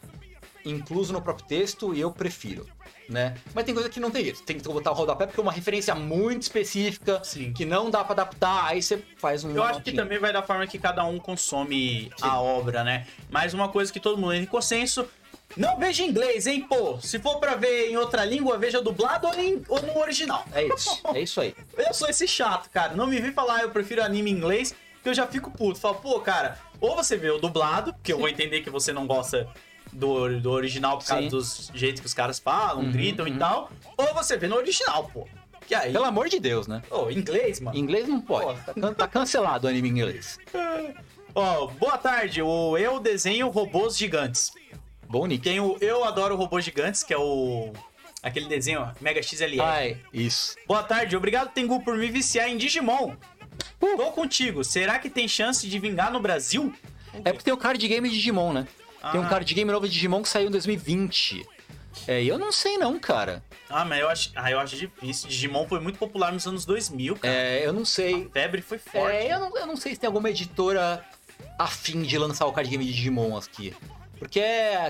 incluso no próprio texto e eu prefiro, né? Mas tem coisa que não tem jeito. Tem que botar o rodapé porque é uma referência muito específica Sim. que não dá pra adaptar. Aí você faz um. Eu acho que também vai da forma que cada um consome Sim. a obra, né? Mas uma coisa que todo mundo tem consenso. Não veja em inglês, hein, pô? Se for pra ver em outra língua, veja dublado ou, em- ou no original. É isso, é isso aí. Eu sou esse chato, cara. Não me vi falar, "Ah, eu prefiro anime em inglês, que eu já fico puto. Falo, pô, cara, ou você vê o dublado, que eu vou entender que você não gosta do, do original por causa Sim. dos jeitos que os caras falam, Uhum, gritam e tal. Ou você vê no original, pô. Que aí. Pelo amor de Deus, né? Ô, inglês, mano. Inglês não pode. Tá, can- tá cancelado o anime em inglês. Ó, boa tarde. O Eu Desenho Robôs Gigantes. Bom, Nick. Tem o Eu Adoro Robôs Gigantes, que é o. Aquele desenho, ó, Mega XLR. Ai, isso. Boa tarde, obrigado Tengu por me viciar em Digimon. Tô contigo. Será que tem chance de vingar no Brasil? É porque tem o card game de Digimon, né? Tem um Ah. card game novo de Digimon que saiu em 2020. É, eu não sei não, cara. Ah, mas eu acho, ah, eu acho difícil. Digimon foi muito popular nos anos 2000, cara. É, eu não sei. A febre foi forte. É, eu não, eu não sei se tem alguma editora afim de lançar o card game de Digimon aqui. Porque,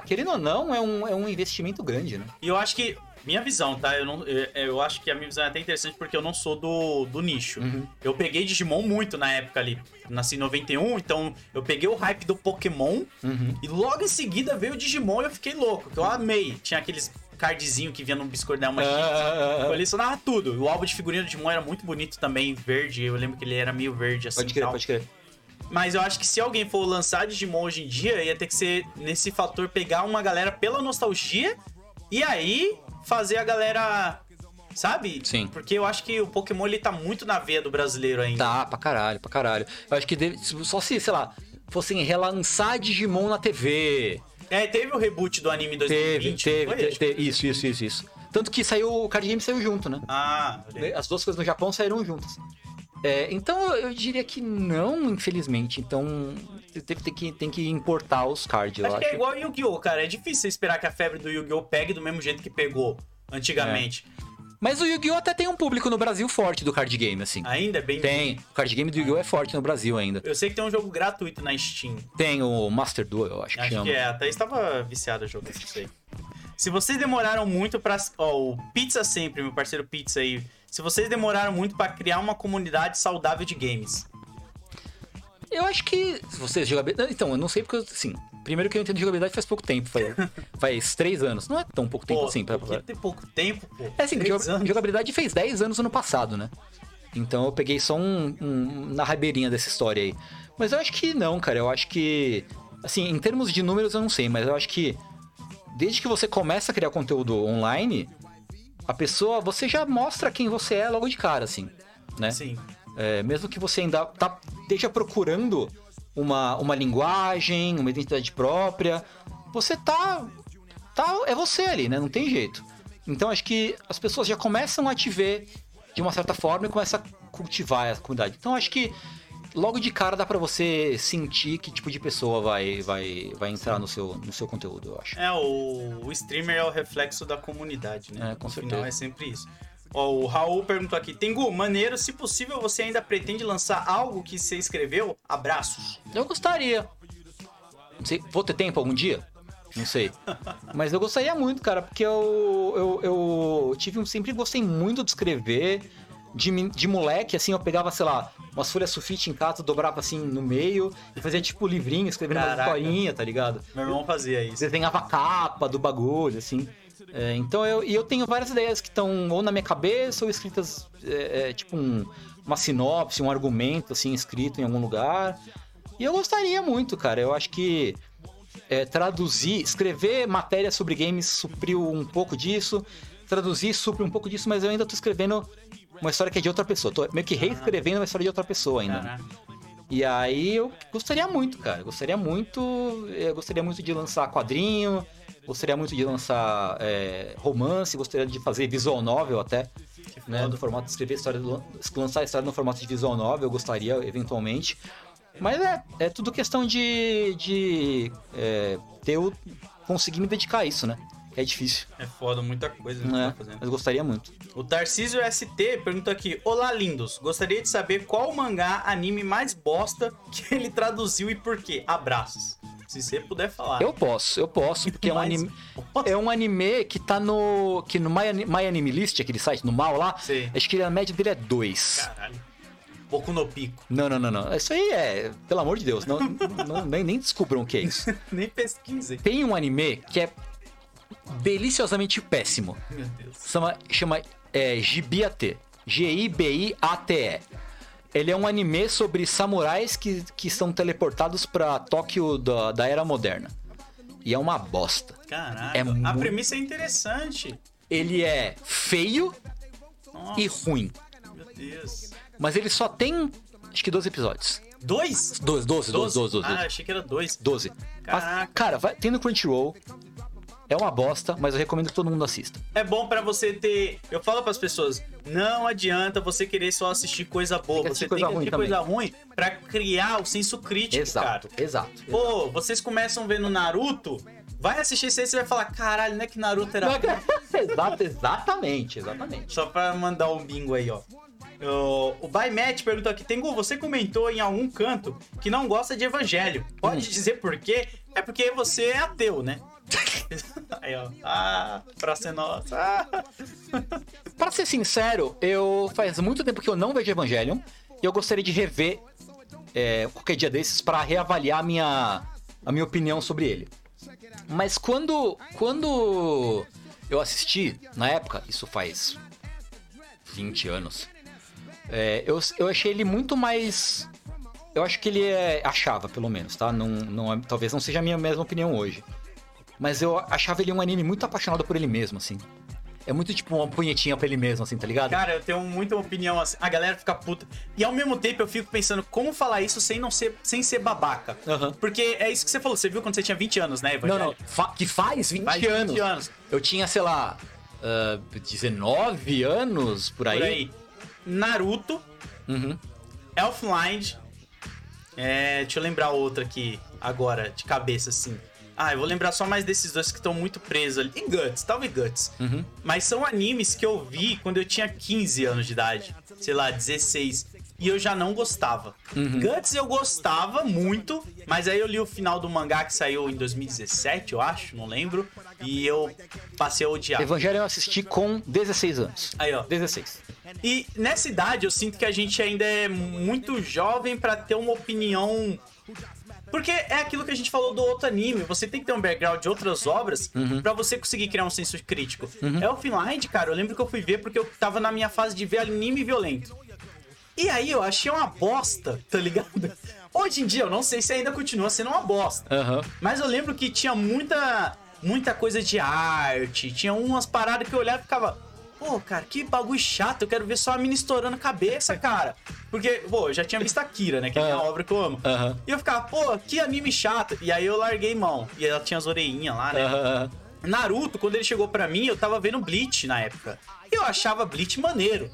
querendo ou não, é um, é um investimento grande, né? E eu acho que. Minha visão, tá? Eu, não, eu, eu acho que a minha visão é até interessante porque eu não sou do, do nicho. Uhum. Eu peguei Digimon muito na época ali. Nasci em 91, então eu peguei o hype do Pokémon Uhum. e logo em seguida veio o Digimon e eu fiquei louco, que eu amei. Tinha aqueles cardzinho que vinha no biscoito da uma Ah, colecionava tudo. O álbum de figurinha do Digimon era muito bonito também, verde. Eu lembro que ele era meio verde assim. Pode crer, pode crer. Mas eu acho que se alguém for lançar Digimon hoje em dia, ia ter que ser nesse fator pegar uma galera pela nostalgia e aí fazer a galera. Sabe? Sim. Porque eu acho que o Pokémon ele tá muito na veia do brasileiro ainda. Tá, pra caralho, pra caralho. Eu acho que deve- só se, sei lá, fossem relançar Digimon na TV. É, teve o reboot do anime em Teve, 2020. teve, foi? te- Acho que te- isso, isso, isso, isso. Tanto que saiu, o card game saiu junto, né? Ah. As duas coisas no Japão saíram juntas. É, então eu diria que não, infelizmente. Então tem, tem que, tem que importar os cards, acho acho. que é igual Yu-Gi-Oh, cara. É difícil esperar que a febre do Yu-Gi-Oh pegue do mesmo jeito que pegou antigamente. Mas o Yu-Gi-Oh! até tem um público no Brasil forte do card game, assim. Ainda é bem. Tem. O card game do Yu-Gi-Oh! é forte no Brasil ainda. Eu sei que tem um jogo gratuito na Steam. Tem o Master Duel, eu acho que Acho chama. que é, a Thaís tava viciada no jogo, não sei. Se vocês demoraram muito pra. Ó, o Pizza Sempre, meu parceiro Pizza aí. Se vocês demoraram muito pra criar uma comunidade saudável de games. Eu acho que se vocês jogabilidade. Então, eu não sei porque, assim. Primeiro que eu entendo de jogabilidade faz pouco tempo. Faz, faz três anos. Não é tão pouco tempo Pô, assim pra. tem pouco tempo, pô. É assim, Três joga- anos. jogabilidade fez 10 anos ano passado, né? Então eu peguei só um, um- na rabeirinha dessa história aí. Mas eu acho que não, cara. Eu acho que. Assim, em termos de números eu não sei, mas eu acho que. Desde que você começa a criar conteúdo online, a pessoa. Você já mostra quem você é logo de cara, assim. Né? Sim. É, mesmo que você ainda tá, esteja procurando uma, uma linguagem, uma identidade própria, você tá, tá. É você ali, né? Não tem jeito. Então acho que as pessoas já começam a te ver de uma certa forma e começam a cultivar essa comunidade. Então acho que logo de cara dá pra você sentir que tipo de pessoa vai, vai, vai entrar no seu, no seu conteúdo, eu acho. É, o, o streamer é o reflexo da comunidade, né? É, com no final certeza. é sempre isso. Ó, o Raul perguntou aqui: Tengu, maneiro, se possível, você ainda pretende lançar algo que você escreveu? Abraços. Eu gostaria. Não sei, vou ter tempo algum dia? Não sei. Mas eu gostaria muito, cara, porque eu, eu, eu tive um, sempre gostei muito de escrever. De, de moleque, assim, eu pegava, sei lá, umas folhas sulfite em casa, dobrava assim no meio e fazia tipo livrinho, escrevendo uma historinha, tá ligado? Meu irmão fazia isso. desenhava a capa do bagulho, assim. É, então eu, e eu tenho várias ideias que estão ou na minha cabeça ou escritas, é, é, tipo um- uma sinopse, um argumento, assim, escrito em algum lugar. E eu gostaria muito, cara. Eu acho que é, traduzir, escrever matéria sobre games supriu um pouco disso. Traduzir supre um pouco disso, mas eu ainda tô escrevendo uma história que é de outra pessoa. Tô meio que reescrevendo uma história de outra pessoa ainda. Caraca. E aí eu gostaria muito, cara. Gostaria muito. Eu gostaria muito de lançar quadrinho. Gostaria muito de lançar é, romance. Gostaria de fazer visual novel até. Né, no formato de escrever história, lançar a história no formato de visual novel, eu gostaria eventualmente. Mas é, é tudo questão de, de é, ter o, conseguir me dedicar a isso, né? É difícil. É foda, muita coisa Né? tá fazendo. Mas gostaria muito. O Tarcísio ST pergunta aqui: Olá, lindos. Gostaria de saber qual mangá anime mais bosta que ele traduziu e por quê. Abraços. Se você puder falar. Eu posso, eu posso, porque é um anime. É um anime que tá no. que no My, My Anime List, aquele site, no mal lá. Sei. Acho que a média dele é 2. Caralho. Boku no pico. Não, não, não, não. Isso aí é. Pelo amor de Deus, não, não- nem, nem descubram o que é isso. Nem pesquisei. Tem um anime que é deliciosamente péssimo. Meu Deus. Chama, chama é, Gibiate. G-I-B-I-A-T-E. Ele é um anime sobre samurais que, que são teleportados pra Tóquio da, da era moderna. E é uma bosta. Caraca. É A muito- premissa é interessante. Ele é feio Nossa, e ruim. meu Deus. Mas ele só tem, acho que 12 episódios. Dois? 12, 12, 12, 12, 12. Ah, achei que era dois. 12. Caraca. Cara, vai, tem no Crunchyroll. É uma bosta, mas eu recomendo que todo mundo assista. É bom pra você ter. Eu falo pras pessoas: não adianta você querer só assistir coisa boa. que você assistir tem coisa que ruim assistir coisa ruim pra criar o senso crítico, cara. Exato, exato. Pô, vocês começam vendo Naruto, vai assistir isso aí você vai falar: caralho, não é que Naruto era. Exato, exatamente, exatamente. Só pra mandar um bingo aí, ó. O, o Bymatch perguntou aqui: Tengu, você comentou em algum canto que não gosta de evangelho. Pode Hum. dizer por quê? É porque você é ateu, né? Aí, ó. Ah, pra ser nossa. Ah. Pra ser sincero, eu faz muito tempo que eu não vejo Evangelion e eu gostaria de rever é, qualquer dia desses pra reavaliar a minha, a minha opinião sobre ele. Mas quando, quando eu assisti, na época, isso faz 20 anos, é, eu, eu achei ele muito mais. Eu acho que ele é. Achava, pelo menos, tá? Não, não é- talvez não seja a minha mesma opinião hoje. Mas eu achava ele um anime muito apaixonado por ele mesmo, assim. É muito tipo uma punhetinha pra ele mesmo, assim, tá ligado? Cara, eu tenho muita opinião assim. A galera fica puta. E ao mesmo tempo eu fico pensando como falar isso sem não ser, sem ser babaca. Aham. Porque é isso que você falou. Você viu quando você tinha 20 anos, né, Não, Evangelho? não. fa- que faz 20, Faz 20 anos. anos. Eu tinha, sei lá, ah, 19 anos por aí. Por aí. Naruto, Uhum. Elfline. É, deixa eu lembrar outra aqui agora, de cabeça, assim. Ah, eu vou lembrar só mais desses dois que estão muito presos ali. E Guts, talvez Guts. Uhum. Mas são animes que eu vi quando eu tinha 15 anos de idade. Sei lá, 16. E eu já não gostava. Uhum. Guts eu gostava muito, mas aí eu li o final do mangá que saiu em 2017, eu acho, não lembro. E eu passei a odiar. Evangelho eu assisti com 16 anos. Aí, ó. 16. E nessa idade eu sinto que a gente ainda é muito jovem pra ter uma opinião. Porque é aquilo que a gente falou do outro anime. Você tem que ter um background de outras obras pra você conseguir criar um senso crítico. É o Finland, cara. Eu lembro que eu fui ver porque eu tava na minha fase de ver anime violento. E aí eu achei uma bosta, tá ligado? Hoje em dia eu não sei se ainda continua sendo uma bosta. Aham. Mas eu lembro que tinha muita muita coisa de arte, tinha umas paradas que eu olhava e ficava, pô, cara, que bagulho chato, eu quero ver só a mina estourando a cabeça, cara. Porque, pô, eu já tinha visto a Kira, né, que é a obra que eu amo. Aham. E eu ficava, pô, que anime chato. E aí eu larguei mão. E ela tinha as orelhinhas lá, né? Aham. Naruto, quando ele chegou pra mim, eu tava vendo Bleach na época. E eu achava Bleach maneiro.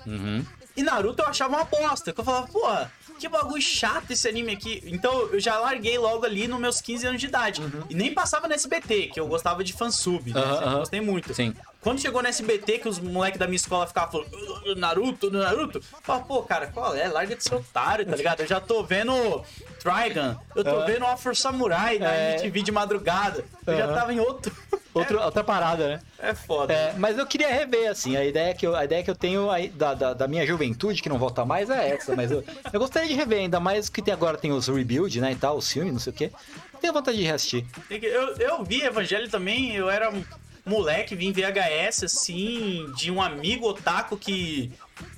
E Naruto eu achava uma bosta. Que eu falava, porra, que bagulho chato esse anime aqui. Então eu já larguei logo ali nos meus 15 anos de idade. E nem passava no SBT, que eu gostava de fansub, né? Aham. Gostei muito. Sim. Quando chegou no SBT, que os moleques da minha escola ficavam falando "Uh, Naruto, Naruto, eu falava, pô, cara, qual é? Larga de ser otário, tá ligado? Eu já tô vendo Trigun, eu tô vendo Afro Samurai na É. MTV de madrugada. Eu já tava em outro. Outro, outra parada, né? É foda. É, mas eu queria rever, assim, a ideia que eu, a ideia que eu tenho aí da, da, da minha juventude, que não volta mais, é essa, mas eu, eu gostaria de rever, ainda mais que tem agora tem os rebuild, né, e tal, os filmes, não sei o quê. Tenho vontade de reassistir. Eu, eu vi Evangelho também, eu era moleque, vim VHS, assim, de um amigo otaku que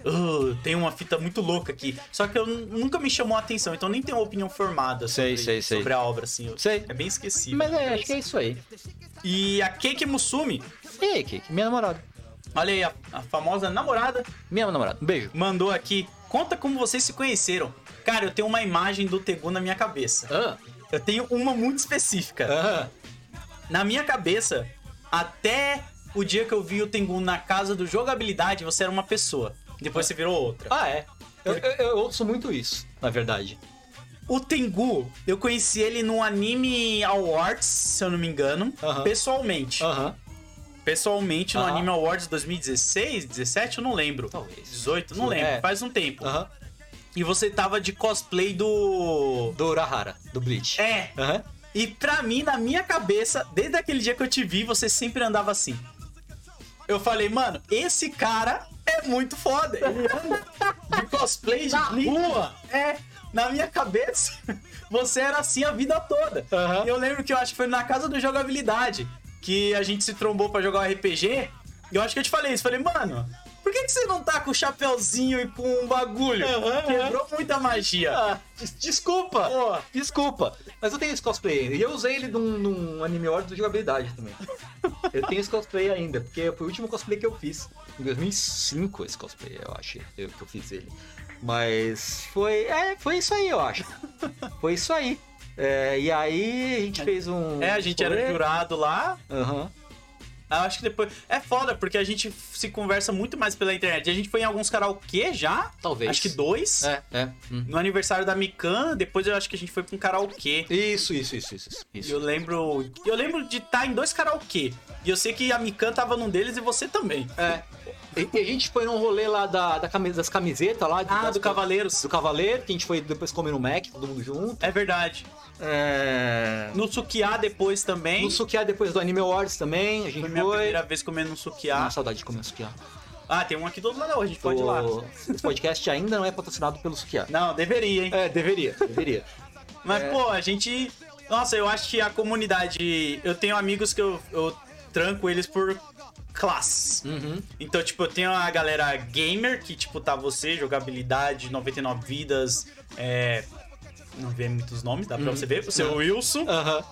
uh, tem uma fita muito louca aqui. Só que eu nunca me chamou a atenção, então nem tenho uma opinião formada sobre, sei, sei. sobre a obra, assim. Eu- Sei. É bem esquecível. Mas é, acho que é isso aí. E a Keiki Musumi, E aí, Kiki, minha namorada. olha aí, a, a famosa namorada, Minha namorada, um beijo. mandou aqui. Conta como vocês se conheceram. Cara, eu tenho uma imagem do Tegu na minha cabeça. Ah, Eu tenho uma muito específica. ah, Na minha cabeça, até o dia que eu vi o Tengu na casa do jogabilidade, você era uma pessoa. Depois você virou outra. ah é. Eu, eu, eu ouço muito isso, na verdade. O Tengu, eu conheci ele no Anime Awards, se eu não me engano, Aham. pessoalmente. Aham. Pessoalmente no Aham. Anime Awards 2016, 17, eu não lembro. Talvez. 18, não lembro, É. faz um tempo. Aham. E você tava de cosplay do. Do Urahara, do Bleach. É. Aham. E pra mim, na minha cabeça, desde aquele dia que eu te vi, você sempre andava assim. Eu falei, mano, esse cara é muito foda. Ele anda de cosplay de rua. É, na minha cabeça, você era assim a vida toda. E eu lembro que eu acho que foi na casa do jogabilidade que a gente se trombou pra jogar um RPG. E eu acho que eu te falei isso. Falei, mano, por que, que você não tá com o chapéuzinho e com um bagulho? Aham, Quebrou muita magia. Ah, des- desculpa! Pô. Desculpa! Mas eu tenho esse cosplay. E eu usei ele num, num anime Awards de jogabilidade também. eu tenho esse cosplay ainda, porque foi o último cosplay que eu fiz. Em 2005 esse cosplay, eu acho, eu, que eu fiz ele. Mas foi. É, foi isso aí, eu acho. foi isso aí. É, e aí a gente fez um. É, a gente era jurado lá. Aham. Eu acho que depois. É foda, porque a gente se conversa muito mais pela internet. A gente foi em alguns karaokê já. Talvez. Acho que dois. É, é. hum. No aniversário da Mikan, depois eu acho que a gente foi pra um karaokê. Isso, isso, isso, isso. E isso. eu lembro. Eu lembro de estar em dois karaokê. E eu sei que a Mikan tava num deles e você também. É. E, e a gente foi num rolê lá da, da cami- das camisetas lá. Ah, das- do Cavaleiros. do Cavaleiro, que a gente foi depois comer no Mac, todo mundo junto. É verdade. É... No Sukiá depois também. No Sukiá, depois do Anime Awards também, a gente Foi foi. minha primeira vez comendo no Sukiá. Ah, saudade de comer Sukiá. Ah, tem um aqui do outro lado, a gente pode ir lá. O- Esse podcast ainda não é patrocinado pelo Sukiá. Não, deveria, hein? É, deveria, deveria. Mas, É. pô, a gente. Nossa, eu acho que a comunidade. Eu tenho amigos que eu, eu tranco eles por classes. Uhum. Então, tipo, eu tenho a galera gamer, que, tipo, tá você, jogabilidade, 99 vidas, é. Não vê muitos nomes, dá pra você ver. O seu Wilson, Aham.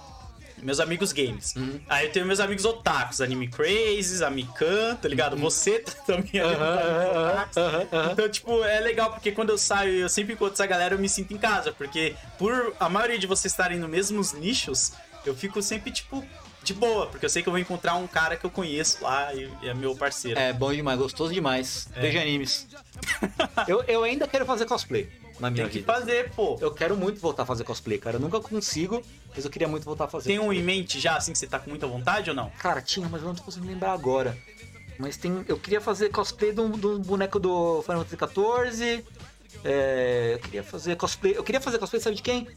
meus amigos games. Uhum. Aí eu tenho meus amigos otakus, Anime Crazes, a Mikan, tá ligado? Você também é Uhum. Então, tipo, é legal porque quando eu saio e eu sempre encontro essa galera, eu me sinto em casa. Porque por a maioria de vocês estarem nos mesmos nichos, eu fico sempre, tipo, de boa. Porque eu sei que eu vou encontrar um cara que eu conheço lá e, e é meu parceiro. É bom demais, gostoso demais. É. Veja animes. eu, eu ainda quero fazer cosplay na minha Tem que vida. fazer, pô. Eu quero muito voltar a fazer cosplay, cara. Eu nunca consigo, mas eu queria muito voltar a fazer. Tem um em mente já, assim, que você tá com muita vontade ou não? Cara, tinha, mas eu não tô conseguindo lembrar agora. Mas tem. Eu queria fazer cosplay do, do boneco do Final Fantasy XIV. É, eu queria fazer cosplay. Eu queria fazer cosplay, sabe de quem?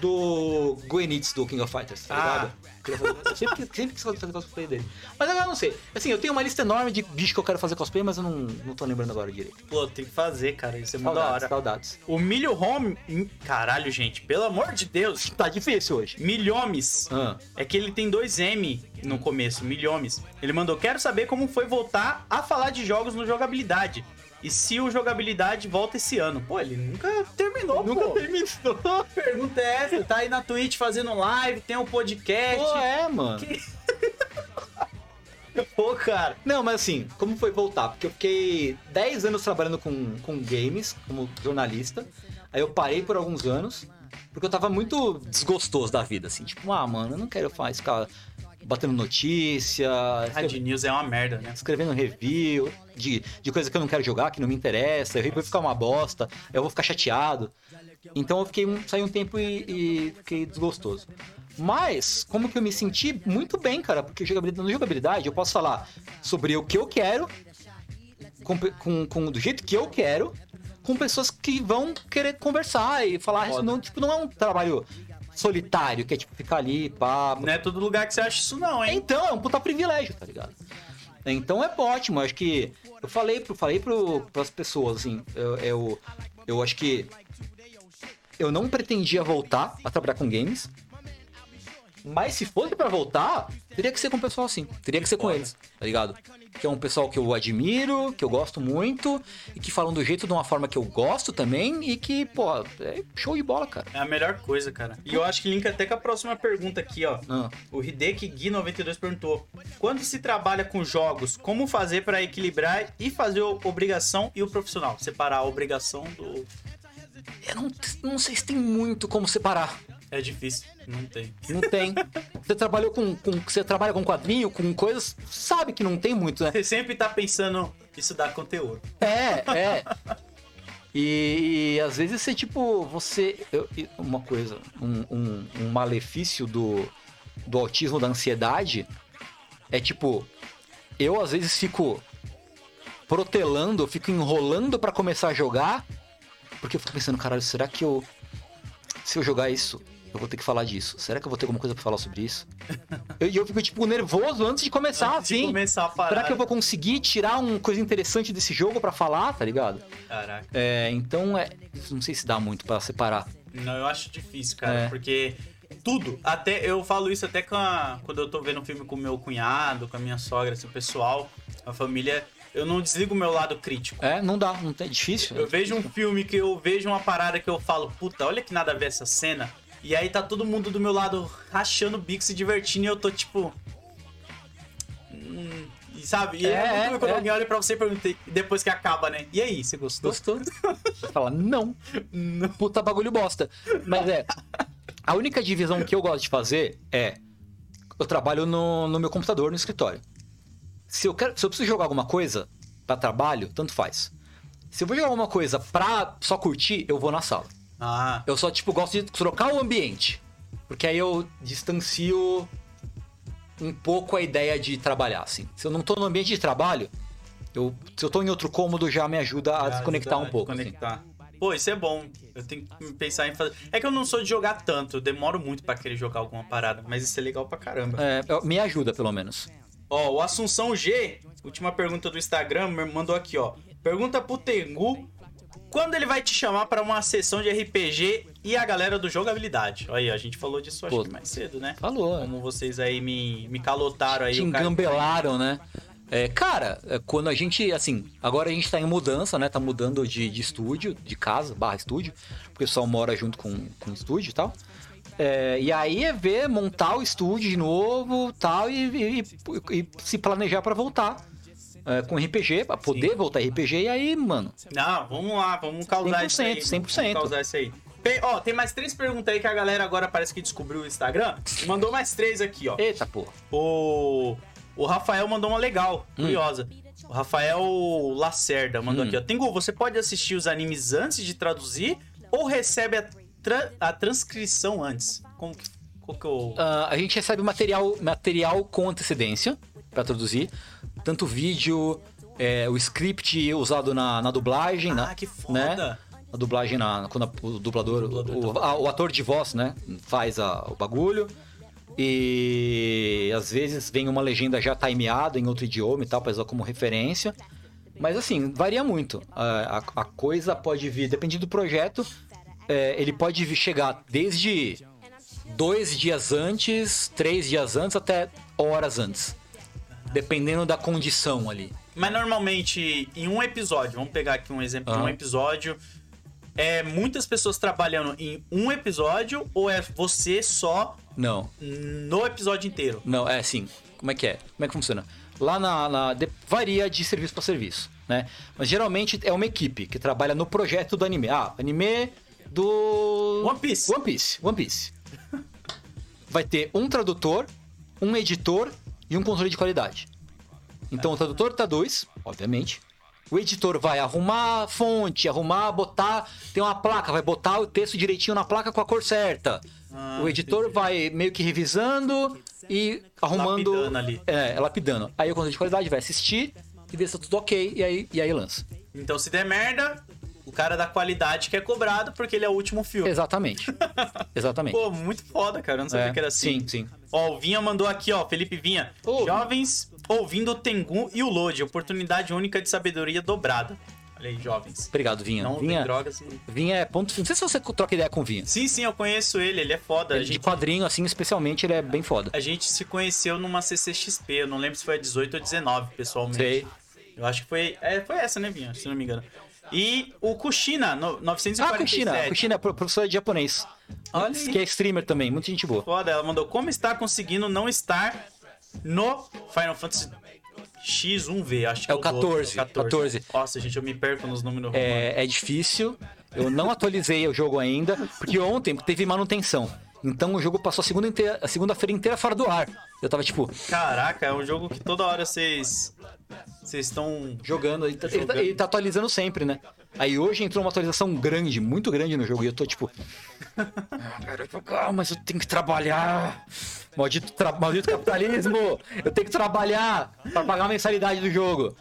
Do Goenitz do King of Fighters, tá Ah. ligado? Fazer, eu sempre, sempre quis fazer cosplay dele. Mas agora eu não sei. Assim, eu tenho uma lista enorme de bichos que eu quero fazer cosplay, mas eu não, não tô lembrando agora direito. Pô, tem que fazer, cara. Isso é muito da hora. saudades. O Milho Home. Caralho, gente, pelo amor de Deus. Tá difícil hoje. Milhomes. Ah. É que ele tem dois M no começo, milhomes. Ele mandou: Quero saber como foi voltar a falar de jogos no jogabilidade. E se o jogabilidade volta esse ano. Pô, ele nunca terminou, Nunca pô. terminou. Pergunta é essa, tá aí na Twitch fazendo live, tem um podcast. Pô, é, mano. Pô, cara. Não, mas assim, como foi voltar? Porque eu fiquei 10 anos trabalhando com, com games, como jornalista. Aí eu parei por alguns anos, porque eu tava muito desgostoso da vida, assim. Tipo, ah, mano, eu não quero mais ficar batendo notícia, A de news é uma merda, né? escrevendo review de, de coisa que eu não quero jogar, que não me interessa, review vai ficar uma bosta, eu vou ficar chateado. Então eu fiquei um, saí um tempo e, e fiquei desgostoso. Mas, como que eu me senti muito bem, cara, porque jogabilidade, na jogabilidade eu posso falar sobre o que eu quero, com, com, com- do jeito que eu quero, com pessoas que vão querer conversar e falar. Isso não, tipo, não é um trabalho solitário, que é tipo ficar ali, pá. Não é todo lugar que você acha isso, não, hein? Então, é um puta privilégio, tá ligado? Então é ótimo, acho que. Eu falei, pro, falei pro, pras pessoas, assim, eu, eu, eu acho que. Eu não pretendia voltar a trabalhar com games. Mas se fosse pra voltar, teria que ser com um pessoal assim. Teria que ser com eles, tá ligado? Que é um pessoal que eu admiro, que eu gosto muito, e que falam do jeito de uma forma que eu gosto também, e que, pô, é show de bola, cara. É a melhor coisa, cara. E eu acho que linka até com a próxima pergunta aqui, ó. Ah. O Hideki Gui92 perguntou: Quando se trabalha com jogos, como fazer pra equilibrar e fazer a obrigação e o profissional? Separar a obrigação do. Eu não, não sei se tem muito como separar. É difícil, não tem. Não tem. Você trabalhou com, com- Você trabalha com quadrinho, com coisas. Sabe que não tem muito, né? Você sempre tá pensando, isso dá conteúdo. É, é. E, e às vezes você, tipo, você. eu- uma coisa, um, um, um malefício do, do autismo, da ansiedade, é tipo, eu às vezes fico protelando, fico enrolando pra começar a jogar, porque eu fico pensando, caralho, será que eu. Se eu jogar isso, eu vou ter que falar disso. Será que eu vou ter alguma coisa pra falar sobre isso? E eu, eu fico, tipo, nervoso antes de começar, Antes de assim. começar a parada. Será que eu vou conseguir tirar uma coisa interessante desse jogo pra falar, tá ligado? Caraca. É, então, é, não sei se dá muito pra separar. Não, eu acho difícil, cara, É. porque tudo, até eu falo isso até a- quando eu tô vendo um filme com o meu cunhado, com a minha sogra, assim, o pessoal, a família, eu não desligo o meu lado crítico. É, não dá, não é difícil. Eu vejo um filme que eu vejo uma parada que eu falo, puta, olha que nada a ver essa cena. E aí tá todo mundo do meu lado rachando o bico, se divertindo, e eu tô tipo. Hum, e sabe? E é, É, muito ruim quando é. alguém olha pra você e pergunta, depois que acaba, né? E aí, você gostou? Gostou? Você fala, não. Não. Puta bagulho bosta. Mas é. A única divisão que eu gosto de fazer é. Eu trabalho no, no meu computador, no escritório. Se eu, quero, se eu preciso jogar alguma coisa pra trabalho, tanto faz. Se eu vou jogar alguma coisa pra só curtir, eu vou na sala. Ah, Eu só, tipo, gosto de trocar o ambiente. Porque aí eu distancio um pouco a ideia de trabalhar, assim. Se eu não tô no ambiente de trabalho, eu, se eu tô em outro cômodo, já me ajuda a desconectar um pouco. assim. Desconectar. Pô, isso é bom. Eu tenho que pensar em fazer. É que eu não sou de jogar tanto, eu demoro muito pra querer jogar alguma parada, mas isso é legal pra caramba. É, me ajuda, pelo menos. Ó, o Assunção G, última pergunta do Instagram, mandou aqui, ó. Pergunta pro Tengu quando ele vai te chamar pra uma sessão de RPG e a galera do jogabilidade. Olha aí, a gente falou disso acho Pô, que mais cedo, né? Falou. Como vocês aí me, me calotaram aí. Te cara- engambelaram, né? É, cara, é, quando a gente, assim, agora a gente tá em mudança, né? Tá mudando de, de estúdio, de casa, barra estúdio, porque o pessoal mora junto com, com o estúdio e tal. É, e aí é ver, montar o estúdio de novo tal, e, e- e- e se planejar pra voltar é, com RPG, pra poder voltar RPG, e aí, mano, Não, vamos lá, vamos causar isso aí. 100%, 100%. Vamos causar isso aí. Tem- ó, tem mais três perguntas aí que a galera agora parece que descobriu o Instagram. Mandou mais três aqui, ó. eita porra. O, o Rafael mandou uma legal, Hum. curiosa. O Rafael Lacerda mandou aqui, ó. Tengu, você pode assistir os animes antes de traduzir ou recebe a, tra- a transcrição antes? Como que, qual que eu... Ah, a gente recebe material, material com antecedência pra traduzir, tanto vídeo, é, o script usado na, na dublagem, Ah, na, que foda. né? A dublagem na quando a- o dublador, o, a- o ator de voz, né, faz a- o bagulho. E às vezes vem uma legenda já timeada em outro idioma e tal, pra usar como referência. Mas assim, varia muito. A, a- a coisa pode vir, depende do projeto, é, ele pode vir chegar desde dois dias antes, três dias antes, até horas antes. Dependendo da condição ali. Mas normalmente, em um episódio, vamos pegar aqui um exemplo de um episódio, é muitas pessoas trabalhando em um episódio ou é você só Não, no episódio inteiro? não, é assim. Como é que é? Como é que funciona? Lá na. na- de- varia de serviço para serviço, né? Mas geralmente é uma equipe que trabalha no projeto do anime. Ah, anime do. One Piece. One Piece. One Piece. Vai ter um tradutor um editor e um controle de qualidade. Então o tradutor tá dois, obviamente. O editor vai arrumar a fonte, arrumar, botar. Tem uma placa, vai botar o texto direitinho na placa com a cor certa. Ah, o editor entendi. vai meio que revisando e arrumando. Lapidando ali. É, lapidando. Aí o controle de qualidade vai assistir e ver se tá tudo ok e aí, e aí lança. Então, se der merda, o cara da qualidade que é cobrado porque ele é o último filme. Exatamente. Exatamente. Pô, muito foda, cara. Eu não sabia É, que era assim. Sim, sim. Ó, o Vinha mandou aqui, ó. Felipe Vinha. Ô. Jovens ouvindo o Tengu e o Load. Oportunidade única de sabedoria dobrada. Olha aí, jovens. Obrigado, Vinha. Não tem Vinha, drogas e... Vinha é ponto. Não sei se você troca ideia com o Vinha. Sim, sim, eu conheço ele. Ele é foda. De gente, quadrinho, assim, especialmente, ele é bem foda. a gente se conheceu numa CCXP. Eu não lembro se foi a 18 ou 19, pessoalmente. Sei. Eu acho que foi... É, foi essa, né, Vinha? Se não me engano. E o Kushina, no, 947. Ah, Kushina. Kushina pro- professora de japonês. Olha. Que é streamer também, muita gente boa. Foda, ela mandou como está conseguindo não estar no Final Fantasy X1V, acho que É o do outro, 14, 14. Nossa, gente, eu me perco nos números romanos. É, é difícil. Eu não atualizei o jogo ainda, porque ontem teve manutenção. Então o jogo passou a segunda inteira- a segunda-feira inteira fora do ar. Eu tava, tipo, Caraca, é um jogo que toda hora vocês vocês estão jogando. Ele tá, ele tá- Jogando. ele tá atualizando sempre, né? Aí hoje entrou uma atualização grande, muito grande no jogo, e eu tô tipo. "Ah, mas eu tenho que trabalhar. Maldito, tra- maldito capitalismo! Eu tenho que trabalhar pra pagar a mensalidade do jogo.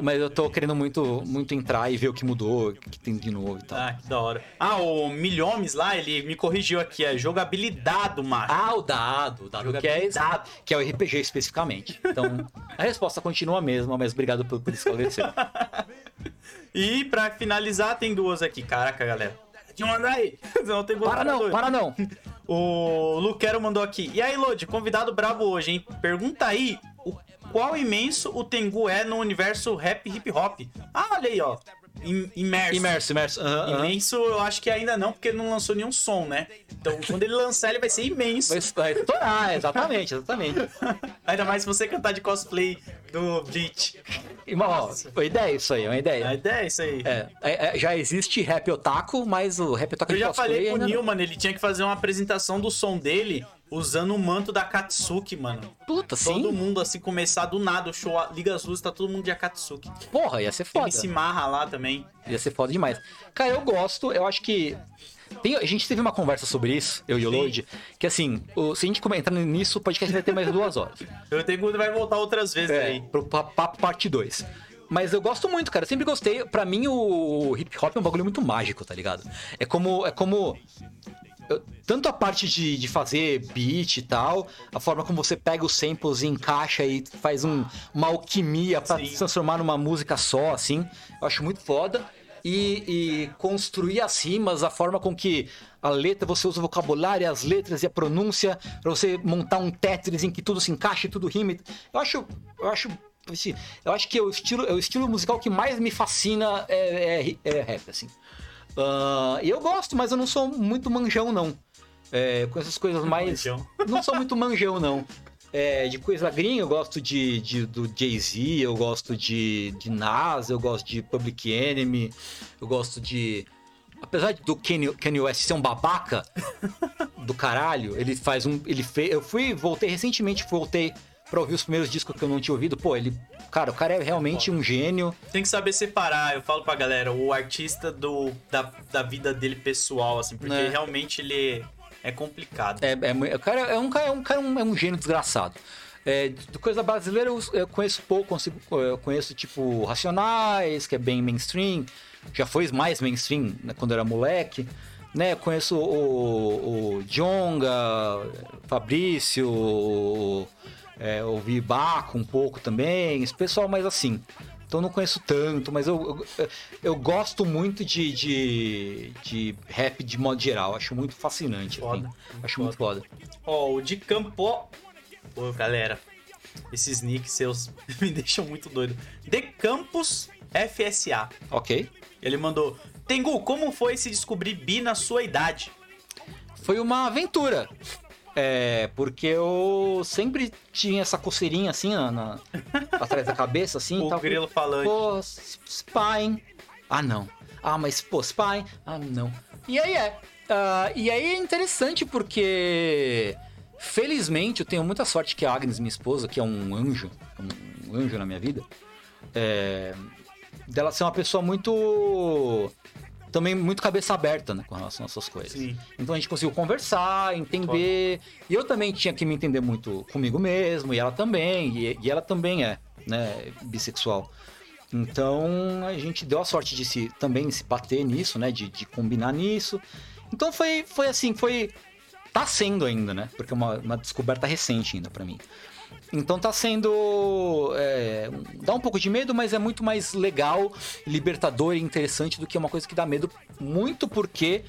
Mas eu tô querendo muito, muito entrar e ver o que mudou, o que tem de novo e tal. Ah, que da hora. Ah, o Milhomes lá, ele me corrigiu aqui, é jogabilidade, macho. Ah, o dado, o dado que é, Jogabilidade. que é o RPG especificamente. Então, a resposta continua a mesma, mas obrigado por, por esclarecer. E pra finalizar, tem duas aqui. Caraca, galera. Te mandar aí. Senão tem Para não, para não. O Luquero mandou aqui. E aí, Lodi, convidado brabo hoje, hein? Pergunta aí o qual imenso o Tengu é no universo rap hip hop. Ah, olha aí, ó. Im- Imerso. Imerso, imerso. Imenso, eu acho que ainda não, porque ele não lançou nenhum som, né? Então, quando ele lançar, ele vai ser imenso. Vai estourar, exatamente, exatamente. Ainda mais se você cantar de cosplay do Bleach. Ó, uma ideia isso aí, uma A ideia. ideia é isso aí. É, é, é, já existe rap otaku, mas o rap otaku Eu já falei. Nil, mano, ele tinha que fazer uma apresentação do som dele usando o manto da Katsuki, mano. Puta, sim. Todo mundo, assim, começar do nada, o show, liga as luzes, tá todo mundo de Akatsuki. Porra, ia ser foda. MC Marra lá também. Ia ser foda demais. Cara, eu gosto, eu acho que. Tem- a gente teve uma conversa sobre isso, eu e o. Lloyd, que assim, o- se a gente come- entrar nisso, o podcast vai ter mais duas horas. Eu tenho que vai voltar outras vezes É, aí. pro pa- papo parte 2. Mas eu gosto muito, cara. Eu sempre gostei. Pra mim, o hip hop é um bagulho muito mágico, tá ligado? É como. É como. Eu- tanto a parte de, de fazer beat e tal, a forma como você pega os samples e encaixa e faz um- uma alquimia pra Sim. se transformar numa música só, assim. Eu acho muito foda. E, e construir as rimas, a forma com que a letra, você usa o vocabulário, as letras e a pronúncia, pra você montar um Tetris em que tudo se encaixa e tudo rima. Eu acho. Eu acho. assim, Eu acho que é o estilo, é o estilo musical que mais me fascina é, é- é rap, assim. Ah, E eu gosto, mas eu não sou muito manjão, não. É, com essas coisas mais. Manjão. Não sou muito manjão, não. É, de coisa gringa, eu gosto de, de- do Jay-Z, eu gosto de, de Nas, eu gosto de Public Enemy, eu gosto de. Apesar do Kanye, Kanye West ser um babaca do caralho, ele faz um. Ele fez. Eu fui, voltei recentemente, voltei pra ouvir os primeiros discos que eu não tinha ouvido. Pô, ele. Cara, o cara é realmente um gênio. Tem que saber separar, eu falo pra galera, o artista do, da, da vida dele pessoal, assim, porque Né. realmente ele é complicado. É, é, o cara é um cara, é um, cara, um- é um gênio desgraçado. É, coisa brasileira eu, eu conheço pouco, consigo- eu conheço tipo Racionais, que é bem mainstream, já foi mais mainstream né, quando era moleque. Né, conheço o, o Jonga, Fabrício, o, é, ouvi Baco um pouco também, esse pessoal mais assim. Então não conheço tanto, mas eu, eu, eu gosto muito de, de, de rap de modo geral. Acho muito fascinante. Foda, assim. muito Acho muito foda. Ó, o de Campo. Pô, galera, esses nicks seus me deixam muito doido. De Campos FSA. Ok. Ele mandou: Tengu, como foi se descobrir bi na sua idade? Foi uma aventura. É, porque eu sempre tinha essa coceirinha assim na, na- atrás da cabeça, assim. O tal. grilo falante. Pô, Spine. Ah, não. Ah, mas, pô, Spine. Ah, não. E aí é. Ah, e aí é interessante porque, felizmente, eu tenho muita sorte que a Agnes, minha esposa, que é um anjo, um anjo na minha vida, é, dela ser uma pessoa muito. Também muito cabeça aberta, né, com relação a essas coisas. Sim. Então a gente conseguiu conversar, entender. E eu também tinha que me entender muito comigo mesmo, e ela também, e, e ela também é, né, bissexual. Então a gente deu a sorte de se também se bater nisso, né? De, de combinar nisso. Então foi, foi assim, foi. Tá sendo ainda, né? Porque é uma, uma descoberta recente ainda pra mim. Então tá sendo. é, dá um pouco de medo, mas é muito mais legal, libertador e interessante do que uma coisa que dá medo, muito porque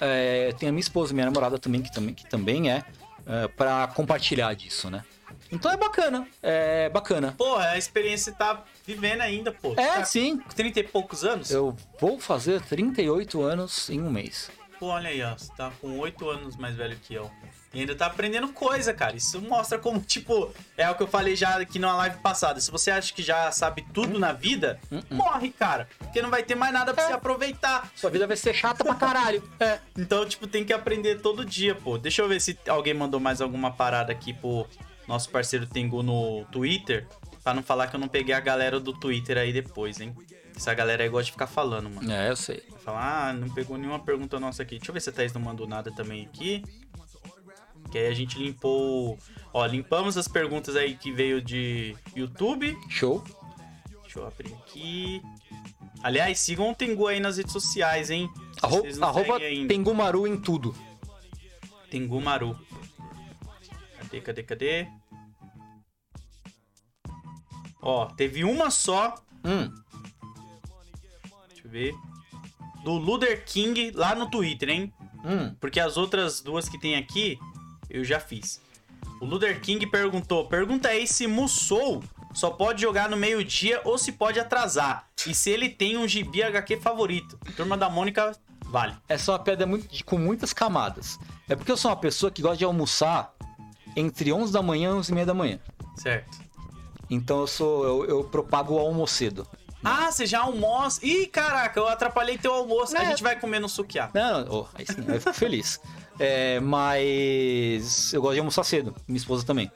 é, tem a minha esposa, minha namorada também, que também, que também é, é para compartilhar disso, né? Então é bacana, é bacana. Pô, a experiência tá vivendo ainda, pô. É, Tá sim. com 30 e poucos anos? Eu vou fazer 38 anos em um mês. Pô, olha aí, ó. Você tá com 8 anos mais velho que eu. E ainda tá aprendendo coisa, cara. Isso mostra como, tipo, é o que eu falei já aqui numa live passada. Se você acha que já sabe tudo na vida, morre, cara. Porque não vai ter mais nada pra É. você aproveitar. Sua vida vai ser chata pra caralho. É. Então, tipo, tem que aprender todo dia, pô. Deixa eu ver se alguém mandou mais alguma parada aqui pro nosso parceiro Tengu no Twitter. Pra não falar que eu não peguei a galera do Twitter aí depois, hein? Essa galera aí gosta de ficar falando, mano. É, eu sei. Falar, ah, não pegou nenhuma pergunta nossa aqui. Deixa eu ver se a Thaís não mandou nada também aqui. Que aí a gente limpou. Ó, limpamos as perguntas aí que veio de YouTube. Show. Deixa eu abrir aqui. Aliás, sigam o Tengu aí nas redes sociais, hein? Arro arroba ainda. Tengumaru em tudo. Tengu Maru. Cadê, cadê, cadê? Ó, teve uma só. Hum, Deixa eu ver. Do Luder King lá no Twitter, hein? hum. Porque as outras duas que tem aqui, eu já fiz. O Luder King perguntou: pergunta aí se Musou só pode jogar no meio-dia ou se pode atrasar. E se ele tem um gibi HQ favorito. Turma da Mônica, vale. Essa é uma pedra muito, com muitas camadas. É porque eu sou uma pessoa que gosta de almoçar entre 11 da manhã e 11 e meia da manhã. Certo. Então eu sou eu, eu propago o almocedo. Ah, você já almoça. Ih, caraca, eu atrapalhei teu almoço. A É. gente vai comer no sukiá. Não, oh, aí sim, eu fico feliz. É, mas eu gosto de almoçar cedo, minha esposa também.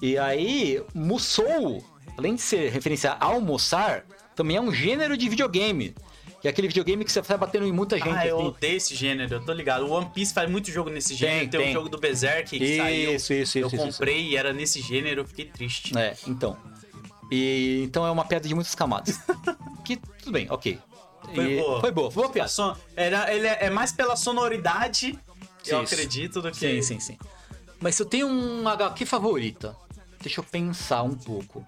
E aí, Musou, além de ser referência a almoçar, também é um gênero de videogame. Que é aquele videogame que você vai batendo em muita gente. Ah, eu assim. odeio esse gênero, eu tô ligado. O One Piece faz muito jogo nesse gênero. Tem, tem. o jogo do Berserk que Isso, saiu. isso, isso, eu isso, comprei e era nesse gênero, eu fiquei triste. É, então. E então é uma piada de muitas camadas. que tudo bem, ok. Foi E- boa. Foi boa, foi boa piada. son- Era, ele é, é mais pela sonoridade, eu Isso. acredito, do que. Sim, sim, sim. Mas se eu tenho um HQ favorita, deixa eu pensar um pouco.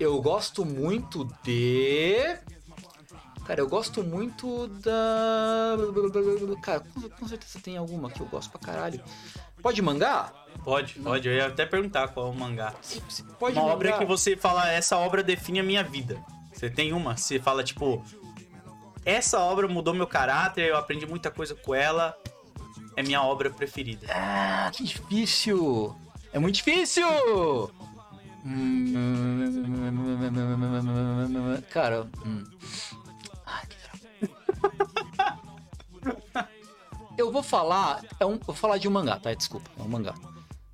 Eu gosto muito de. Cara, eu gosto muito da. Cara, com- certeza tem alguma que eu gosto pra caralho. Pode mangá? Pode, pode. Eu ia até perguntar qual é o mangá. Se- se- Pode uma mangá. obra que você fala, essa obra define a minha vida. Você tem uma? Você fala, tipo, essa obra mudou meu caráter, eu aprendi muita coisa com ela, é minha obra preferida. Ah, que difícil! É muito difícil! Cara, hum. Que droga. Eu vou falar. É um, vou falar de um mangá, tá? Desculpa, é um mangá.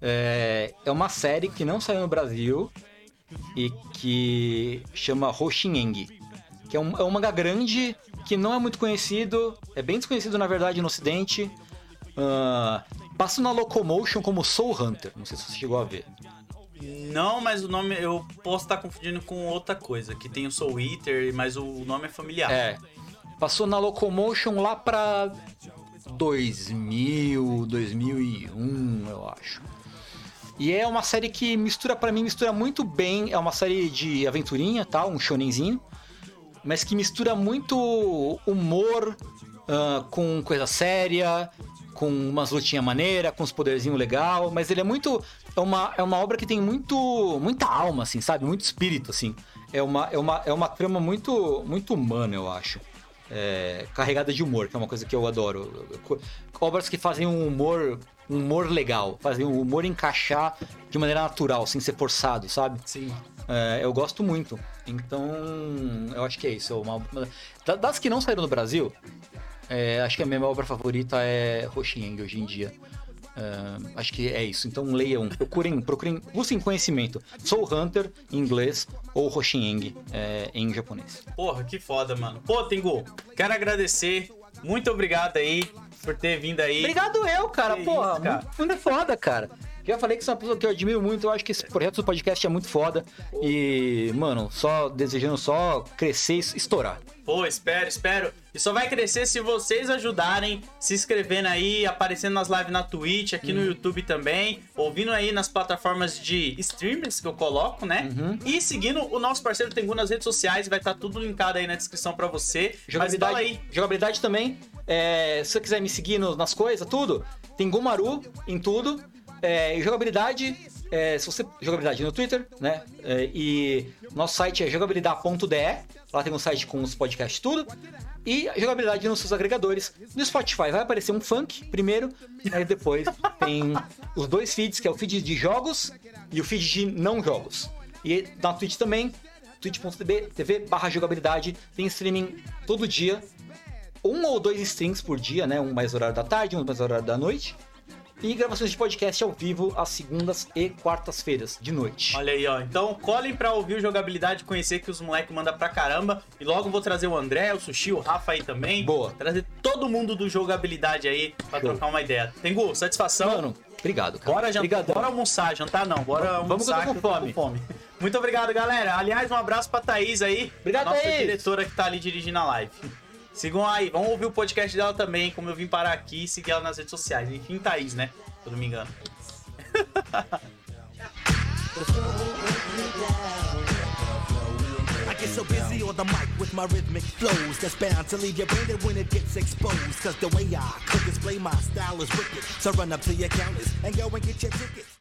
É, é uma série que não saiu no Brasil e que chama Hoshineng. Que é um, é um mangá grande que não é muito conhecido, é bem desconhecido na verdade no ocidente. Ah, passa na Locomotion como Soul Hunter, não sei se você chegou a ver. Não, mas o nome eu posso estar confundindo com outra coisa, que tem o Soul Eater, mas o nome é familiar. É, passou na Locomotion lá pra 2000, 2001, eu acho. E é uma série que mistura, pra mim, mistura muito bem. É uma série de aventurinha, tá? Um shonenzinho. Mas que mistura muito humor ah, com coisa séria, com umas lutinhas maneira, com uns poderzinhos legal. Mas ele é muito. É uma, é uma obra que tem muito muita alma, assim, sabe? Muito espírito, assim. É uma, é uma, é uma trama muito, muito humana, eu acho. É, carregada de humor, que é uma coisa que eu adoro. Obras que fazem um humor, um humor legal, fazem o humor encaixar de maneira natural, sem ser forçado, sabe? Sim. É, eu gosto muito. Então, eu acho que é isso. é Uma, uma- da- das que não saíram no Brasil, é, acho que a minha obra favorita é Hoshineng hoje em dia. Ah, acho que é isso. Então leiam, procurem, procurem, busquem conhecimento. Soul Hunter em inglês ou Hoshineng é, em japonês. Porra, que foda, mano. Pô, Tengu, quero agradecer. Muito obrigado aí por ter vindo aí. Obrigado eu, cara. Que Porra, isso, cara. muito, muito foda, cara. Já falei que você é uma pessoa que eu admiro muito. Eu acho que esse projeto do podcast é muito foda. E, mano, só desejando só crescer e estourar. Pô, espero, espero. E só vai crescer se vocês ajudarem, se inscrevendo aí, aparecendo nas lives na Twitch, aqui no YouTube também, ouvindo aí nas plataformas de streamers que eu coloco, né? E seguindo o nosso parceiro Tengu nas redes sociais, vai estar tudo linkado aí na descrição pra você. Mas fala Jogabilidade, aí. jogabilidade também. É, se você quiser me seguir no- nas coisas, tudo, tem Gumaru em tudo. É, jogabilidade, é, se você. Jogabilidade no Twitter, né? É, e nosso site é jogabilidade.de. Lá tem um site com os podcasts tudo. E jogabilidade nos seus agregadores. No Spotify vai aparecer um funk primeiro, aí depois tem os dois feeds, que é o feed de jogos e o feed de não jogos. E na Twitch também, twitch.tv TV barra jogabilidade, tem streaming todo dia, um ou dois streams por dia, né? Um mais horário da tarde, um mais horário da noite. E gravações de podcast ao vivo às segundas e quartas-feiras, de noite. Olha aí, ó. Então colhem pra ouvir o jogabilidade, conhecer que os moleques mandam pra caramba. E logo vou trazer o André, o Sushi, o Rafa aí também. Boa. Trazer todo mundo do jogabilidade aí pra Show. trocar uma ideia. Tengu, satisfação. Mano, obrigado, cara. Bora, jantar, bora almoçar, jantar não, bora Vamos que eu almoçar tô com fome. Muito obrigado, galera. Aliás, um abraço pra Thaís aí, Obrigado, nossa Thaís. diretora que tá ali dirigindo a live. Sigam aí, vamos ouvir o podcast dela também, como eu vim parar aqui e seguir ela nas redes sociais. Enfim, Thaís, né? Se eu não me engano. Get so busy on the mic with my rhythmic flows that's bound to leave you branded when it gets exposed. Cause the way I could display my style is wicked. So run up to your counters and go and get your tickets.